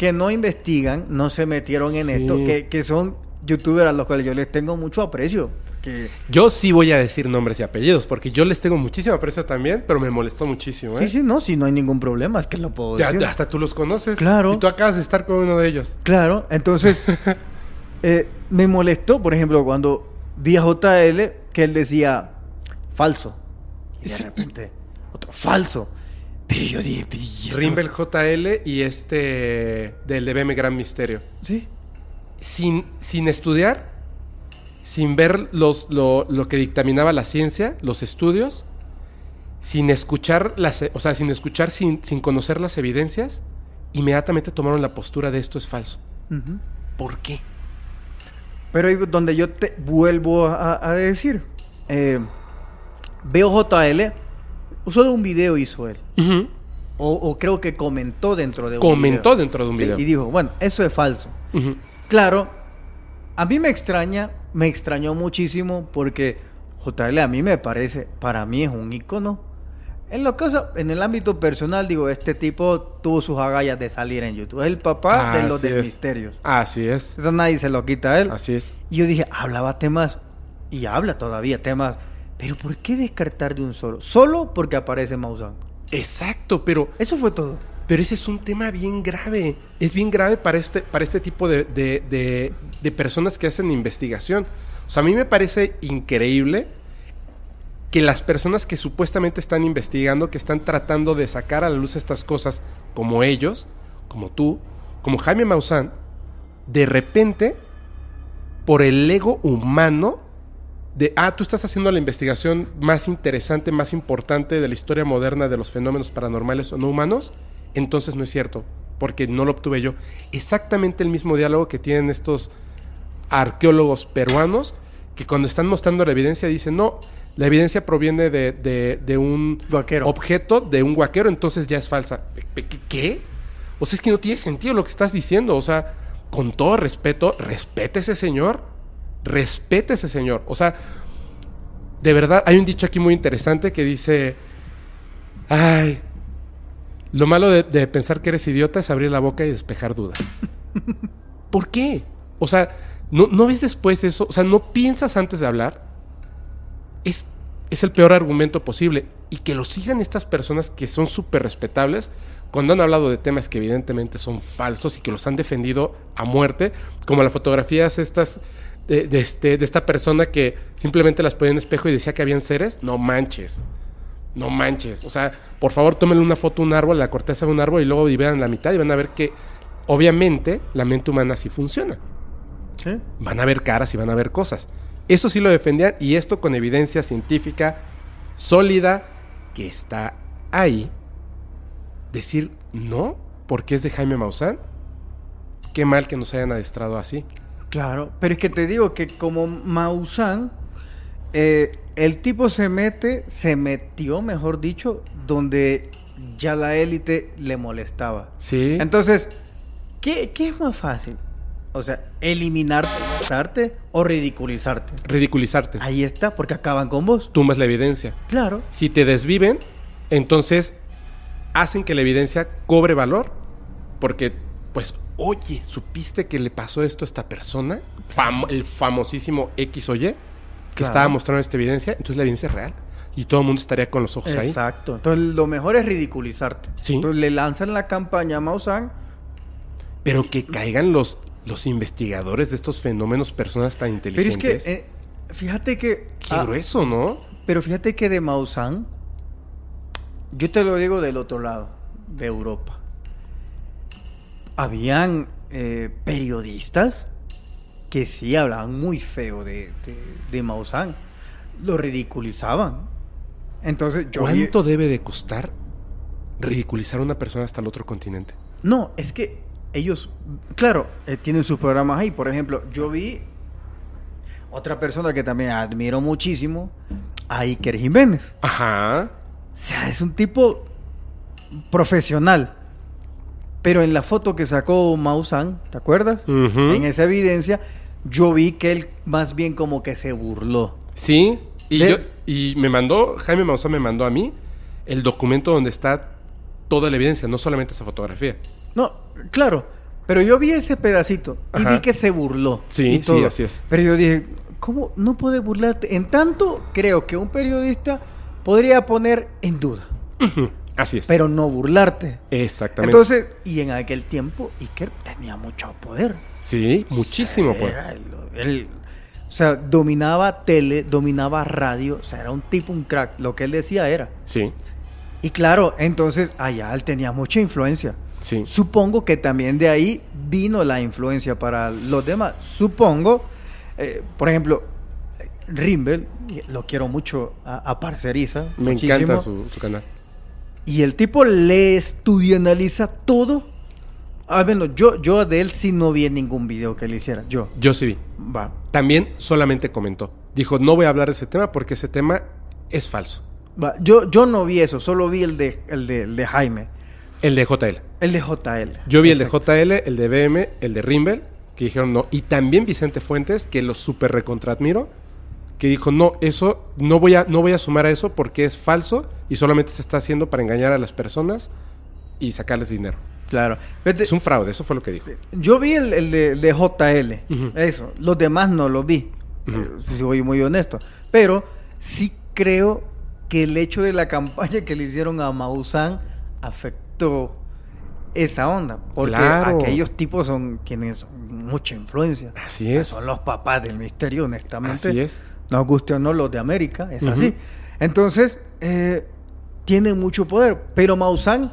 que no investigan, no se metieron en Sí. esto, que, que son youtubers a los cuales yo les tengo mucho aprecio. Que, Yo sí voy a decir nombres y apellidos, porque yo les tengo muchísimo aprecio también, pero me molestó muchísimo, ¿eh? sí, sí, no, si no hay ningún problema, es que lo puedo Ya- decir. hasta tú los conoces. Claro. Y tú acabas de estar con uno de ellos. Claro, entonces eh, me molestó, por ejemplo, cuando vi a JL que él decía falso. Y de Sí. repente, otro falso. Pero yo dije, pero ¿y esto? Rimbel JL y este del de BM Gran Misterio. Sí. Sin, sin estudiar, sin ver los, lo, lo que dictaminaba la ciencia, los estudios, sin escuchar las, o sea, sin escuchar, sin, sin conocer las evidencias, inmediatamente tomaron la postura de esto es falso. ¿Por qué? Pero ahí donde yo te vuelvo a, a decir, eh, veo JL, solo un video hizo él. O, o creo que comentó dentro de un Comentó video. dentro de un Sí, video. y dijo, bueno, eso es falso. Claro, a mí me extraña, me extrañó muchísimo porque JL a mí me parece, para mí es un ícono. En lo que en el ámbito personal, digo, este tipo tuvo sus agallas de salir en YouTube. Es el papá de los Así de es. misterios. Así es. Eso nadie se lo quita a él. Así es. Y yo dije, hablaba temas, y habla todavía temas, pero ¿por qué descartar de un solo? Solo porque aparece Maussan. Exacto, pero Eso fue todo. Pero ese es un tema bien grave. Es bien grave para este, para este tipo de, de- de- de personas que hacen investigación. O sea, a mí me parece increíble que las personas que supuestamente están investigando, que están tratando de sacar a la luz estas cosas, como ellos, como tú, como Jaime Maussan, de repente, por el ego humano, de, ah, tú estás haciendo la investigación más interesante, más importante de la historia moderna de los fenómenos paranormales o no humanos, entonces no es cierto, porque no lo obtuve yo. Exactamente el mismo diálogo que tienen estos arqueólogos peruanos, que cuando están mostrando la evidencia dicen, no, la evidencia proviene de, de- de un objeto, de un guaquero, entonces ya es falsa. ¿Qué- ¿Qué? O sea, es que no tiene sentido lo que estás diciendo. O sea, con todo respeto, respete ese señor. Respete a ese señor. O sea, de verdad, hay un dicho aquí muy interesante que dice, ay, lo malo de, de pensar que eres idiota es abrir la boca y despejar dudas. ¿Por qué? O sea, ¿no, ¿no ves después eso? O sea, ¿no piensas antes de hablar? Es, es el peor argumento posible. Y que lo sigan estas personas que son súper respetables cuando han hablado de temas que evidentemente son falsos y que los han defendido a muerte, como las fotografías estas de, de este, de esta persona que simplemente las ponía en espejo y decía que habían seres. No manches. No manches. O sea, por favor, tómenle una foto a un árbol, la corteza de un árbol y luego vean la mitad y van a ver que obviamente la mente humana sí funciona. Van a ver caras y van a ver cosas. Eso sí lo defendían y esto con evidencia científica sólida que está ahí. Decir no, porque es de Jaime Maussan. Qué mal que nos hayan adestrado así. Claro, pero es que te digo que como Maussan, eh, el tipo se mete, se metió, mejor dicho, donde ya la élite le molestaba. Sí. Entonces, ¿qué, qué es más fácil? O sea, eliminarte, o ridiculizarte. Ridiculizarte. Ahí está, porque acaban con vos. Tumbas la evidencia. Claro. Si te desviven, entonces hacen que la evidencia cobre valor. Porque, pues, oye, ¿supiste que le pasó esto a esta persona? Fam- el famosísimo X o Y, que Claro. estaba mostrando esta evidencia. Entonces la evidencia es real. Y todo el mundo estaría con los ojos ahí. Exacto. Entonces, lo mejor es ridiculizarte. Sí. Entonces, le lanzan la campaña a Maussan. Pero que caigan los, los investigadores de estos fenómenos, personas tan Pero es inteligentes. que, eh, fíjate que... Qué ah, grueso, ¿no? Pero fíjate que de Maussan yo te lo digo del otro lado, de Europa. Habían eh, periodistas que sí hablaban muy feo de, de, de Maussan. Lo ridiculizaban. Entonces yo vi- ¿Cuánto debe de costar ridiculizar a una persona hasta el otro continente? No, es que ellos, claro, eh, tienen sus programas ahí. Por ejemplo, yo vi otra persona que también admiro muchísimo, a Iker Jiménez. Ajá. O sea, es un tipo profesional. Pero en la foto que sacó Maussan, ¿te acuerdas? En esa evidencia, yo vi que él más bien como que se burló. Sí. Y, yo, y me mandó, Jaime Maussan me mandó a mí el documento donde está toda la evidencia, no solamente esa fotografía. No, claro, pero yo vi ese pedacito y Ajá. vi que se burló. Sí, y sí, así es. Pero yo dije, ¿cómo no puede burlarte? En tanto, creo que un periodista podría poner en duda, Ujú. Así es. pero no burlarte. Exactamente. Entonces, y en aquel tiempo, Iker tenía mucho poder. sí, muchísimo, O sea, era el- el- o sea, dominaba tele, dominaba radio, o sea, era un tipo, un crack. Lo que él decía era. Sí, Y claro, entonces allá él tenía mucha influencia. sí. Supongo que también de ahí vino la influencia para los demás. Supongo, eh, por ejemplo, Rimbel, lo quiero mucho a, a Parceriza. Me muchísimo, encanta su, su canal. Y el tipo lee, estudia, analiza todo. Al menos yo, yo de él sí no vi ningún video que él hiciera. Yo. Yo sí vi. Va. También solamente comentó. Dijo, no voy a hablar de ese tema porque ese tema es falso. va. Yo, yo no vi eso, solo vi el de, el de, el de Jaime. El de JL. El de JL. Yo vi el de. JL, el de BM, el de Rimbel, que dijeron no. Y también Vicente Fuentes, que lo super recontraadmiro, que dijo, no, eso, no voy, a, no voy a sumar a eso porque es falso y solamente se está haciendo para engañar a las personas y sacarles dinero. Claro. Es un fraude, eso fue lo que dijo. Yo vi el, el de, el de JL, eso. Los demás no lo vi, Ujú. eh, si soy muy honesto. Pero sí creo que el hecho de la campaña que le hicieron a Maussan afectó esa onda. Porque Claro. aquellos tipos son quienes son mucha influencia. Así es. Son los papás del misterio, honestamente. Así es. Nos guste o no los de América, es así. Entonces, eh, tienen mucho poder. Pero Maussan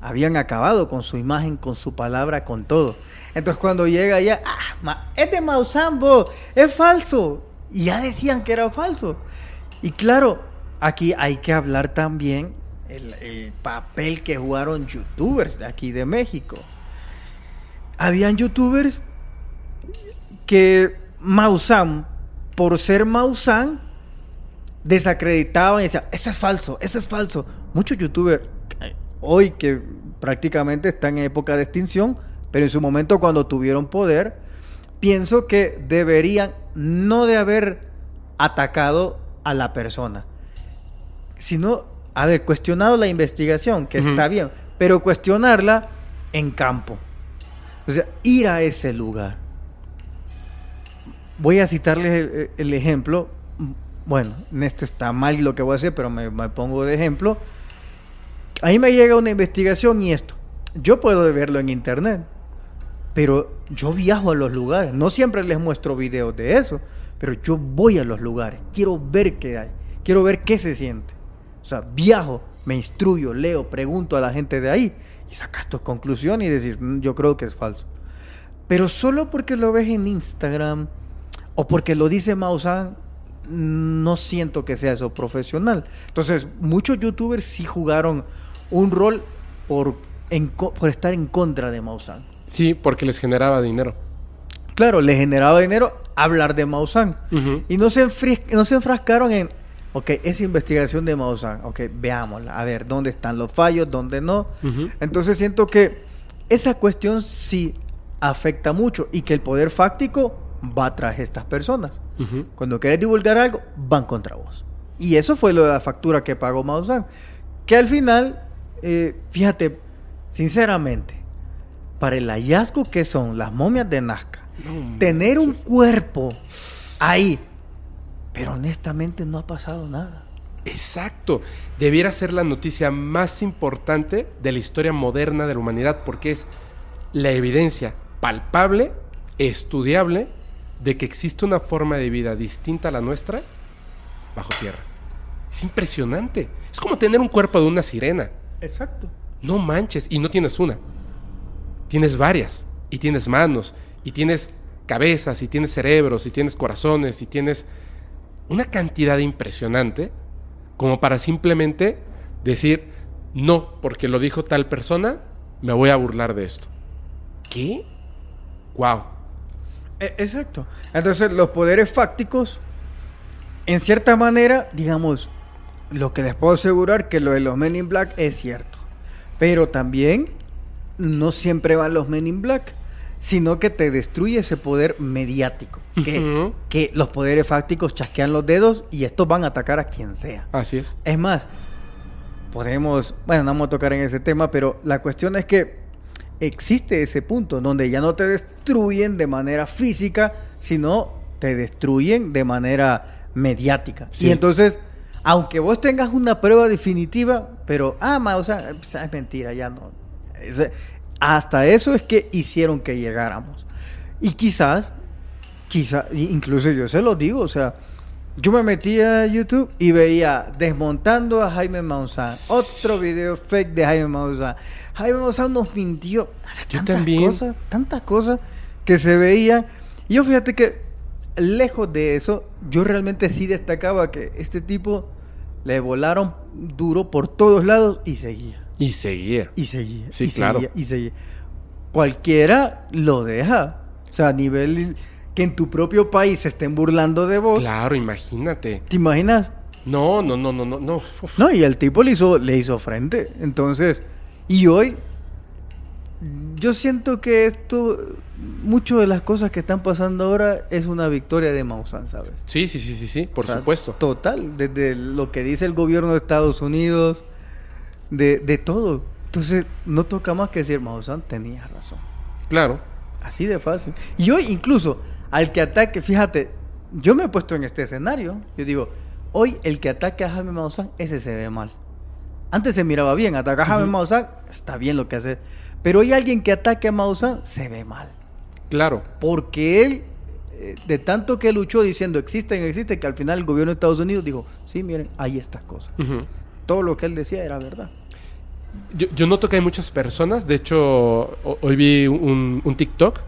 habían acabado con su imagen, con su palabra, con todo. Entonces, cuando llega allá, ah, ma- es de Maussan, bo, es falso. Y ya decían que era falso. Y claro, aquí hay que hablar también el, el papel que jugaron youtubers de aquí de México. Habían youtubers que Maussan, por ser Maussan, desacreditaban y decían, eso es falso, eso es falso. Muchos youtubers eh, hoy que prácticamente están en época de extinción, pero en su momento cuando tuvieron poder, pienso que deberían no de haber atacado a la persona, sino haber cuestionado la investigación, que está bien, pero cuestionarla en campo. O sea, ir a ese lugar. Voy a citarles el, el ejemplo. Bueno, en esto está mal lo que voy a hacer, pero me, me pongo de ejemplo. Ahí me llega una investigación y esto. Yo puedo verlo en internet, pero yo viajo a los lugares. No siempre les muestro videos de eso, pero yo voy a los lugares. Quiero ver qué hay. Quiero ver qué se siente. O sea, viajo, me instruyo, leo, pregunto a la gente de ahí y sacas tus conclusiones y decir, "Mm, yo creo que es falso. Pero solo porque lo ves en Instagram o porque lo dice Maussan, no siento que sea eso profesional. Entonces, muchos youtubers sí jugaron un rol por, en co- por estar en contra de Maussan. Sí, porque les generaba dinero. Claro, le generaba dinero hablar de Maussan. Ujú. Y no se, enfri- no se enfrascaron en, ok, esa investigación de Maussan, ok, veámosla, a ver, ¿dónde están los fallos, dónde no? Entonces siento que esa cuestión sí afecta mucho y que el poder fáctico va tras estas personas. Cuando quieres divulgar algo, van contra vos. Y eso fue lo de la factura que pagó Maussan. Que al final, eh, fíjate, sinceramente, para el hallazgo que son las momias de Nazca, No tener un cuerpo ahí, pero honestamente no ha pasado nada. Exacto. Debiera ser la noticia más importante de la historia moderna de la humanidad porque es la evidencia palpable, estudiable, de que existe una forma de vida distinta a la nuestra bajo tierra. Es impresionante. Es como tener un cuerpo de una sirena. Exacto. No manches. Y no tienes una. Tienes varias. Y tienes manos. Y tienes cabezas. Y tienes cerebros. Y tienes corazones. Y tienes una cantidad impresionante como para simplemente decir, no, porque lo dijo tal persona, me voy a burlar de esto. ¿Qué? Wow. E- Exacto. Entonces, los poderes fácticos, en cierta manera, digamos, lo que les puedo asegurar que lo de los Men in Black es cierto. Pero también no siempre van los Men in Black, sino que te destruye ese poder mediático. Que, que los poderes fácticos chasquean los dedos y estos van a atacar a quien sea. Así es. Es más, podemos, bueno, no vamos a tocar en ese tema, pero la cuestión es que existe ese punto donde ya no te destruyen de manera física, sino te destruyen de manera mediática. Sí. Y entonces, aunque vos tengas una prueba definitiva, pero, ah, ma, o sea, pues, es mentira, ya no. Es- hasta eso es que hicieron que llegáramos. Y quizás, quizás, incluso yo se lo digo, o sea, yo me metí a YouTube y veía desmontando a Jaime Maussan. Otro video fake de Jaime Maussan. Jaime Maussan nos mintió. Sea, Yo tantas también. Cosas, tantas cosas que se veían. Y yo fíjate que, lejos de eso, yo realmente sí destacaba que este tipo le volaron duro por todos lados y seguía. Y seguía. Y seguía. Sí, y claro. seguía, y seguía. Cualquiera lo deja. O sea, a nivel que en tu propio país se estén burlando de vos. Claro, imagínate. ¿Te imaginas? No, no, no, no, no, no. Uf. No, y el tipo le hizo, le hizo frente. Entonces, y hoy, yo siento que esto, mucho de las cosas que están pasando ahora es una victoria de Maussan, ¿sabes? Sí, sí, sí, sí, sí, por O sea, supuesto. Total, desde lo que dice el gobierno de Estados Unidos, de, de todo. Entonces, no toca más que decir, Maussan tenía razón. Claro. Así de fácil. Y hoy incluso al que ataque, fíjate, yo me he puesto en este escenario. Yo digo, hoy el que ataque a Jaime Maussan, ese se ve mal. Antes se miraba bien, atacar a Jaime. Maussan, está bien lo que hace. Pero hoy alguien que ataque a Maussan, se ve mal. Claro. Porque él, eh, de tanto que luchó diciendo existen, existen, que al final el gobierno de Estados Unidos dijo, sí, miren, hay estas cosas. Todo lo que él decía era verdad. Yo, yo noto que hay muchas personas. De hecho, ho- hoy vi un, un TikTok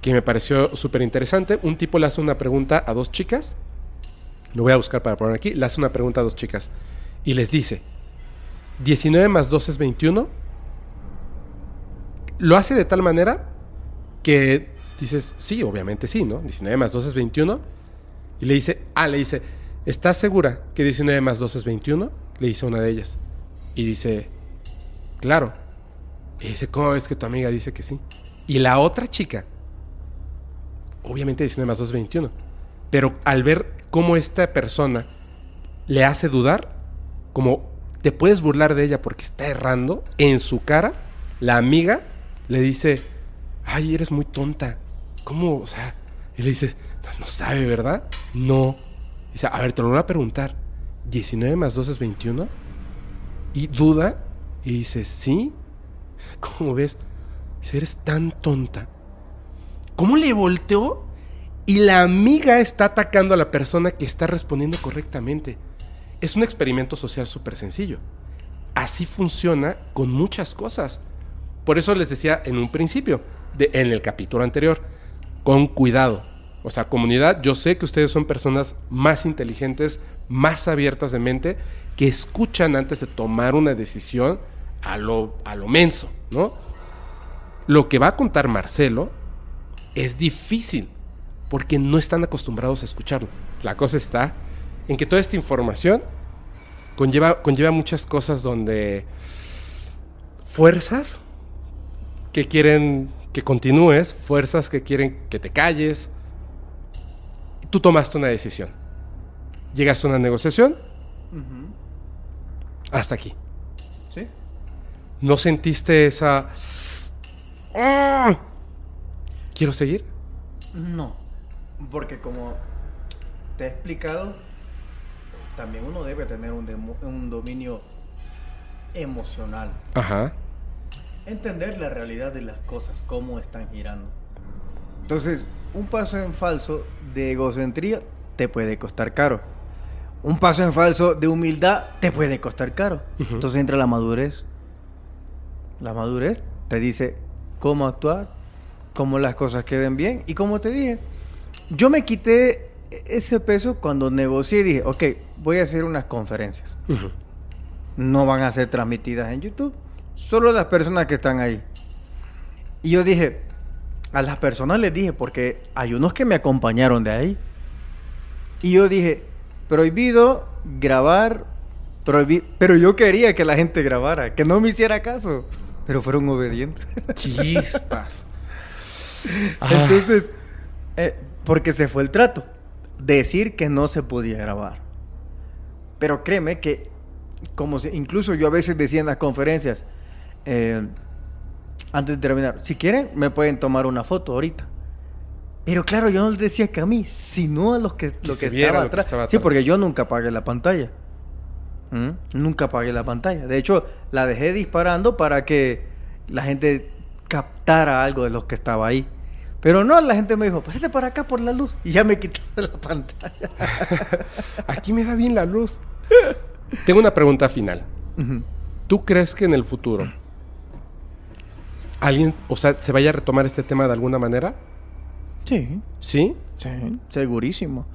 que me pareció súper interesante. Un tipo le hace una pregunta a dos chicas. Lo voy a buscar para poner aquí. Le hace una pregunta a dos chicas. Y les dice: 19 más 2 es 21. Lo hace de tal manera que dices: Sí, obviamente sí, ¿no? 19 más 2 es 21. Y le dice: Ah, le dice: ¿Estás segura que 19 más 2 es 21? Le dice una de ellas. Y dice: Claro. Y dice, ¿cómo ves que tu amiga dice que sí? Y la otra chica, obviamente 19 más 2 es 21. Pero al ver cómo esta persona le hace dudar, como te puedes burlar de ella porque está errando, en su cara, la amiga le dice, ay, eres muy tonta. ¿Cómo? O sea, y le dice, no, sabe, ¿verdad? No. Dice, a ver, te lo voy a preguntar. ¿19 más 2 es 21? Y duda y dice, sí. ¿Cómo ves? Dice, eres tan tonta. ¿Cómo le volteó? Y la amiga está atacando a la persona que está respondiendo correctamente. Es un experimento social súper sencillo. Así funciona con muchas cosas. Por eso les decía en un principio, de, en el capítulo anterior, con cuidado. O sea, comunidad, yo sé que ustedes son personas más inteligentes, más abiertas de mente, que escuchan antes de tomar una decisión a lo, a lo menso, ¿no? Lo que va a contar Marcelo es difícil, porque no están acostumbrados a escucarlo. La cosa está en que toda esta información conlleva, conlleva muchas cosas donde fuerzas que quieren que continúes, fuerzas que quieren que te calles. Tú tomaste una decisión. Llegaste a una negociación hasta aquí. ¿Sí? ¿No sentiste esa... ¡Ah! ¿Quiero seguir? No, porque como te he explicado, también uno debe tener un, demo- un dominio emocional. Ajá. Entender la realidad de las cosas, cómo están girando. Entonces, un paso en falso de egocentría te puede costar caro. un paso en falso de humildad te puede costar caro. Entonces entra la madurez. La madurez te dice cómo actuar, cómo las cosas queden bien. Y como te dije, yo me quité ese peso cuando negocié y dije, ok, voy a hacer unas conferencias. Ujú. No van a ser transmitidas en YouTube. Solo las personas que están ahí. Y yo dije, a las personas les dije, porque hay unos que me acompañaron de ahí. Y yo dije, prohibido grabar, prohibi- pero yo quería que la gente grabara, que no me hiciera caso. Pero fueron obedientes. Chispas. Ah, Entonces, eh, porque se fue el trato. Decir que no se podía grabar. Pero créeme que, como si- incluso yo a veces decía en las conferencias, eh, antes de terminar, si quieren, me pueden tomar una foto ahorita. Pero claro, yo no les decía que a mí, sino a los que, lo que viera estaba lo que atrás. Sí, porque yo nunca apagué la pantalla. ¿Mm? Nunca apagué la pantalla. De hecho, la dejé disparando para que la gente captara algo de lo que estaba ahí. Pero no, la gente me dijo, pásate para acá por la luz. Y ya me quitaron la pantalla. Aquí me da bien la luz. Tengo una pregunta final. ¿Tú crees que en el futuro alguien, o sea, se vaya a retomar este tema de alguna manera? sí, ¿Sí? sí, segurísimo.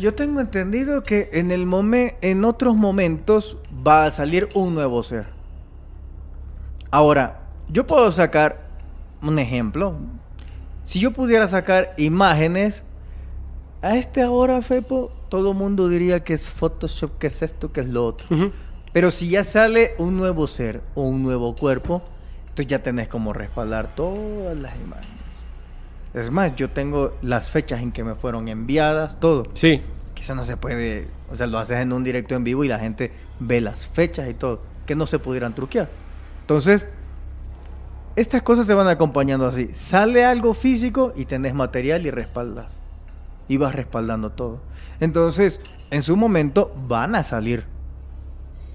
Yo tengo entendido que en el momen- en otros momentos va a salir un nuevo ser. Ahora, yo puedo sacar un ejemplo. Si yo pudiera sacar imágenes, a este ahora, Fepo, todo mundo diría que es Photoshop, que es esto, que es lo otro. Ujú. Pero si ya sale un nuevo ser o un nuevo cuerpo, entonces ya tenés como respaldar todas las imágenes. Es más, yo tengo las fechas en que me fueron enviadas, todo. Sí. Que eso no se puede, o sea, lo haces en un directo en vivo y la gente ve las fechas y todo, que no se pudieran truquear. Entonces, estas cosas se van acompañando así. Sale algo físico y tenés material y respaldas. Y vas respaldando todo. Entonces, en su momento van a salir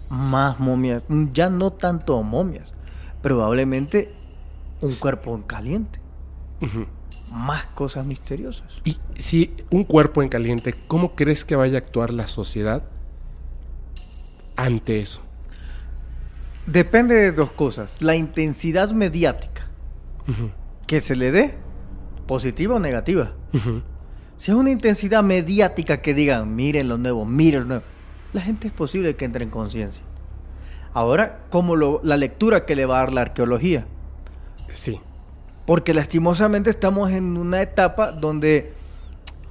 más momias. Ya no tanto momias. Probablemente un cuerpo en caliente. Más cosas misteriosas. Y si un cuerpo en caliente, ¿cómo crees que vaya a actuar la sociedad ante eso? Depende de dos cosas. La intensidad mediática que se le dé, positiva o negativa. Si es una intensidad mediática que digan, miren lo nuevo, miren lo nuevo, la gente es posible que entre en conciencia. Ahora, como lo- la lectura que le va a dar la arqueología. Sí. Porque lastimosamente estamos en una etapa donde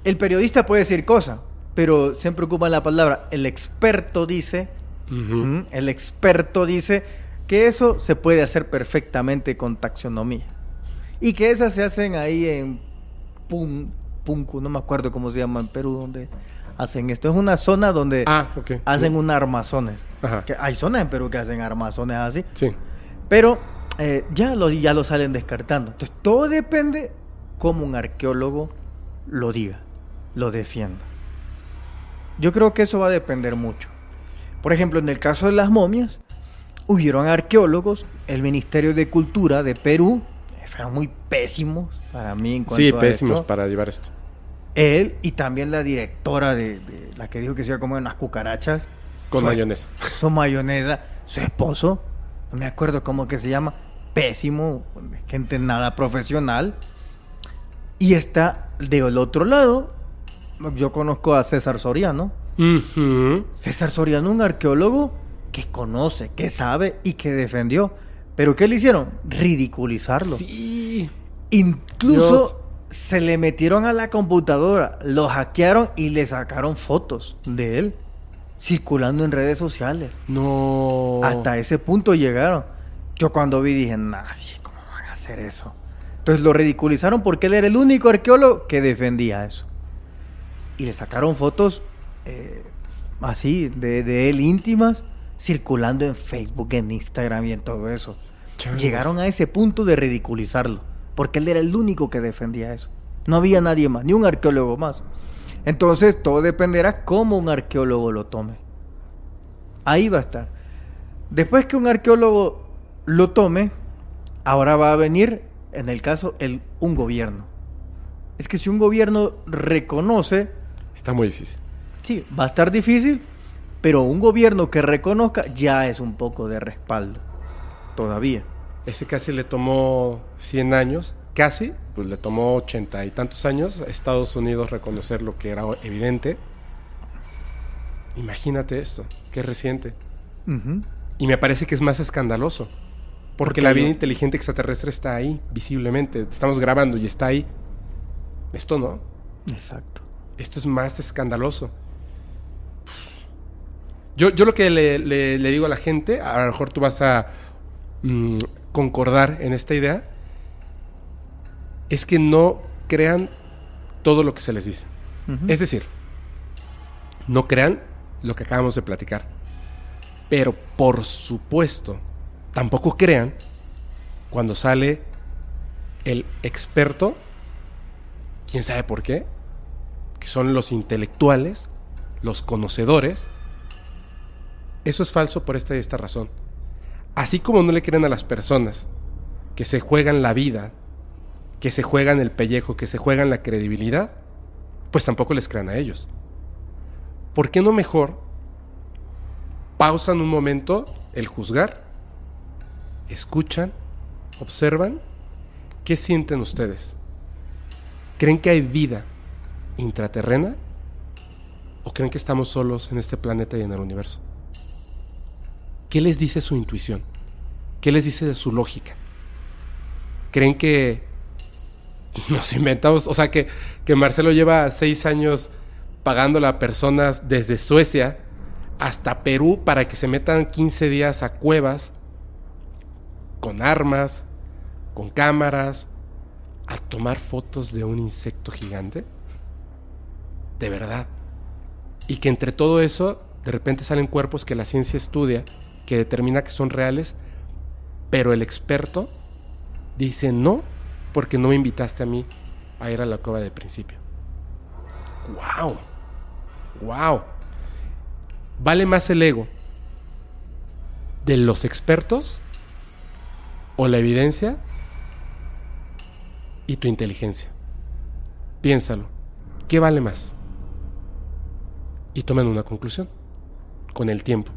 el periodista puede decir cosas, pero siempre ocupa la palabra, el experto dice, ¿Mm? El experto dice que eso se puede hacer perfectamente con taxonomía. Y que esas se hacen ahí en Pum, Puncu, no me acuerdo cómo se llama en Perú, donde hacen esto. Es una zona donde Ah, hacen unos armazones. Ajá. Que hay zonas en Perú que hacen armazones así. Sí. Pero eh, ya, lo, ya lo salen descartando. Entonces, todo depende cómo un arqueólogo lo diga, lo defienda. Yo creo que eso va a depender mucho. Por ejemplo, en el caso de las momias, hubieron arqueólogos, el Ministerio de Cultura de Perú, eh, fueron muy pésimos para mí en cuanto Sí, a pésimos esto. para llevar esto. Él y también la directora de, de la que dijo que se iba a comer unas cucarachas. Con Su- mayonesa. su mayonesa, su esposo, no me acuerdo cómo que se llama, pésimo, gente nada profesional. Y está del otro lado, yo conozco a César Soriano. Ujú. César Soriano, un arqueólogo que conoce, que sabe y que defendió. Pero ¿qué le hicieron? Ridiculizarlo. Sí. Incluso Dios. se le metieron a la computadora, lo hackearon y le sacaron fotos de él circulando en redes sociales. No. Hasta ese punto llegaron. Yo cuando vi dije, nah, sí, ¿cómo van a hacer eso? Entonces lo ridiculizaron porque él era el único arqueólogo que defendía eso. Y le sacaron fotos eh, así, de, de él íntimas, circulando en Facebook, en Instagram y en todo eso. Llegaron a ese punto de ridiculizarlo, porque él era el único que defendía eso. No había nadie más, ni un arqueólogo más. Entonces todo dependerá cómo un arqueólogo lo tome. Ahí va a estar. Después que un arqueólogo lo tome, ahora va a venir, en el caso, el, un gobierno. Es que si un gobierno reconoce, Está muy difícil. Sí, va a estar difícil, pero un gobierno que reconozca ya es un poco de respaldo. Todavía. Ese casi le tomó 100 años, casi, pues le tomó 80 y tantos años a Estados Unidos reconocer lo que era evidente. Imagínate esto, qué reciente. Y me parece que es más escandaloso. Porque la vida inteligente extraterrestre está ahí, visiblemente. Estamos grabando y está ahí. Esto no. Exacto. Esto es más escandaloso. Yo, yo lo que le, le- le digo a la gente, a lo mejor tú vas a mm, concordar en esta idea, es que no crean todo lo que se les dice. Es decir, no crean lo que acabamos de platicar. Pero por supuesto, tampoco crean cuando sale el experto, quién sabe por qué, que son los intelectuales, los conocedores. Eso es falso por esta y esta razón. Así como no le creen a las personas que se juegan la vida, que se juegan el pellejo, que se juegan la credibilidad, pues tampoco les crean a ellos. ¿Por qué no mejor pausan un momento el juzgar, escuchan, observan, qué sienten ustedes? ¿Creen que hay vida intraterrena o creen que estamos solos en este planeta y en el universo? ¿Qué les dice su intuición? ¿Qué les dice de su lógica? ¿Creen que nos inventamos? O sea, que, que Marcelo lleva seis años pagándole a personas desde Suecia hasta Perú para que se metan 15 días a cuevas con armas, con cámaras, a tomar fotos de un insecto gigante. De verdad. Y que entre todo eso, de repente salen cuerpos que la ciencia estudia, que determina que son reales, pero el experto dice no, porque no me invitaste a mí a ir a la cueva de principio. ¡Wow! ¡Wow! ¿Vale más el ego de los expertos o la evidencia y tu inteligencia? Piénsalo. ¿Qué vale más? Y tomen una conclusión con el tiempo.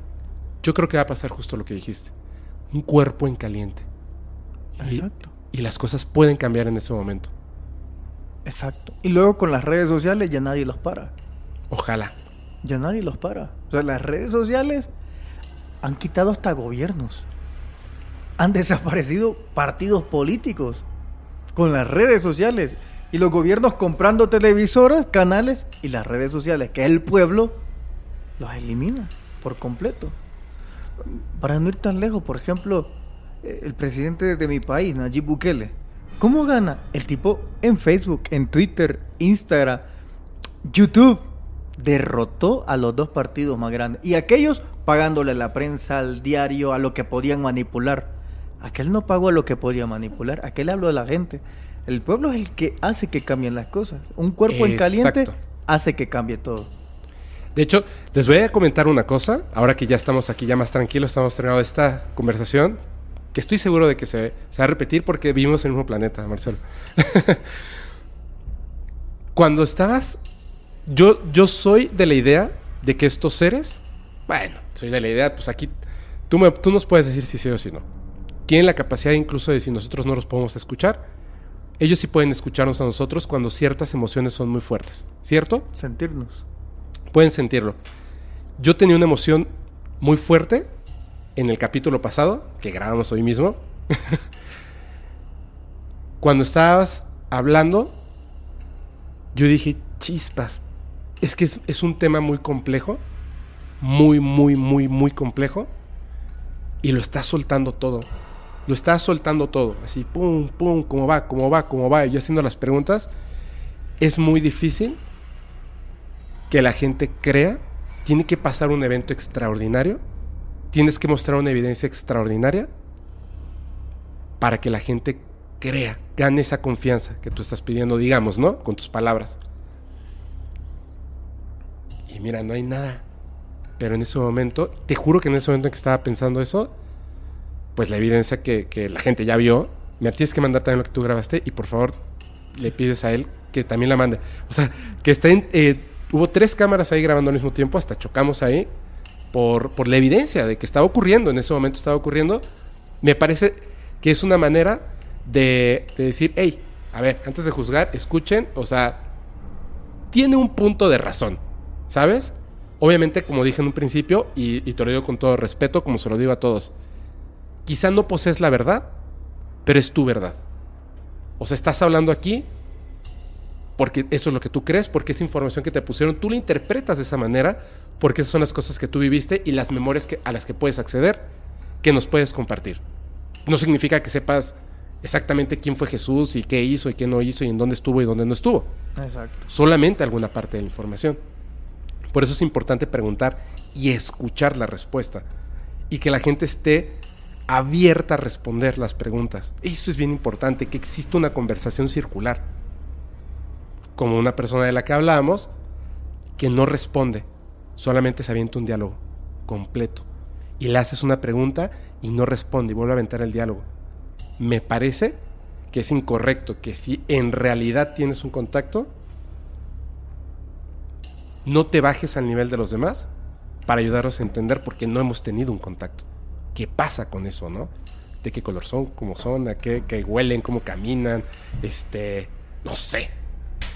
Yo creo que va a pasar justo lo que dijiste. Un cuerpo en caliente. Y, Exacto. y las cosas pueden cambiar en ese momento. Exacto. Y luego con las redes sociales ya nadie los para. Ojalá. Ya nadie los para. O sea, las redes sociales han quitado hasta gobiernos. Han desaparecido partidos políticos con las redes sociales. Y los gobiernos comprando televisoras, canales y las redes sociales, que el pueblo los elimina por completo. Para no ir tan lejos, por ejemplo, eh, el presidente de mi país, Nayib Bukele, ¿cómo gana? El tipo en Facebook, en Twitter, Instagram, YouTube derrotó a los dos partidos más grandes. Y aquellos pagándole a la prensa, al diario, a lo que podían manipular. Aquel no pagó a lo que podía manipular, aquel habló a la gente. El pueblo es el que hace que cambien las cosas. Un cuerpo en caliente hace que cambie todo. De hecho, les voy a comentar una cosa, ahora que ya estamos aquí ya más tranquilos, estamos terminando esta conversación, que estoy seguro de que se, va a repetir porque vivimos en el mismo planeta, Marcelo. Cuando estabas, yo, yo soy de la idea de que estos seres, bueno, soy de la idea, pues aquí, tú, me- tú nos puedes decir si sí o si no. Tienen la capacidad incluso de si nosotros no los podemos escuchar, ellos sí pueden escucharnos a nosotros cuando ciertas emociones son muy fuertes, ¿cierto? Sentirnos. Pueden sentirlo. Yo tenía una emoción muy fuerte en el capítulo pasado, que grabamos hoy mismo. Cuando estabas hablando, yo dije, chispas, es que es, un tema muy complejo, muy, muy, muy, muy complejo, y lo estás soltando todo. Lo estás soltando todo, así, pum, pum, cómo va, cómo va, cómo va, y yo haciendo las preguntas. Es muy difícil que la gente crea, tiene que pasar un evento extraordinario, tienes que mostrar una evidencia extraordinaria para que la gente crea, gane esa confianza que tú estás pidiendo, digamos, ¿no? Con tus palabras. Y mira, no hay nada. Pero en ese momento, te juro que en ese momento en que estaba pensando eso, pues la evidencia que, la gente ya vio, me tienes que mandar también lo que tú grabaste y por favor le pides a él que también la mande. O sea, que estén eh, hubo tres cámaras ahí grabando al mismo tiempo, hasta chocamos ahí por, por la evidencia de que estaba ocurriendo, en ese momento estaba ocurriendo. Me parece que es una manera de, de decir, hey, a ver, antes de juzgar, escuchen, o sea, tiene un punto de razón, ¿sabes? Obviamente, como dije en un principio, y, y te lo digo con todo respeto, como se lo digo a todos, quizá no posees la verdad, pero es tu verdad. O sea, estás hablando aquí porque eso es lo que tú crees, porque esa información que te pusieron, tú la interpretas de esa manera, porque esas son las cosas que tú viviste y las memorias que, a las que puedes acceder, que nos puedes compartir. No significa que sepas exactamente quién fue Jesús y qué hizo y qué no hizo y en dónde estuvo y dónde no estuvo. Exacto. Solamente alguna parte de la información. Por eso es importante preguntar y escuchar la respuesta. Y que la gente esté abierta a responder las preguntas. Eso es bien importante, que exista una conversación circular. Como una persona de la que hablamos, que no responde, solamente se avienta un diálogo completo. Y le haces una pregunta y no responde y vuelve a aventar el diálogo. Me parece que es incorrecto, que si en realidad tienes un contacto, no te bajes al nivel de los demás para ayudarlos a entender porque no hemos tenido un contacto. ¿Qué pasa con eso, no? De qué color son, cómo son, a qué, qué huelen, cómo caminan, este, no sé,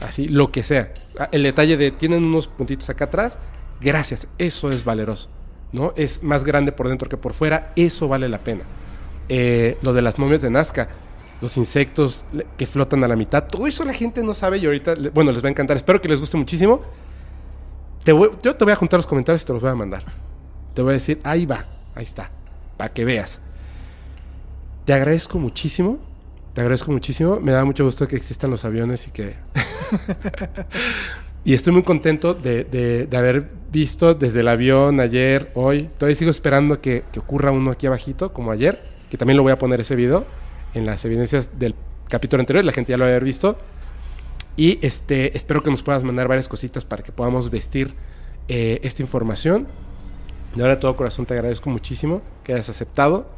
así, lo que sea. Ah, El detalle de tienen unos puntitos acá atrás, gracias, eso es valeroso, ¿no? Es más grande por dentro que por fuera, eso vale la pena. Eh, lo de las momias de Nazca, los insectos que flotan a la mitad, todo eso la gente no sabe y ahorita, bueno, les va a encantar, espero que les guste muchísimo. Te voy- yo te voy a juntar los comentarios y te los voy a mandar. Te voy a decir, ahí va, ahí está, para que veas. Te agradezco muchísimo, te agradezco muchísimo, me da mucho gusto que existan los aviones y que... y estoy muy contento de, de- de haber visto desde el avión ayer, hoy, todavía sigo esperando que, que ocurra uno aquí abajito, como ayer, que también lo voy a poner ese video en las evidencias del capítulo anterior, la gente ya lo va a haber visto. Y este, espero que nos puedas mandar varias cositas para que podamos vestir eh, esta información. De ahora de todo corazón te agradezco muchísimo que hayas aceptado.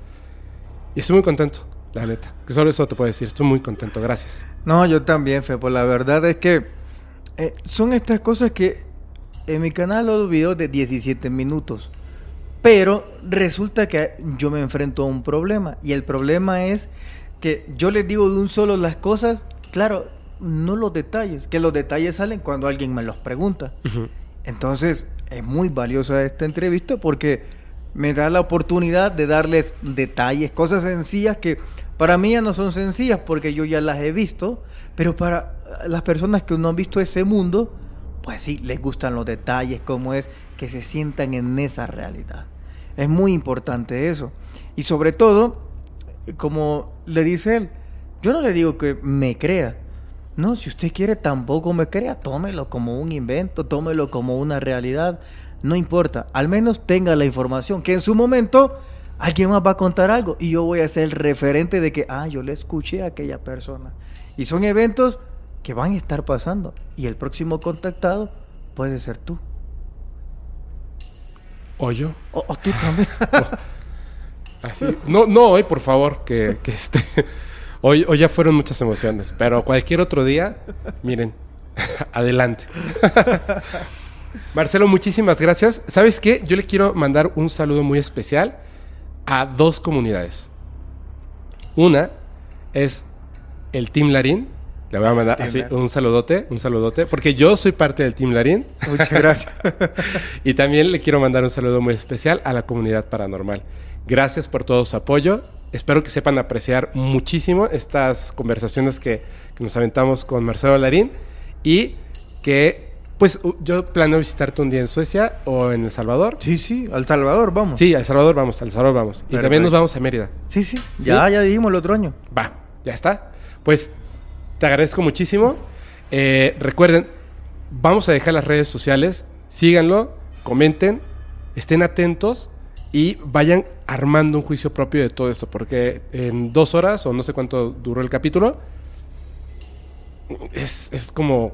Y estoy muy contento, la neta. Que solo eso te puedo decir. Estoy muy contento. Gracias. No, yo también, Fe, pues la verdad es que eh, son estas cosas que en mi canal hago videos de 17 minutos. Pero resulta que yo me enfrento a un problema. Y el problema es que yo les digo de un solo las cosas, claro, no los detalles, que los detalles salen cuando alguien me los pregunta. Entonces, es muy valiosa esta entrevista porque me da la oportunidad de darles detalles, cosas sencillas que para mí ya no son sencillas porque yo ya las he visto, pero para las personas que no han visto ese mundo, pues sí, les gustan los detalles, cómo es que se sientan en esa realidad. Es muy importante eso. Y sobre todo, como le dice él, yo no le digo que me crea. No, si usted quiere tampoco me crea, tómelo como un invento, tómelo como una realidad. No importa, al menos tenga la información, que en su momento alguien más va a contar algo y yo voy a ser el referente de que, ah, yo le escuché a aquella persona. Y son eventos que van a estar pasando y el próximo contactado puede ser tú. O yo. O, o tú también. Así. No, no hoy, por favor, que, que este. Hoy, hoy ya fueron muchas emociones, pero cualquier otro día, miren, adelante. Marcelo, muchísimas gracias. ¿Sabes qué? Yo le quiero mandar un saludo muy especial a dos comunidades. Una es el Team Larín. Le voy a mandar así un saludote, un saludote, porque yo soy parte del Team Larín. Muchas gracias. Y también le quiero mandar un saludo muy especial a la comunidad paranormal. Gracias por todo su apoyo. Espero que sepan apreciar muchísimo estas conversaciones que, que nos aventamos con Marcelo Larín y que, pues, yo planeo visitarte un día en Suecia o en El Salvador. Sí, sí, al Salvador, vamos. Sí, a El Salvador vamos, a El Salvador vamos. Y también nos vamos a Mérida. sí, sí. Ya, ya dijimos el otro año. Va, ya está. Pues te agradezco muchísimo. Eh, recuerden, vamos a dejar las redes sociales. Síganlo, comenten, estén atentos y vayan armando un juicio propio de todo esto. Porque en dos horas, o no sé cuánto duró el capítulo, es, es como,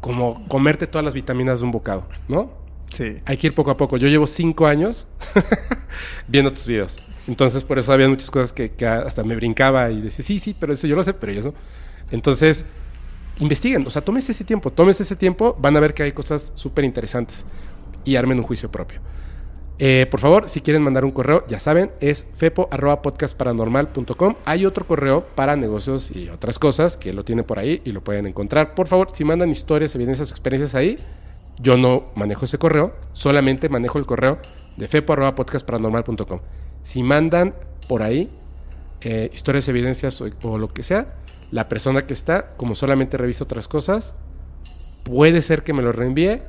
como comerte todas las vitaminas de un bocado, ¿no? Sí. Hay que ir poco a poco. Yo llevo cinco años viendo tus videos. Entonces, por eso había muchas cosas que, que hasta me brincaba y decía, sí, sí, pero eso yo lo sé, pero yo no. Entonces, investiguen, o sea, tómense ese tiempo, tómense ese tiempo, van a ver que hay cosas súper interesantes y armen un juicio propio. Eh, por favor, si quieren mandar un correo, ya saben, es fepo.podcastparanormal.com. Hay otro correo para negocios y otras cosas que lo tiene por ahí y lo pueden encontrar. Por favor, si mandan historias, evidencias, experiencias ahí, yo no manejo ese correo, solamente manejo el correo de fepo.podcastparanormal.com. Si mandan por ahí eh, historias, evidencias o, o lo que sea, la persona que está, como solamente revisa otras cosas, puede ser que me lo reenvíe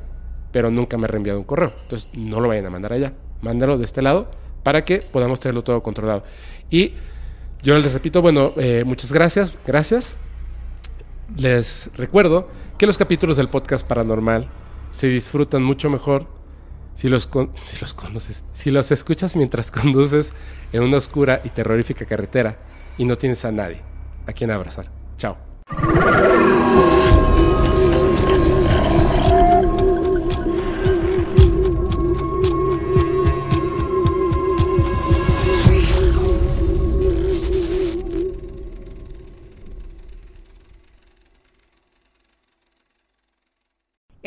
pero nunca me ha reenviado un correo. Entonces no lo vayan a mandar allá. Mándalo de este lado para que podamos tenerlo todo controlado. Y yo les repito, bueno, eh, muchas gracias, gracias. Les recuerdo que los capítulos del podcast paranormal se disfrutan mucho mejor si los, si los si los escuchas mientras conduces en una oscura y terrorífica carretera y no tienes a nadie a quien abrazar. Chao.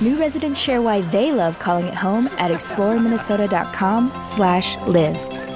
New residents share why they love calling it home at exploreminnesota.com slash live.